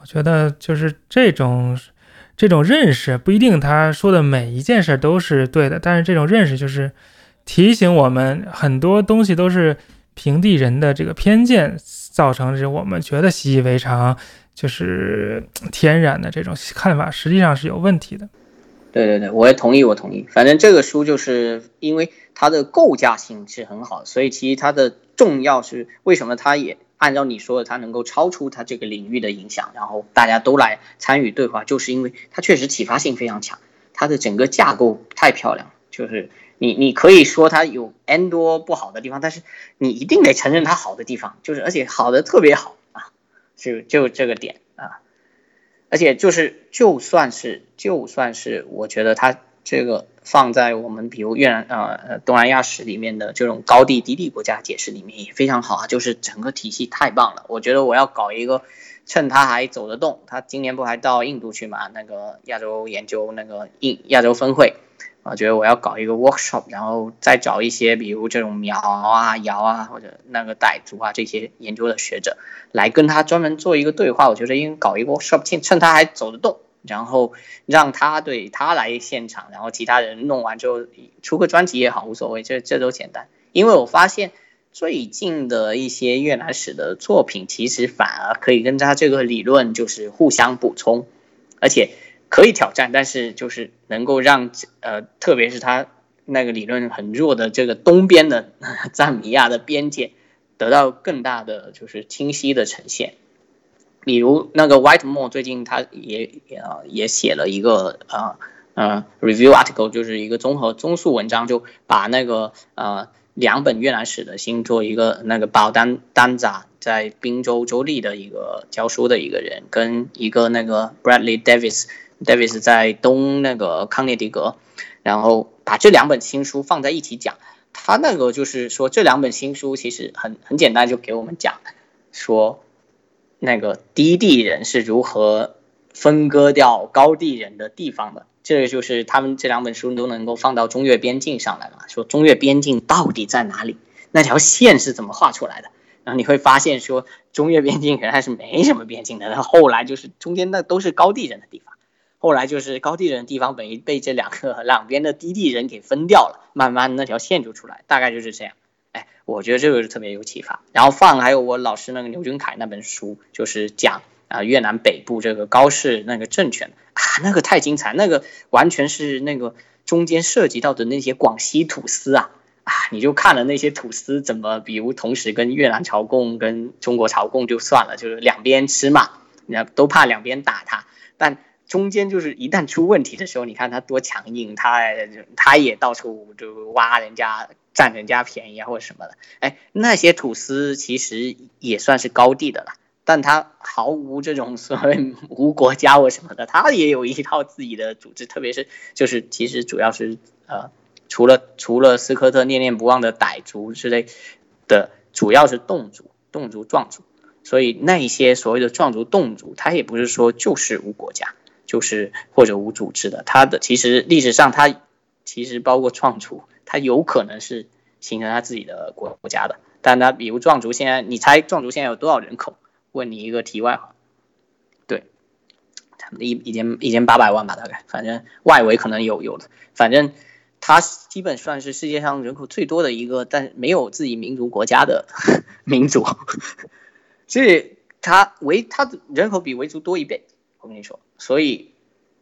S2: 我觉得就是这种这种认识不一定他说的每一件事都是对的，但是这种认识就是提醒我们很多东西都是平地人的这个偏见造成，是我们觉得习以为常，就是天然的这种看法，实际上是有问题的。
S3: 对对对，我也同意，我同意。反正这个书就是因为它的构架性是很好，所以其实它的重要是为什么它也。按照你说的，它能够超出它这个领域的影响，然后大家都来参与对话，就是因为它确实启发性非常强，它的整个架构太漂亮。就是你你可以说它有 n 多不好的地方，但是你一定得承认它好的地方，就是而且好的特别好啊，就就这个点，而且就是就算是就算是我觉得它。这个放在我们比如越南呃东南亚史里面的这种高地低地国家解释里面也非常好啊，就是整个体系太棒了。我觉得我要搞一个，趁他还走得动，他今年不还到印度去嘛？那个亚洲研究那个印亚洲峰会，我觉得我要搞一个 workshop，然后再找一些比如这种苗啊、瑶啊或者那个傣族啊这些研究的学者来跟他专门做一个对话。我觉得应该搞一个 workshop，趁趁他还走得动。然后让他对他来现场，然后其他人弄完之后出个专辑也好，无所谓，这这都简单。因为我发现最近的一些越南史的作品，其实反而可以跟他这个理论就是互相补充，而且可以挑战，但是就是能够让呃，特别是他那个理论很弱的这个东边的赞比亚的边界，得到更大的就是清晰的呈现。比如那个 White Moore 最近他也也也写了一个呃呃 review article，就是一个综合综述文章，就把那个呃两本越南史的新做一个那个保单单杂在宾州州立的一个教书的一个人，跟一个那个 Bradley Davis Davis 在东那个康涅狄格，然后把这两本新书放在一起讲，他那个就是说这两本新书其实很很简单，就给我们讲说。那个低地人是如何分割掉高地人的地方的？这个就是他们这两本书都能够放到中越边境上来嘛？说中越边境到底在哪里？那条线是怎么画出来的？然后你会发现说中越边境原来是没什么边境的，然后后来就是中间那都是高地人的地方，后来就是高地人的地方被被这两个两边的低地人给分掉了，慢慢那条线就出来，大概就是这样。哎，我觉得这个是特别有启发。然后放还有我老师那个牛俊凯那本书，就是讲啊越南北部这个高氏那个政权啊，那个太精彩，那个完全是那个中间涉及到的那些广西土司啊啊，你就看了那些土司怎么，比如同时跟越南朝贡、跟中国朝贡就算了，就是两边吃嘛，那都怕两边打他，但中间就是一旦出问题的时候，你看他多强硬，他他也到处就挖人家。占人家便宜啊，或者什么的，哎，那些土司其实也算是高地的了，但他毫无这种所谓无国家或什么的，他也有一套自己的组织，特别是就是其实主要是呃，除了除了斯科特念念不忘的傣族之类的，主要是侗族、侗族、壮族，所以那一些所谓的壮族、侗族，他也不是说就是无国家，就是或者无组织的，他的其实历史上他其实包括壮族。他有可能是形成他自己的国国家的，但他比如壮族，现在你猜壮族现在有多少人口？问你一个题外话，对，他们一一千一千八百万吧，大概，反正外围可能有有的，反正他基本算是世界上人口最多的一个，但没有自己民族国家的 (laughs) 民族，(laughs) 所以他维他人口比维族多一倍，我跟你说，所以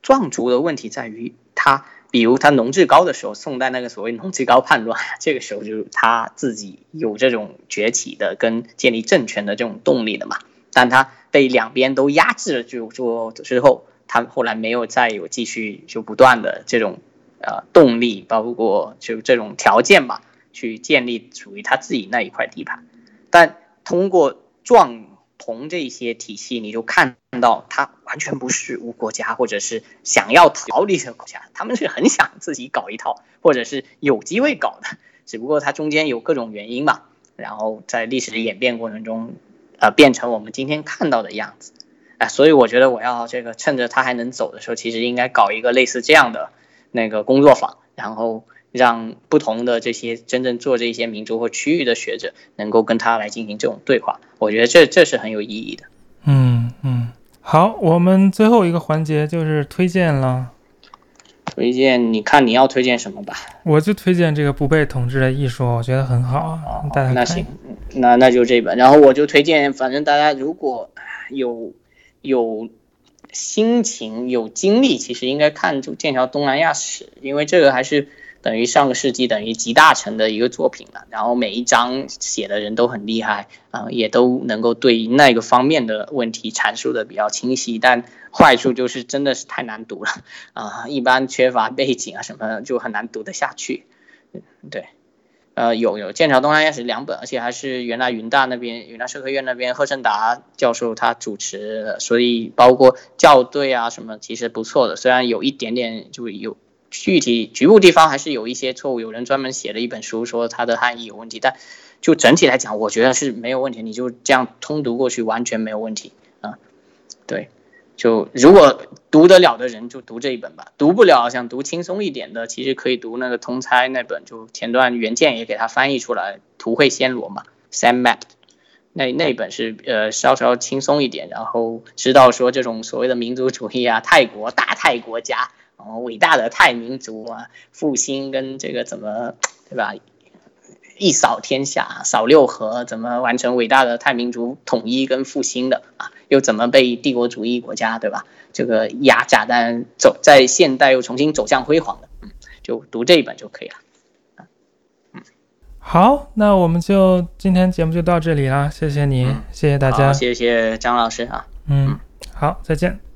S3: 壮族的问题在于他。比如他农志高的时候，宋代那个所谓农志高叛乱，(laughs) 这个时候就是他自己有这种崛起的跟建立政权的这种动力的嘛。但他被两边都压制了，就说之后，他后来没有再有继续就不断的这种呃动力，包括就这种条件吧，去建立属于他自己那一块地盘。但通过壮同这些体系，你就看到它完全不是无国家，或者是想要逃离的国家，他们是很想自己搞一套，或者是有机会搞的，只不过它中间有各种原因嘛，然后在历史的演变过程中。呃，变成我们今天看到的样子，哎，所以我觉得我要这个趁着他还能走的时候，其实应该搞一个类似这样的那个工作坊，然后让不同的这些真正做这些民族或区域的学者能够跟他来进行这种对话，我觉得这这是很有意义的。
S2: 嗯嗯，好，我们最后一个环节就是推荐了。
S3: 推荐，你看你要推荐什么吧？
S2: 我就推荐这个不被统治的艺术，我觉得很好啊。大家
S3: 那行，那那就这本。然后我就推荐，反正大家如果有有心情、有精力，其实应该看就《剑桥东南亚史》，因为这个还是。等于上个世纪等于集大成的一个作品了，然后每一章写的人都很厉害啊，也都能够对那个方面的问题阐述的比较清晰，但坏处就是真的是太难读了 (laughs) 啊，一般缺乏背景啊什么就很难读得下去。对，呃，有有剑桥东南亚史两本，而且还是原来云大那边云大社科院那边贺胜达教授他主持的，所以包括校对啊什么其实不错的，虽然有一点点就有。具体局部地方还是有一些错误，有人专门写了一本书说它的汉译有问题，但就整体来讲，我觉得是没有问题，你就这样通读过去完全没有问题啊。对，就如果读得了的人就读这一本吧，读不了想读轻松一点的，其实可以读那个通猜那本，就前段原件也给它翻译出来，图绘暹罗嘛，Sam Map，那那本是呃稍稍轻松一点，然后知道说这种所谓的民族主义啊，泰国大泰国家。哦，伟大的泰民族啊，复兴跟这个怎么，对吧？一扫天下，扫六合，怎么完成伟大的泰民族统一跟复兴的啊？又怎么被帝国主义国家，对吧？这个压榨，但走在现代又重新走向辉煌的，嗯，就读这一本就可以了。
S2: 嗯，好，那我们就今天节目就到这里了，谢谢你，谢谢大家，
S3: 谢谢张老师啊，
S2: 嗯，好，再见。